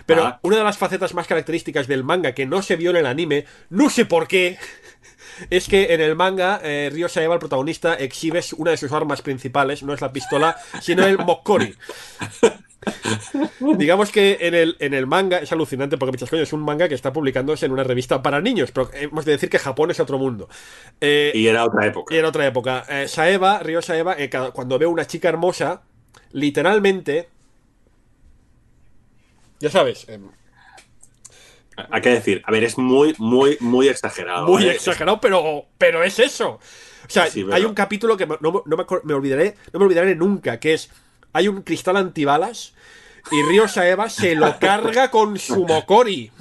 pero Ah. una de las facetas más características del manga que no se vio en el anime, no sé por qué. Es que en el manga, eh, Ryo Saeba, el protagonista, exhibe una de sus armas principales, no es la pistola, sino el Mokori. Digamos que en el, en el manga es alucinante porque, muchas coño, es un manga que está publicándose en una revista para niños, pero hemos de decir que Japón es otro mundo. Eh, y era otra época. y en otra época. Eh, Saeva, Ryo Saeva, eh, cuando ve una chica hermosa, literalmente. Ya sabes, eh, Hay que decir, a ver, es muy, muy, muy exagerado. muy ¿eh? exagerado, pero, pero es eso. O sea, Sí, pero- hay un capítulo que no, no me, olvidaré, no me olvidaré nunca, que es hay un cristal antibalas y Ryo Saeva se lo carga con su Mokori.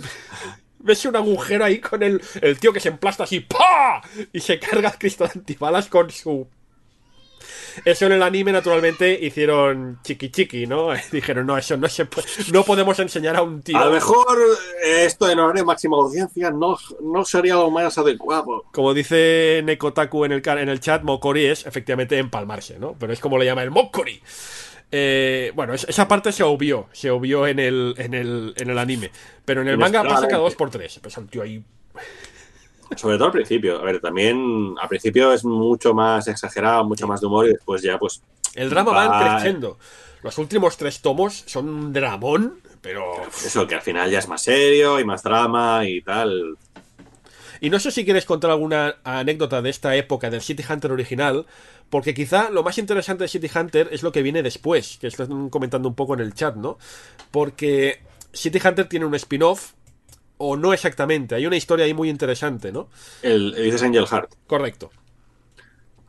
Ves un agujero ahí con el, el tío que se emplasta así ¡pa! y se carga el cristal antibalas con su eso en el anime, naturalmente, hicieron chiqui chiqui, ¿no? Dijeron, no, eso no se puede, no podemos enseñar a un tío. A lo mejor eh, esto en horario máxima audiencia no, no sería lo más adecuado. Como dice Nekotaku en el, en el chat, Mokori es efectivamente empalmarse, ¿no? Pero es como le llama el Mokori. Eh, bueno, es- esa parte se obvió, se obvió en el, en el, en el anime. Pero en el manga pasa cada dos por tres. Pues el tío ahí. Sobre todo al principio. A ver, también al principio es mucho más exagerado, mucho más de humor y después ya pues... El drama va Va- creciendo. Los últimos tres tomos son un dramón, pero. Eso, que al final ya es más serio y más drama y tal. Y no sé si quieres contar alguna anécdota de esta época del City Hunter original, porque quizá lo más interesante de City Hunter es lo que viene después, que están comentando un poco en el chat, ¿no? Porque City Hunter tiene un spin-off, o no exactamente, hay una historia ahí muy interesante, ¿no? El, dices Angel Heart. Correcto.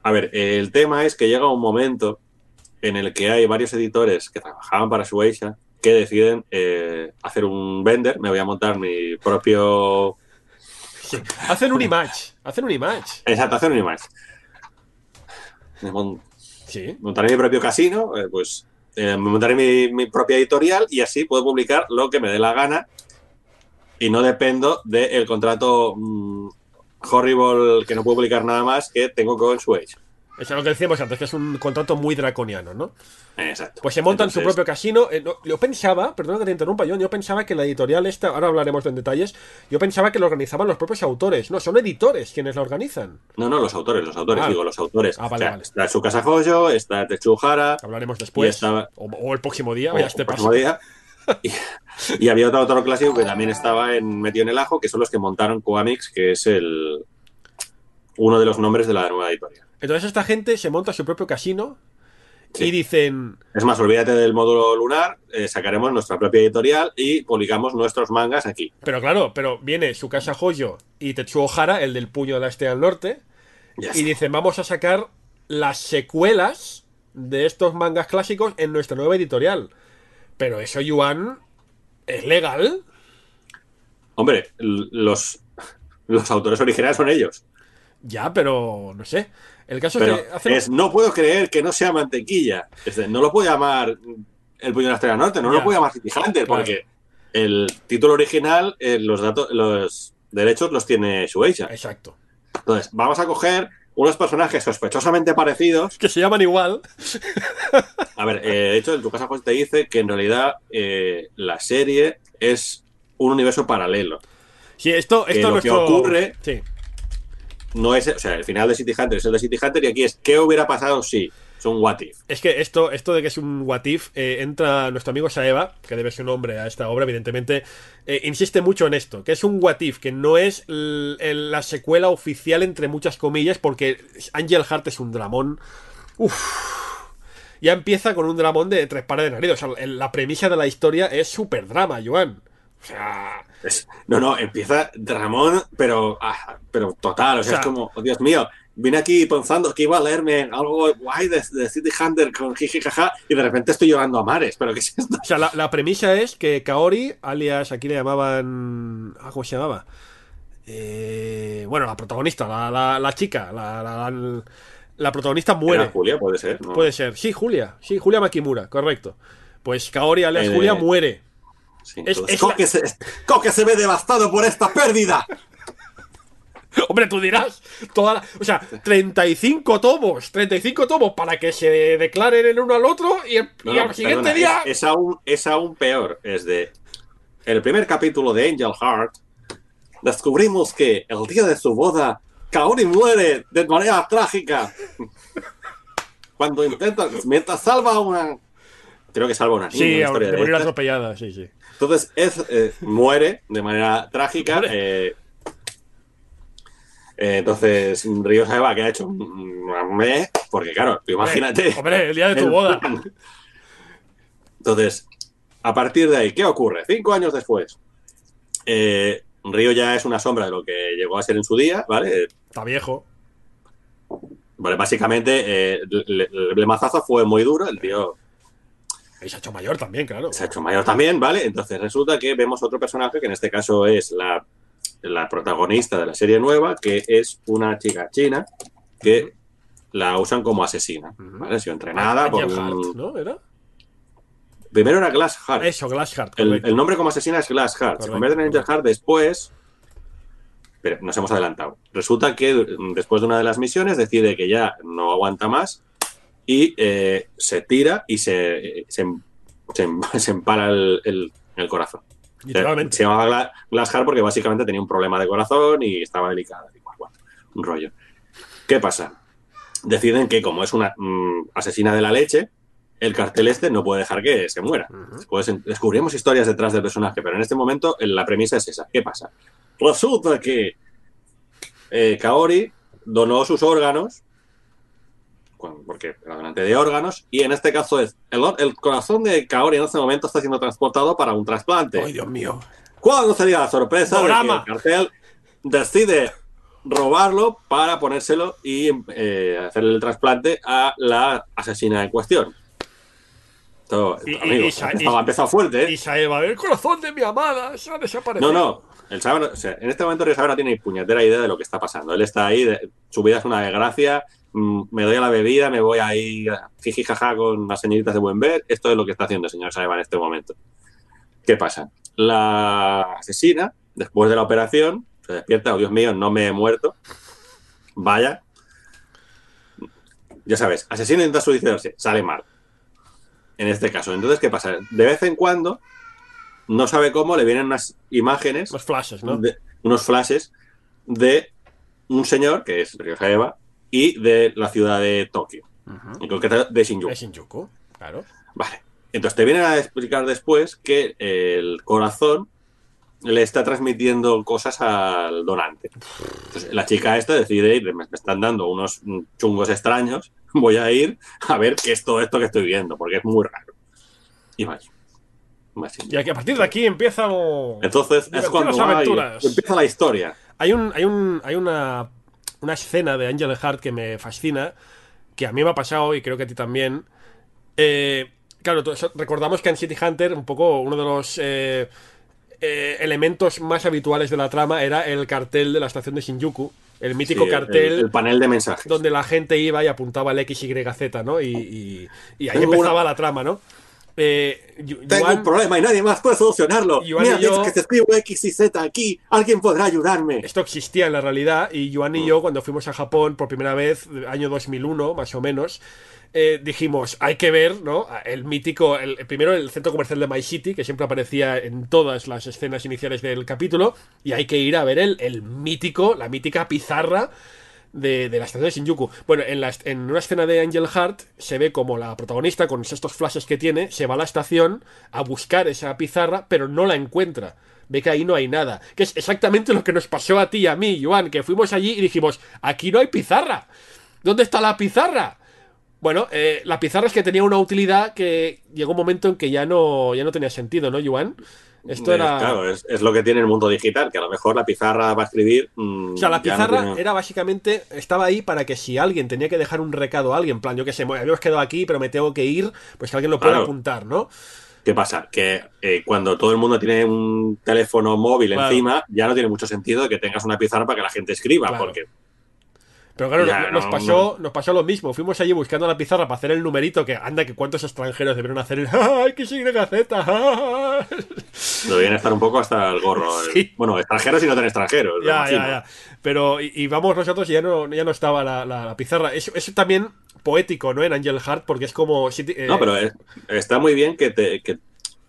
A ver, el tema es que llega un momento en el que hay varios editores que trabajaban para Shueisha que deciden eh, hacer un vender. Me voy a montar mi propio. Hacen un image, hacen un image. Exacto, hacer un image. Me Sí. montaré mi propio casino, eh, pues eh, me montaré mi, mi propia editorial y así puedo publicar lo que me dé la gana y no dependo del contrato mm, horrible que no puedo publicar nada más que tengo con Shueisha. Eso es lo que decíamos antes, que es un contrato muy draconiano, ¿no? Exacto. Pues se montan su Entonces, propio casino. Eh, no, yo pensaba, perdona que te interrumpa, yo, yo pensaba que la editorial esta, ahora hablaremos en detalles, yo pensaba que lo organizaban los propios autores. No, son editores quienes la organizan. No, no, los autores, los autores, Ah. digo, los autores. Ah, vale, O sea, vale. Está Tsukasa Hoyo, está Tetsuhara, Hablaremos después. O, o el próximo día, o- vaya este próximo paso. día, y, y había otro autor clásico que también estaba en, metido en el ajo, que son los que montaron Coamix, que es el uno de los nombres de la nueva editorial. Entonces esta gente se monta su propio casino Sí. y dicen, Es más, olvídate del módulo lunar, eh, sacaremos nuestra propia editorial y publicamos nuestros mangas aquí. pero claro, pero viene su casa Joyo y Tetsuo Hara, el del puño de la Estrella del Norte, Ya y está. dicen, vamos a sacar las secuelas de estos mangas clásicos en nuestra nueva editorial. Pero eso, Yuan, ¿es legal? Hombre, los, los autores originales son ellos. Ya, pero no sé. El caso Pero es que hacen- es, no puedo creer que no sea mantequilla. Es de, no lo puedo llamar El Puño de la Estrella Norte, no Ya. lo puedo llamar City Hunter, Claro. porque el título original, eh, los datos, los derechos los tiene Shueisha. Exacto. Entonces, vamos a coger unos personajes sospechosamente parecidos. Que se llaman igual. A ver, eh, de hecho, el tu casa pues te dice que en realidad eh, la serie es un universo paralelo. Sí, esto, esto lo nuestro... que ocurre- Sí. No es, o sea, el final de City Hunter es el de City Hunter y aquí es ¿qué hubiera pasado si? Es un what if. Es que esto, esto de que es un what if, eh, entra nuestro amigo Saeva, que debe su nombre a esta obra, evidentemente, eh, insiste mucho en esto, que es un what if, que no es la secuela oficial entre muchas comillas, porque Angel Heart es un dramón. Uf. Ya empieza con un dramón de tres pares de nariz. O sea, la premisa de la historia es súper drama, Joan. O sea, Es- no, no, empieza Ramón, pero, ah, pero total, o sea, O sea- es como, oh, Dios mío, vine aquí pensando que iba a leerme algo guay de, de City Hunter con jiji jaja y de repente estoy llorando a mares, pero ¿qué es esto? O sea, la, la premisa es que Kaori, alias aquí le llamaban. ah, ¿Cómo se llamaba? Eh, bueno, la protagonista, la, la- la chica, la, protagonista muere. Era Julia, puede ser, ¿no? Puede ser. Sí, Julia. Sí, Julia Makimura, correcto. Pues Kaori, alias Eh, Julia, muere. Sí, es- es la- Coque, se, Coque se ve devastado por esta pérdida. Hombre, tú dirás. Toda la- o sea, 35 tomos. 35 tomos para que se declaren el uno al otro y, el- No, y no, al siguiente perdona, día. Es, es aún, es aún peor. Es de. El primer capítulo de Angel Heart. Descubrimos que el día de su boda, Kaori muere de manera trágica. Cuando intenta. Mientras salva a una. Creo que salva a una niña. Sí, una historia de morir atropellada, sí, sí. Entonces, es, eh, muere de manera trágica. Eh, eh, entonces, Río Saeva, que ha hecho? porque claro, imagínate. Hombre, el día de tu boda. Entonces, a partir de ahí, ¿qué ocurre? Cinco años después, eh, Río ya es una sombra de lo que llegó a ser en su día, ¿vale? Está viejo. Vale, básicamente, eh, le- mazazo fue muy duro, el tío Y se ha hecho mayor también, claro. se ha hecho mayor también, ¿vale? Entonces resulta que vemos otro personaje que en este caso es la, la protagonista de la serie nueva, que es una chica china que la usan como asesina, ¿vale? Ha sido entrenada por ¿no? ¿Era? Primero era Glass Heart. Eso, Glass Heart. El, nombre como asesina es Glass Heart. Se convierte en Angel. Heart después. Pero nos hemos adelantado. Resulta que mm, después de una de las misiones decide que ya no aguanta más y eh, se tira y se, se, se, se empala el, el- el corazón. Literalmente. Se llamaba Gla- Glass Heart porque básicamente tenía un problema de corazón y estaba delicada. Un rollo. ¿Qué pasa? Deciden que como es una mm, asesina de la leche, el cartel este no puede dejar que se muera. Después en- descubrimos historias detrás del personaje, pero en este momento la premisa es esa. ¿Qué pasa? Resulta que eh, Kaori donó sus órganos, cuando- porque era donante de órganos, y en este caso es el, el corazón de Kaori en este momento está siendo transportado para un trasplante. Ay, Dios mío. ¿Cuándo sería la sorpresa de que el cartel decide robarlo para ponérselo y eh, hacerle el trasplante a la asesina en cuestión? Esto, Y- y- amigo, y sa- ha y- empezado- ha empezado fuerte, ¿eh? Y Saeva, el corazón de mi amada se ha desaparecido. No, no. El Saber, o sea, en este momento Río Saber no tiene ni puñetera idea de lo que está pasando. Él está ahí, de- su vida es una desgracia, me doy a la bebida, me voy ahí jiji jaja con las señoritas de buen ver. Esto es lo que está haciendo el señor Saeva en este momento. ¿Qué pasa? La asesina, después de la operación, se despierta, oh Dios mío, no me he muerto. Vaya. Ya sabes, asesino intenta suicidarse, sale mal. En este caso. Entonces, ¿qué pasa? De vez en cuando, no sabe cómo, le vienen unas imágenes Los flashes, ¿no? de- unos flashes de un señor, que es Eva, y de la ciudad de Tokio, en concreto de Shinjuku. Es Shinjuku, claro. Vale. Entonces te vienen a explicar después que el corazón le está transmitiendo cosas al donante. Entonces, la chica esta decide ir, me están dando unos chungos extraños, voy a ir a ver qué es todo esto que estoy viendo, porque es muy raro. Y más. Y aquí, a partir de aquí empiezan. Entonces es cuando hay- empieza la historia. Hay un, hay un, hay una, una escena de Angel Heart que me fascina, que a mí me ha pasado y creo que a ti también. Eh, claro, recordamos que en City Hunter, un poco uno de los eh, eh, elementos más habituales de la trama era el cartel de la estación de Shinjuku, el mítico Sí, cartel El, el panel de mensajes. donde la gente iba y apuntaba el XYZ, ¿no? Y, y, y ahí empezaba una- la trama, ¿no? Eh, Tengo Yuan- un problema y nadie más puede solucionarlo. Yuan yo- es que te escribo X y Z aquí. Alguien podrá ayudarme. Esto existía en la realidad y Joan y yo cuando fuimos a Japón por primera vez, año 2001 más o menos, eh, dijimos, hay que ver, ¿no? El mítico, el, el primero el centro comercial de My City, que siempre aparecía en todas las escenas iniciales del capítulo, y hay que ir a ver el, el mítico, la mítica pizarra de, de la estación de Shinjuku. Bueno, en, la, en una escena de Angel Heart se ve como la protagonista, con estos flashes que tiene, se va a la estación a buscar esa pizarra, pero no la encuentra. Ve que ahí no hay nada. Que es exactamente lo que nos pasó a ti y a mí, Joan, que fuimos allí y dijimos, aquí no hay pizarra. ¿Dónde está la pizarra? Bueno, eh, la pizarra es que tenía una utilidad que llegó un momento en que ya no, ya no tenía sentido, ¿no, Joan? Esto era... Claro, es, es lo que tiene el mundo digital, que a lo mejor la pizarra va a escribir. mm, O sea, la no pizarra tiene- era básicamente, estaba ahí para que si alguien tenía que dejar un recado a alguien, en plan, yo que sé, me habíamos quedado aquí, pero me tengo que ir, pues que alguien lo pueda Claro. apuntar, ¿no? ¿Qué pasa? Que eh, cuando todo el mundo tiene un teléfono móvil Claro. encima, ya no tiene mucho sentido que tengas una pizarra para que la gente escriba, porque Pero claro, Ya, nos, no, pasó, nos pasó lo mismo. Fuimos allí buscando la pizarra para hacer el numerito, que anda, que cuántos extranjeros debieron hacer el ¡Ay, que sigue gaceta! Deberían estar un poco hasta el gorro. Sí. Bueno, extranjeros y no tan extranjeros. Ya, ya, ya. Pero, y, y vamos nosotros y ya no, ya no estaba la, la- la pizarra. Es, es también poético, ¿no? En Angel Heart, porque es como. eh, No, pero es- está muy bien que, te, que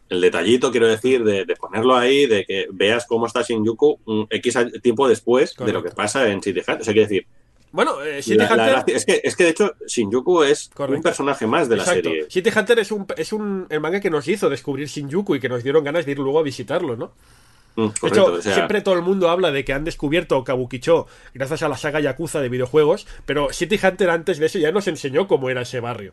el detallito, quiero decir, de, de ponerlo ahí, de que veas cómo está Shinjuku un X tiempo después de lo que pasa en City Hunter. O sea, quiero decir, Bueno, eh, City la- la Hunter. es, que, es que de hecho Shinjuku es Correcto. un personaje más de la serie. City Hunter es un, es un el manga que nos hizo descubrir Shinjuku y que nos dieron ganas de ir luego a visitarlo, ¿no? Mm, De hecho, o sea, siempre todo el mundo habla de que han descubierto Kabukicho gracias a la saga Yakuza de videojuegos, pero City Hunter antes de eso ya nos enseñó cómo era ese barrio.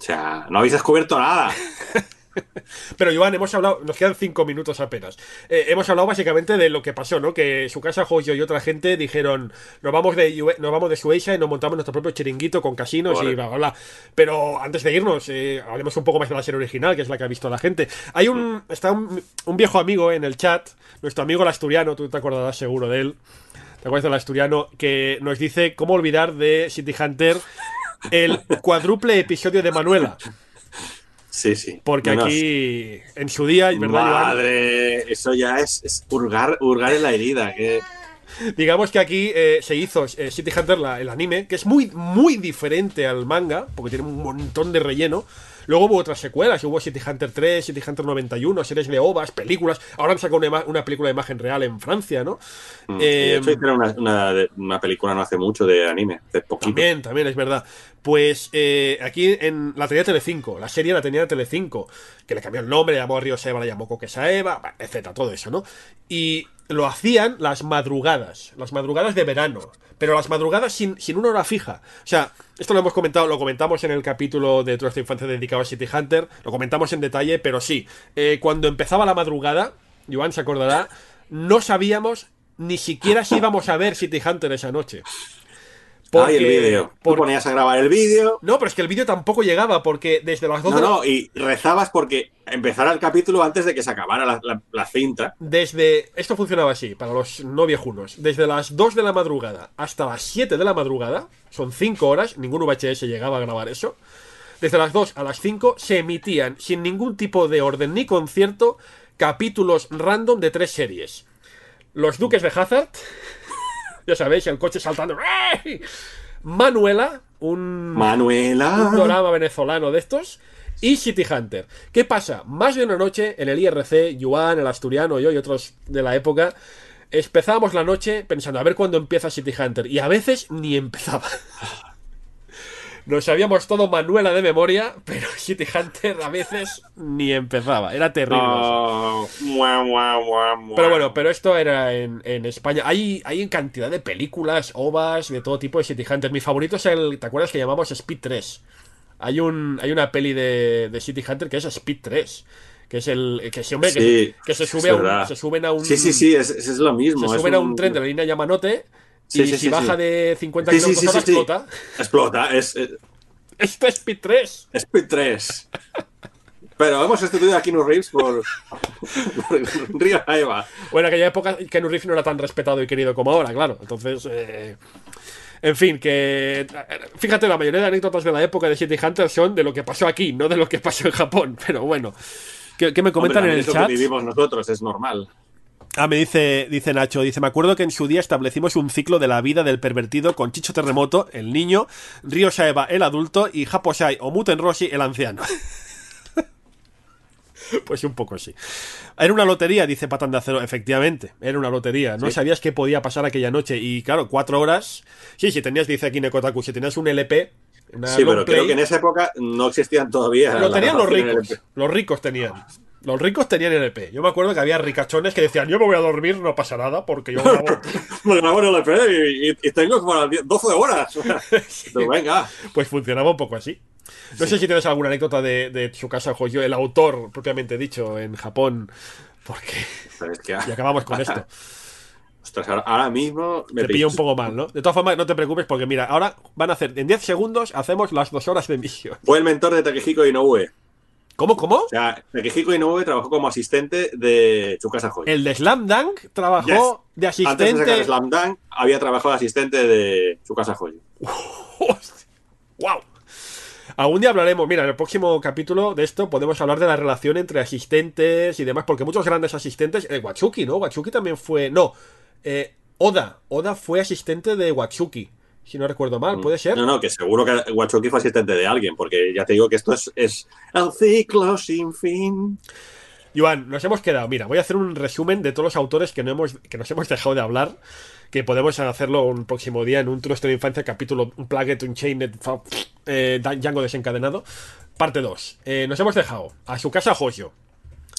o sea, no habéis descubierto nada. Pero Joan, hemos hablado, nos quedan cinco minutos apenas. Eh, hemos hablado básicamente de lo que pasó, ¿no? Que su casa Joyo y otra gente dijeron, nos vamos de nos vamos de Suecia y nos montamos nuestro propio chiringuito con casinos y bla, bla, bla. Pero antes de irnos, eh, hablemos un poco más de la serie original, que es la que ha visto la gente. Hay un, está un, un viejo amigo en el chat, nuestro amigo el asturiano, tú te acordarás seguro de él. ¿Te acuerdas del asturiano? Que nos dice cómo olvidar de City Hunter el cuádruple episodio de Manuela. Sí, sí. Porque aquí, en su día, verdad? Madre, eso ya es, es hurgar, hurgar en la herida. Que... Digamos que aquí eh, se hizo eh, City Hunter, la- el anime, que es muy, muy diferente al manga, porque tiene un montón de relleno. Luego hubo otras secuelas, hubo City Hunter 3, City Hunter 91, series de ovas, películas. Ahora han sacado una, una película de imagen real en Francia, ¿no? Mm, Eh, de hecho, hicieron una, una, película no hace mucho de anime, hace poquito. También, también, es verdad. Pues eh, aquí en la tenía Telecinco, la serie la tenía Telecinco, que le cambió el nombre, le llamó Río Seba, le llamó Coquesa Eva, etcétera, todo eso, ¿no? Y lo hacían las madrugadas, las madrugadas de verano, pero las madrugadas sin, sin una hora fija. O sea, esto lo hemos comentado, lo comentamos en el capítulo de Nuestra Infancia dedicado a City Hunter, lo comentamos en detalle, pero sí, eh, cuando empezaba la madrugada, Joan se acordará, no sabíamos ni siquiera si íbamos a ver City Hunter esa noche. Ay, el vídeo. Tú porque- ponías a grabar el vídeo. no, pero es que el vídeo tampoco llegaba porque desde las 2 No, no, y rezabas porque empezara el capítulo antes de que se acabara la, la- la cinta. Desde... Esto funcionaba así, para los no viejunos. Desde las 2 de la madrugada hasta las 7 de la madrugada, son 5 horas, ningún VHS llegaba a grabar eso. Desde las 2 a las 5 se emitían, sin ningún tipo de orden ni concierto, capítulos random de tres series. Los Duques de Hazard, ya sabéis, el coche saltando. Manuela, un... Manuela. un drama venezolano de estos. Y City Hunter. ¿Qué pasa? Más de una noche en el IRC, Yuan, el asturiano, yo y otros de la época, empezábamos la noche pensando a ver cuándo empieza City Hunter. Y a veces ni empezaba. Nos sabíamos todo Manuela de memoria, pero City Hunter a veces ni empezaba. Era terrible. Mua, mua, mua. Pero bueno, pero esto era en, en España. Hay, hay en cantidad de películas, ovas, de todo tipo de City Hunter. Mi favorito es el, ¿te acuerdas que llamamos Speed 3? Hay, un, hay una peli de, de City Hunter que es Speed 3. Que es el que, hombre que, se, sube a un, se suben a un Sí, sí, sí, es, es lo mismo. se suben a un tren de la línea Yamanote Sí, y sí, si sí, baja de 50 Sí, sí, kilómetros hora explota. Explota, es, es Esto es Speed 3. Speed 3. Pero hemos sustituido a Keanu Reeves por, por Río Eva. Bueno, en aquella época Ken Reeves no era tan respetado y querido como ahora, claro. Entonces, eh, en fin, que fíjate, la mayoría de anécdotas de la época de City Hunter son de lo que pasó aquí, no de lo que pasó en Japón. Pero bueno, ¿qué, qué me comentan Hombre, en el chat? que vivimos nosotros, es normal. Ah, me dice, dice Nacho, dice, me acuerdo que en su día establecimos un ciclo de la vida del pervertido con Chicho Terremoto, el niño, Ryo Saeva, el adulto, y Japosai o Muten Roshi, el anciano. pues un poco así. Era una lotería, dice Patán de Acero, efectivamente, era una lotería. No Sí. sabías qué podía pasar aquella noche. Y claro, cuatro horas. Sí, si tenías, dice aquí Nekotaku, si tenías un LP, Sí, pero creo que en esa época no existían todavía. lo tenían los ricos. Los ricos tenían. Los ricos tenían LP. Yo me acuerdo que había ricachones que decían, yo me voy a dormir, no pasa nada, porque yo grabo. Me grabo en el LP y, y- y tengo como las 10 12 horas. Pero venga. pues funcionaba un poco así. No sé si tienes alguna anécdota de, de Tsukasa Hoyo, el autor propiamente dicho en Japón, porque es que, y acabamos con esto. ostras, ahora, mismo me Te pillo un poco mal, ¿no? De todas formas, no te preocupes porque mira, ahora van a hacer, en 10 segundos hacemos las dos horas de emisión. Fue el mentor de Takehiko Inoue. ¿Cómo, cómo? O sea, Takehiko Inoue trabajó como asistente de Tsukasa Hoyo. El de Slam Dunk trabajó de Antes de asistente... sacar Slam Dunk, había trabajado de asistente de Tsukasa Hoyo. ¡Wow! Algún día hablaremos, mira, en el próximo capítulo de esto podemos hablar de la relación entre asistentes y demás, porque muchos grandes asistentes, eh, Watsuki, ¿no? Watsuki también fue, no, eh, Oda, Oda fue asistente de Watsuki, si no recuerdo mal, ¿puede ser? Mm. No, no, que seguro que Wachoki fue asistente de alguien, porque ya te digo que esto es, es el ciclo sin fin. Iván, nos hemos quedado, mira, voy a hacer un resumen de todos los autores que, no hemos, que nos hemos dejado de hablar, que podemos hacerlo un próximo día en un Nuestra Infancia, capítulo un Plaguet, un Chained, eh, Django desencadenado, parte 2. nos hemos dejado a su casa Hoyo.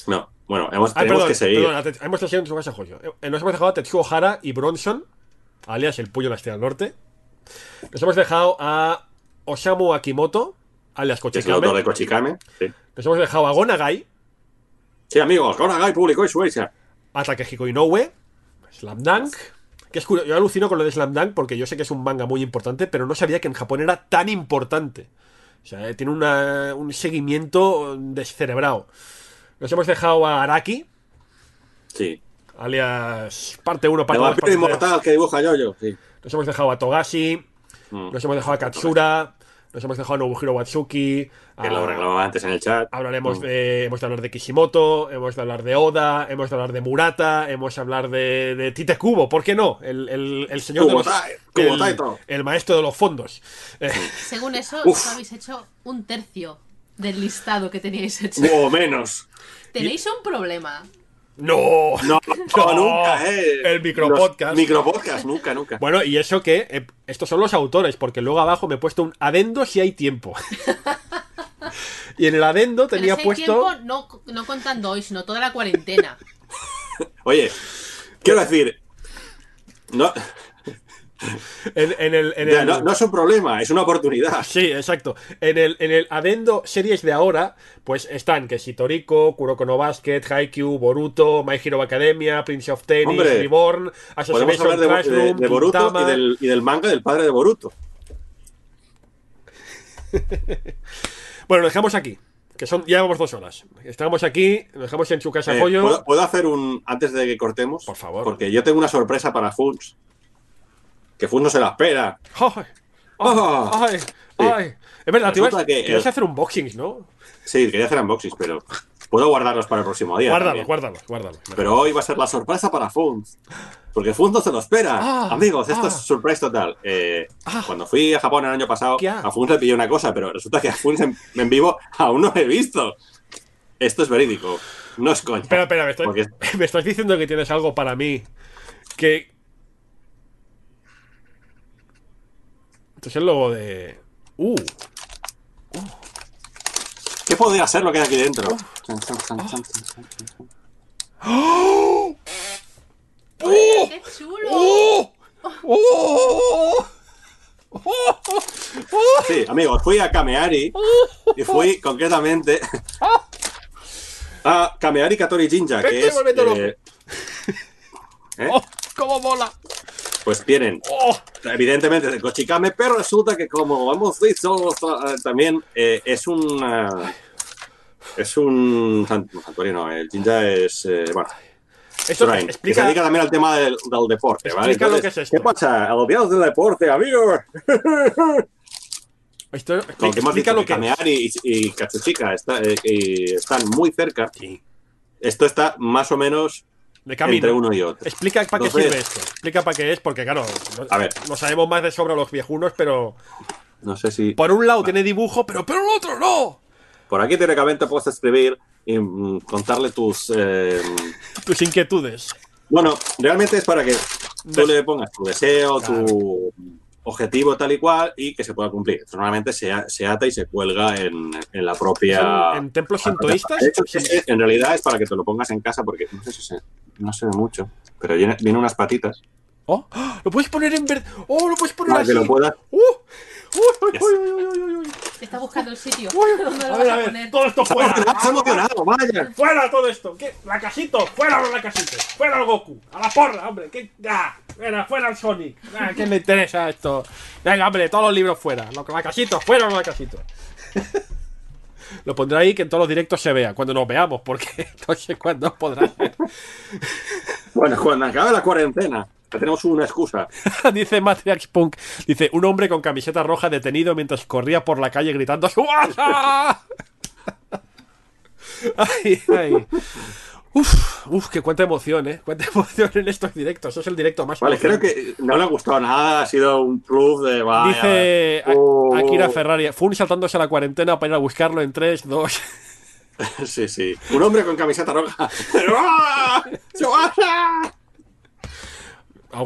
No, bueno, hemos, Ah, tenemos perdón, que seguir. perdón, a Tet- hemos dejado en su casa Hoyo. Eh, Nos hemos dejado a Tetsuo Hara y Bronson, alias el Puyo de la Estrella del Norte. Nos hemos dejado a Osamu Akimoto, alias es el autor de Kochikame. Kochikame. Sí, Nos hemos dejado a Gonagai, sí amigos, Gonagai publicó Shueisha. a Takehiko Inoue, Slam Dunk. Que es curioso, yo alucino con lo de Slam Dunk porque yo sé que es un manga muy importante, pero no sabía que en Japón era tan importante. O sea, eh, tiene una- un seguimiento descerebrado. Nos hemos dejado a Araki, Sí. alias parte 1, El parte 2, vampiro parte 3. inmortal que dibuja Yoyo. Sí. Nos hemos dejado a Togashi, Mm. nos hemos dejado a Katsura, nos hemos dejado a Nobuhiro Watsuki. a- Que lo reclamaba antes en el chat. Hablaremos Mm. de. Hemos de hablar de Kishimoto, hemos de hablar de Oda, hemos de hablar de Murata, hemos de hablar de, de Tite Kubo, ¿por qué no? El, el- el señor de los. El, todo. el maestro de los fondos. Eh, Según eso, solo habéis hecho un tercio del listado que teníais hecho. O menos. Tenéis un problema. ¡No! No, No, nunca, eh. el micropodcast. Los Micropodcast, nunca, nunca. Bueno, y eso que. eh, estos son los autores, porque luego abajo me he puesto un adendo si hay tiempo. y en el adendo Pero tenía ese puesto. tiempo no, no contando hoy, sino toda la cuarentena. Oye, quiero decir. No, En, en el, en ya, el- no, no es un problema, es una oportunidad. Sí, exacto. En el, en el adendo series de ahora, pues están que si Toriko, Kuroko no Basket, Haikyuu, Boruto, My Hero Academia, Prince of Tennis, Hombre, Reborn, hablar de, de, Classroom, de Boruto y del, y del manga del padre de Boruto. Bueno, lo dejamos aquí. Que son, ya llevamos dos horas. Estamos aquí, lo dejamos en su casa Eh, Joyo. ¿puedo, puedo hacer un. Antes de que cortemos? Por favor. Porque yo tengo una sorpresa para Funs. Que Funs no se la espera. ¡Ay! Ah. ¡Ay! ¡Ay! Es verdad, que- querías hacer unboxings, ¿no? Sí, quería hacer unboxings, pero. Puedo guardarlos para el próximo día. Guárdalo, también. guárdalo, guárdalo. Pero hoy va a ser la sorpresa para Funs. Porque Funs no se lo espera. Ah, Amigos, esto ah. es surprise total. Eh, Ah. Cuando fui a Japón el año pasado, a Funs le pillé una cosa, pero resulta que a Funs en, en vivo aún no he visto. Esto es verídico. No es coña. Espera, espera, me, estoy- Porque- me estás diciendo que tienes algo para mí que... Esto es el logo de Uh, ¿Qué podría ser lo que hay aquí dentro? Chan, chan, chan. ¡Qué chulo! ¡Oh! ¡Oh! Sí, amigos, fui a Kameari y fui concretamente a Kameari Katori Jinja, que es. eh, ¿eh? ¡Oh! ¡Cómo mola! Pues tienen, ¡Oh! evidentemente, de Kochikame, pero resulta que, como hemos visto, eh, también eh, es un. eh, es un sant- santuario, no, el Jinja es. eh, bueno, Esto Shrine, que se explica, dedica también al tema del, del deporte, ¿vale? Explica lo Entonces, que es esto. ¿Qué pasa? Agobiados del deporte, amigos. esto Con que explica dicho lo que es. Kameari y, y Katsushika está- eh, y están muy cerca. Sí. Esto está más o menos De camino. entre uno y otro. Explica para qué sirve esto. Explica para qué es, porque claro, A ver. no sabemos más de sobra los viejunos, pero No sé si por un lado tiene dibujo, pero por el otro no. por aquí teóricamente puedes escribir y mm, contarle tus. eh, Tus inquietudes. bueno, realmente es para que tú Des- le pongas tu deseo, Claro. tu objetivo tal y cual y que se pueda cumplir. Normalmente se, se ata y se cuelga en, en la propia. En templos sintoístas. Hecho, en realidad es para que te lo pongas en casa porque no sé si se, no se ve mucho, pero viene, viene unas patitas Oh, ¡Ah! lo puedes poner en verde. Oh, lo puedes poner para así. que lo puedas. Uh, uy, uy, uy, uy, uy, uy, uy. Está buscando el sitio. Uy, ¿Dónde lo a vas ver, a a ver, poner? todo esto ¡Se ha fuera. emocionado! ¡Vaya! ¡Fuera todo esto! ¿Qué? ¡La casito! ¡Fuera los Lacasitos! ¡Fuera el Goku! ¡A la porra, hombre! ¿Qué? ¡Ah! ¡Fuera, fuera el Sonic! Ah, ¿Qué le interesa esto? Venga, hombre, todos los libros fuera. Los Lacasitos, fuera los Lacasitos. Lo pondré ahí que en todos los directos se vea, cuando nos veamos, porque no sé cuándo podrá ser. Bueno, cuando acabe la cuarentena, tenemos una excusa. dice Matriarch Punk, dice, un hombre con camiseta roja detenido mientras corría por la calle gritando ay, ay. Uf, uf, que cuánta emoción, eh. Cuánta emoción en estos directos. Eso es el directo más Vale, creo que no le ha gustado nada, ha sido un plus de vaya. Dice Oh. Akira Ferrari, Fun saltándose a la cuarentena para ir a buscarlo en 3, 2. Sí, sí. Un hombre con camiseta roja. ¡Ah!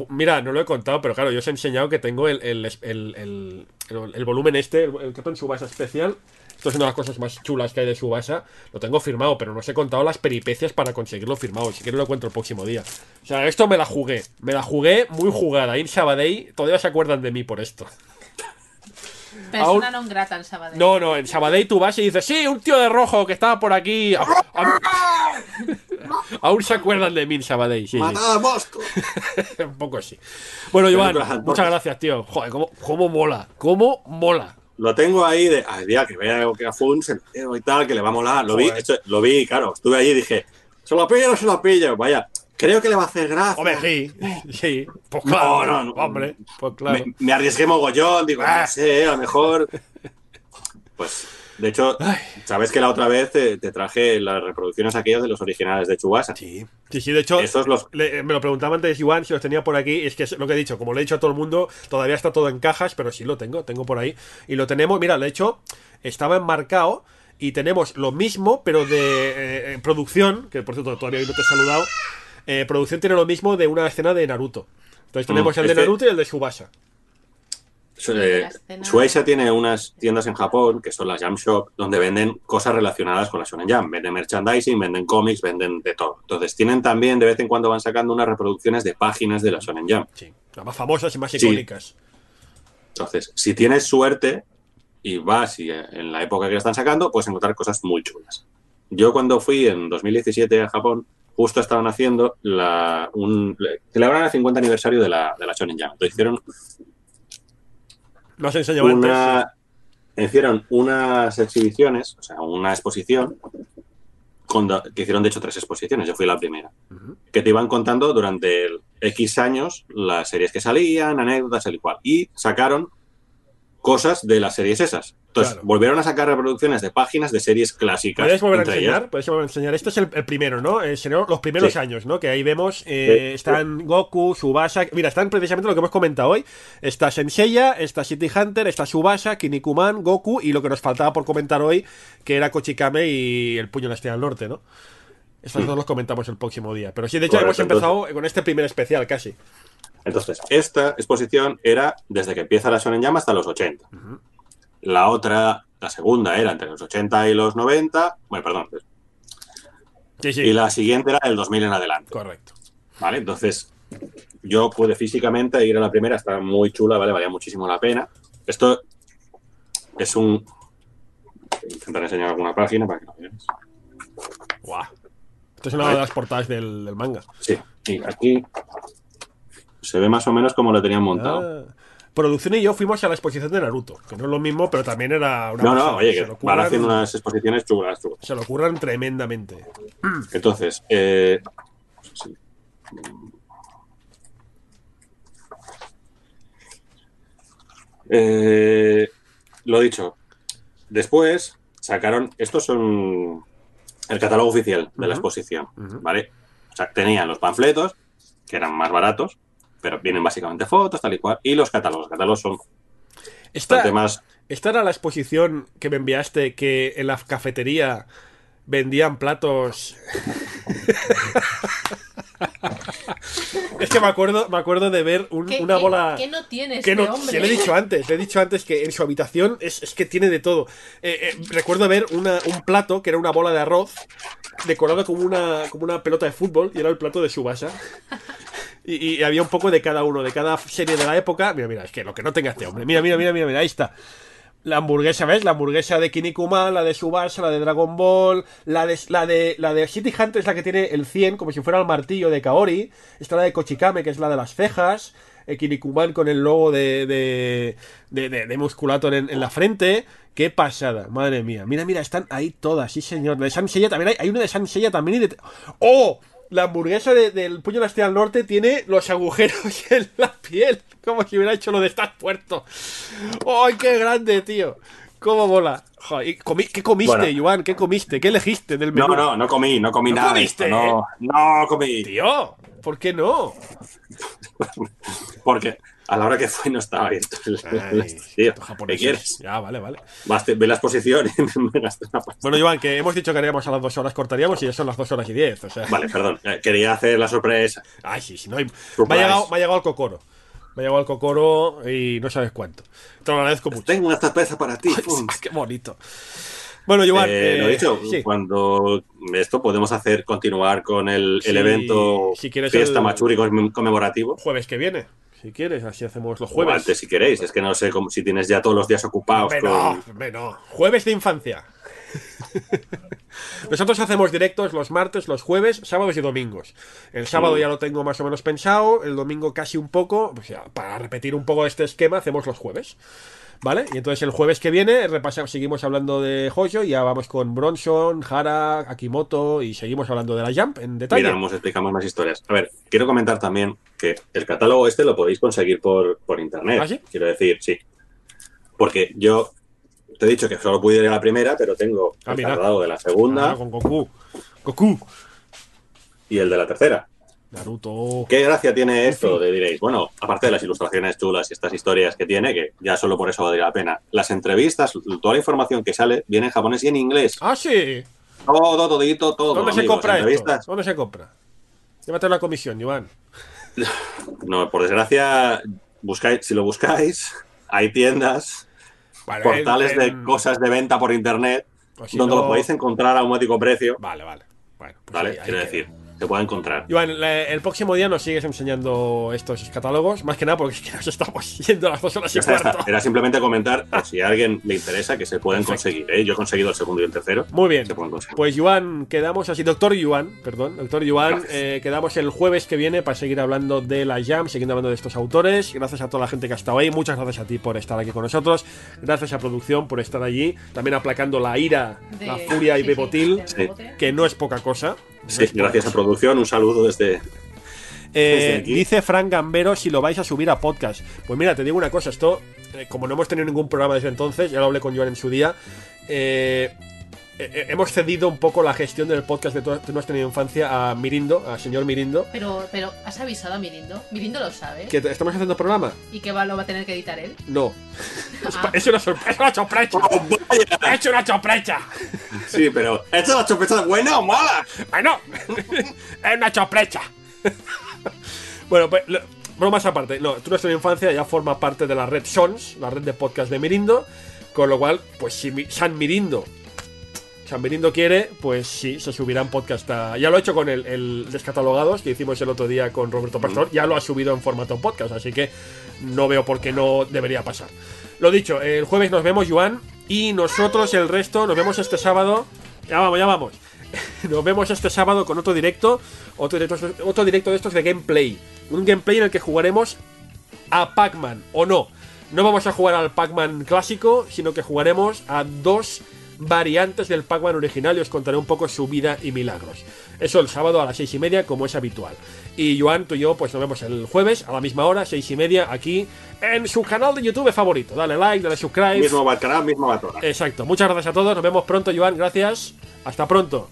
Mira, no lo he contado, pero claro, yo os he enseñado que tengo el, el, el, el- el- el volumen este, el, el Captain Subasa especial. Esto es una de las cosas más chulas que hay de Subasa. Lo tengo firmado, pero no os he contado las peripecias para conseguirlo firmado. Si quieres lo cuento el próximo día. O sea, esto me la jugué. Me la jugué muy jugada. Ir Sabadell, todavía se acuerdan de mí por esto. Persona non grata en Sabadell. No, no, en Sabadell tú vas y dices, sí, un tío de rojo que estaba por aquí. A- a- Aún se acuerdan de mí Sabadell, sí. ¡Matad a Mosco! Un poco así. Bueno, Joan, muchas gracias, tío. Joder, cómo, cómo mola. Cómo mola. Lo tengo ahí de, ay, día que vea que a Fun se y tal, que le va a molar. Lo vi, lo vi, claro, estuve allí y dije, ¿se lo pillo o no se lo pillo? Vaya, creo que le va a hacer gracia. Hombre, sí. Sí. Pues No, claro. no, no. Hombre, pues claro. me, me arriesgué mogollón, digo, Ah. no sé, a lo mejor. Pues, de hecho, sabes que la otra vez te, te traje las reproducciones aquellas de los originales de Chubasa. Sí. Sí, sí, de hecho, Estos los. le- me lo preguntaba antes Joan si los tenía por aquí. Y es que es lo que he dicho, como le he dicho a todo el mundo, todavía está todo en cajas, pero sí lo tengo, tengo por ahí. Y lo tenemos, mira, de hecho, estaba enmarcado y tenemos lo mismo, pero de eh, producción, que por cierto todavía no te he saludado. eh, producción tiene lo mismo de una escena de Naruto. Entonces tenemos Mm, el de este- Naruto y el de Subasa. Eh, Shueisha tiene unas tiendas en Japón, que son las Jam Shop, donde venden cosas relacionadas con la Shonen Jam. Venden merchandising, venden cómics, venden de todo. Entonces, tienen también, de vez en cuando van sacando unas reproducciones de páginas de la Shonen Jam. Sí, las más famosas y más Sí. icónicas. Entonces, si tienes suerte y vas y eh, en la época que la están sacando, puedes encontrar cosas muy chulas. Yo cuando fui en 2017 a Japón, justo estaban haciendo la, un, celebraron el 50 aniversario de la, de la Shonen Jam. Entonces hicieron Lo has enseñado antes. hicieron unas exhibiciones, o sea, una exposición, con que hicieron de hecho tres exposiciones, yo fui la primera, que te iban contando durante el X años las series que salían, anécdotas, el cual, y sacaron cosas de las series esas. Entonces, Claro. volvieron a sacar reproducciones de páginas de series clásicas. ¿Puedes volver a enseñar? ellas. ¿Puedes volver a enseñar? Este es el, el primero, ¿no? Eh, serían los primeros Sí. años, ¿no? Que ahí vemos, eh, Sí. están Goku, Subasa... Mira, están precisamente lo que hemos comentado hoy. Está Senseiya, está City Hunter, está Subasa, Kinnikuman, Goku y lo que nos faltaba por comentar hoy, que era Kochikame y el puño de la estrella del norte, ¿no? Estos dos los comentamos el próximo día. Pero sí, de hecho, Mm. Correcto, hemos empezado con este primer especial casi. Entonces, esta exposición era desde que empieza la Shonen Jam hasta los 80. La otra, la segunda era entre los 80 y los 90. Bueno, perdón. Sí, sí. Y la siguiente era del 2000 en adelante. Correcto. ¿Vale? Entonces, yo pude físicamente ir a la primera, está muy chula, ¿vale? Valía muchísimo la pena. Esto es un. Intentar enseñar alguna página para que lo veáis. Guau. Esto es una de las portadas del, del manga. Sí, y aquí se ve más o menos como lo tenían montado. Ah. Producción y yo fuimos a la exposición de Naruto, que no es lo mismo, pero también era una no, pasada. no, oye, que van curran- haciendo unas exposiciones chulas, chulas. Se lo curran tremendamente. Entonces, eh, sí. Eh, lo dicho, después sacaron, estos son el catálogo oficial de la exposición. ¿vale? O sea, tenían los panfletos, que eran más baratos, pero vienen básicamente fotos, tal y cual, y los catálogos. Los catálogos son Esta, bastante más... esta era la exposición que me enviaste que en la cafetería vendían platos. es que me acuerdo, me acuerdo de ver un- ¿Qué, una qué- bola. qué no tiene Que este no, hombre? que le he dicho antes, le he dicho antes que en su habitación es, es que tiene de todo. Eh, eh, recuerdo ver una- un plato que era una bola de arroz decorado como una, como una pelota de fútbol y era el plato de Subasa. Y, había un poco de cada uno, de cada serie de la época. Mira, mira, es que lo que no tenga este hombre. Mira, mira, mira, mira, mira, ahí está. La hamburguesa, ¿ves? La hamburguesa de Kinnikuman, la de Subasa, la de Dragon Ball, la de, la de, la de City Hunter es la que tiene el 100, como si fuera el martillo de Kaori. Está la de Kochikame, que es la de las cejas. Eh, Kinnikuman con el logo de, de, de, de- de musculato en, en la frente. Qué pasada, madre mía. Mira, mira, están ahí todas, sí señor. De San Seiya también hay, hay una de San Seiya también y de... ¡Oh! La hamburguesa de- del puño de la estrella del norte tiene los agujeros en la piel. Como si hubiera hecho lo de estar puerto. ¡Ay, qué grande, tío! ¿Cómo mola? Joder, ¿y comi- ¿Qué comiste, Bueno. Joan? ¿Qué comiste? ¿Qué elegiste del menú? No, no, no comí, no comí ¿No nada. comiste? no comí. Tío, ¿por qué no? Porque a la hora que fue no estaba abierto. el- Ay, tío, ¿qué quieres? Ya, vale, vale. Ve la exposición y me gasté una pasta. Bueno, Joan, que hemos dicho que haríamos a las dos horas, cortaríamos y ya son las dos horas y diez. O sea, Vale, perdón. eh, Quería hacer la sorpresa. Ay, sí, sí, no hay... Me ha, llegado, me ha llegado el cocoro. Me ha llegado el cocoro y no sabes cuánto. Te lo agradezco mucho. Tengo una sorpresa para ti. Ah, qué bonito. Bueno, Joan, Eh, lo eh, dicho, sí. cuando esto podemos hacer continuar con el, el Sí, evento si quieres fiesta el- Machuri conmem- conmemorativo. jueves que viene, si quieres, así hacemos los O jueves. antes si queréis, es que no sé cómo, si tienes ya todos los días ocupados Hombre, con... Jueves de infancia. Nosotros hacemos directos los martes, los jueves, sábados y domingos. El sábado Mm. ya lo tengo más o menos pensado, el domingo casi un poco. O sea, para repetir un poco este esquema, hacemos los jueves. ¿Vale? Y entonces el jueves que viene repasamos, seguimos hablando de Hoyo y ya vamos con Bronson, Hara, Akimoto y seguimos hablando de la Jump en detalle. Miramos, explicamos más historias. A ver, quiero comentar también que el catálogo este lo podéis conseguir por, por internet. ¿Ah, sí? Quiero decir, sí. Porque yo te he dicho que solo pude ir a la primera, pero tengo Ah, el de la segunda Ah, con Goku. Goku. y el de la tercera. Naruto. ¿Qué gracia tiene esto? diréis, bueno, aparte de las ilustraciones chulas y estas historias que tiene, que ya solo por eso valdría la pena. Las entrevistas, toda la información que sale viene en japonés y en inglés. Ah, sí. Todo, todito, todo. ¿Dónde se compra esto? ¿Dónde se compra? Llévate una comisión, Joan. No, por desgracia, buscáis, si lo buscáis, hay tiendas, Vale, portales en- de cosas de venta por internet, si donde no- lo podéis encontrar a un módico precio. Vale, vale. Bueno, pues ¿Vale? ahí- Quiero decir, se puede encontrar. Joan, la- el próximo día nos sigues enseñando estos catálogos, más que nada porque es que nos estamos yendo a las dos horas y Ya está, ya está. cuarto. Era simplemente comentar, por si a alguien le interesa, que se pueden Perfecto. conseguir. ¿eh? Yo he conseguido el segundo y el tercero. Muy bien. Se pueden conseguir. Pues Joan, quedamos así, doctor Joan, perdón, doctor Joan, Gracias. eh, quedamos el jueves que viene para seguir hablando de la Jam, siguiendo hablando de estos autores. Gracias a toda la gente que ha estado ahí, muchas gracias a ti por estar aquí con nosotros, gracias a producción por estar allí, también aplacando la ira, De- la furia y sí, Bebotil, Sí. Que no es poca cosa. Sí, gracias a producción, un saludo desde. Eh, dice Frank Gambero si lo vais a subir a podcast. Pues mira, te digo una cosa, esto, eh, como no hemos tenido ningún programa desde entonces, ya lo hablé con Joan en su día, eh, eh, eh, hemos cedido un poco la gestión del podcast de, to- de nuestra infancia a Mirindo, al señor Mirindo, Pero, pero, ¿has avisado a Mirindo? Mirindo lo sabe. que estamos haciendo programa. ¿Y que va, lo va a tener que editar él? No. Es, Ah. es una sorpresa, es una sorpresa. ¡He hecho una sorpresa! Sí, pero. ¿Esta es la chopeta buena o mala? Bueno, es una sorpresa. bueno, pues, lo- bromas aparte. No, tú nuestra infancia ya forma parte de la red Sons, la red de podcast de Mirindo. Con lo cual, pues si San Mirindo San Mirindo quiere, pues sí, se subirá en podcast. a- ya lo he hecho con el, el Descatalogados que hicimos el otro día con Roberto Pastor. Ya lo ha subido en formato podcast, así que no veo por qué no debería pasar. Lo dicho, el jueves nos vemos, Joan. Y nosotros, el resto, nos vemos este sábado. Ya vamos, ya vamos. Nos vemos este sábado con otro directo. Otro directo, otro directo de estos de gameplay. Un gameplay en el que jugaremos a Pac-Man, o no. No vamos a jugar al Pac-Man clásico, sino que jugaremos a dos variantes del Pac-Man original y os contaré un poco su vida y milagros. Eso el sábado a las seis y media, como es habitual. Y Joan, tú y yo, pues nos vemos el jueves a la misma hora, seis y media, aquí en su canal de YouTube favorito. Dale like, dale subscribe. Mismo canal, mismo Batora. Exacto. Muchas gracias a todos. Nos vemos pronto, Joan. Gracias. Hasta pronto.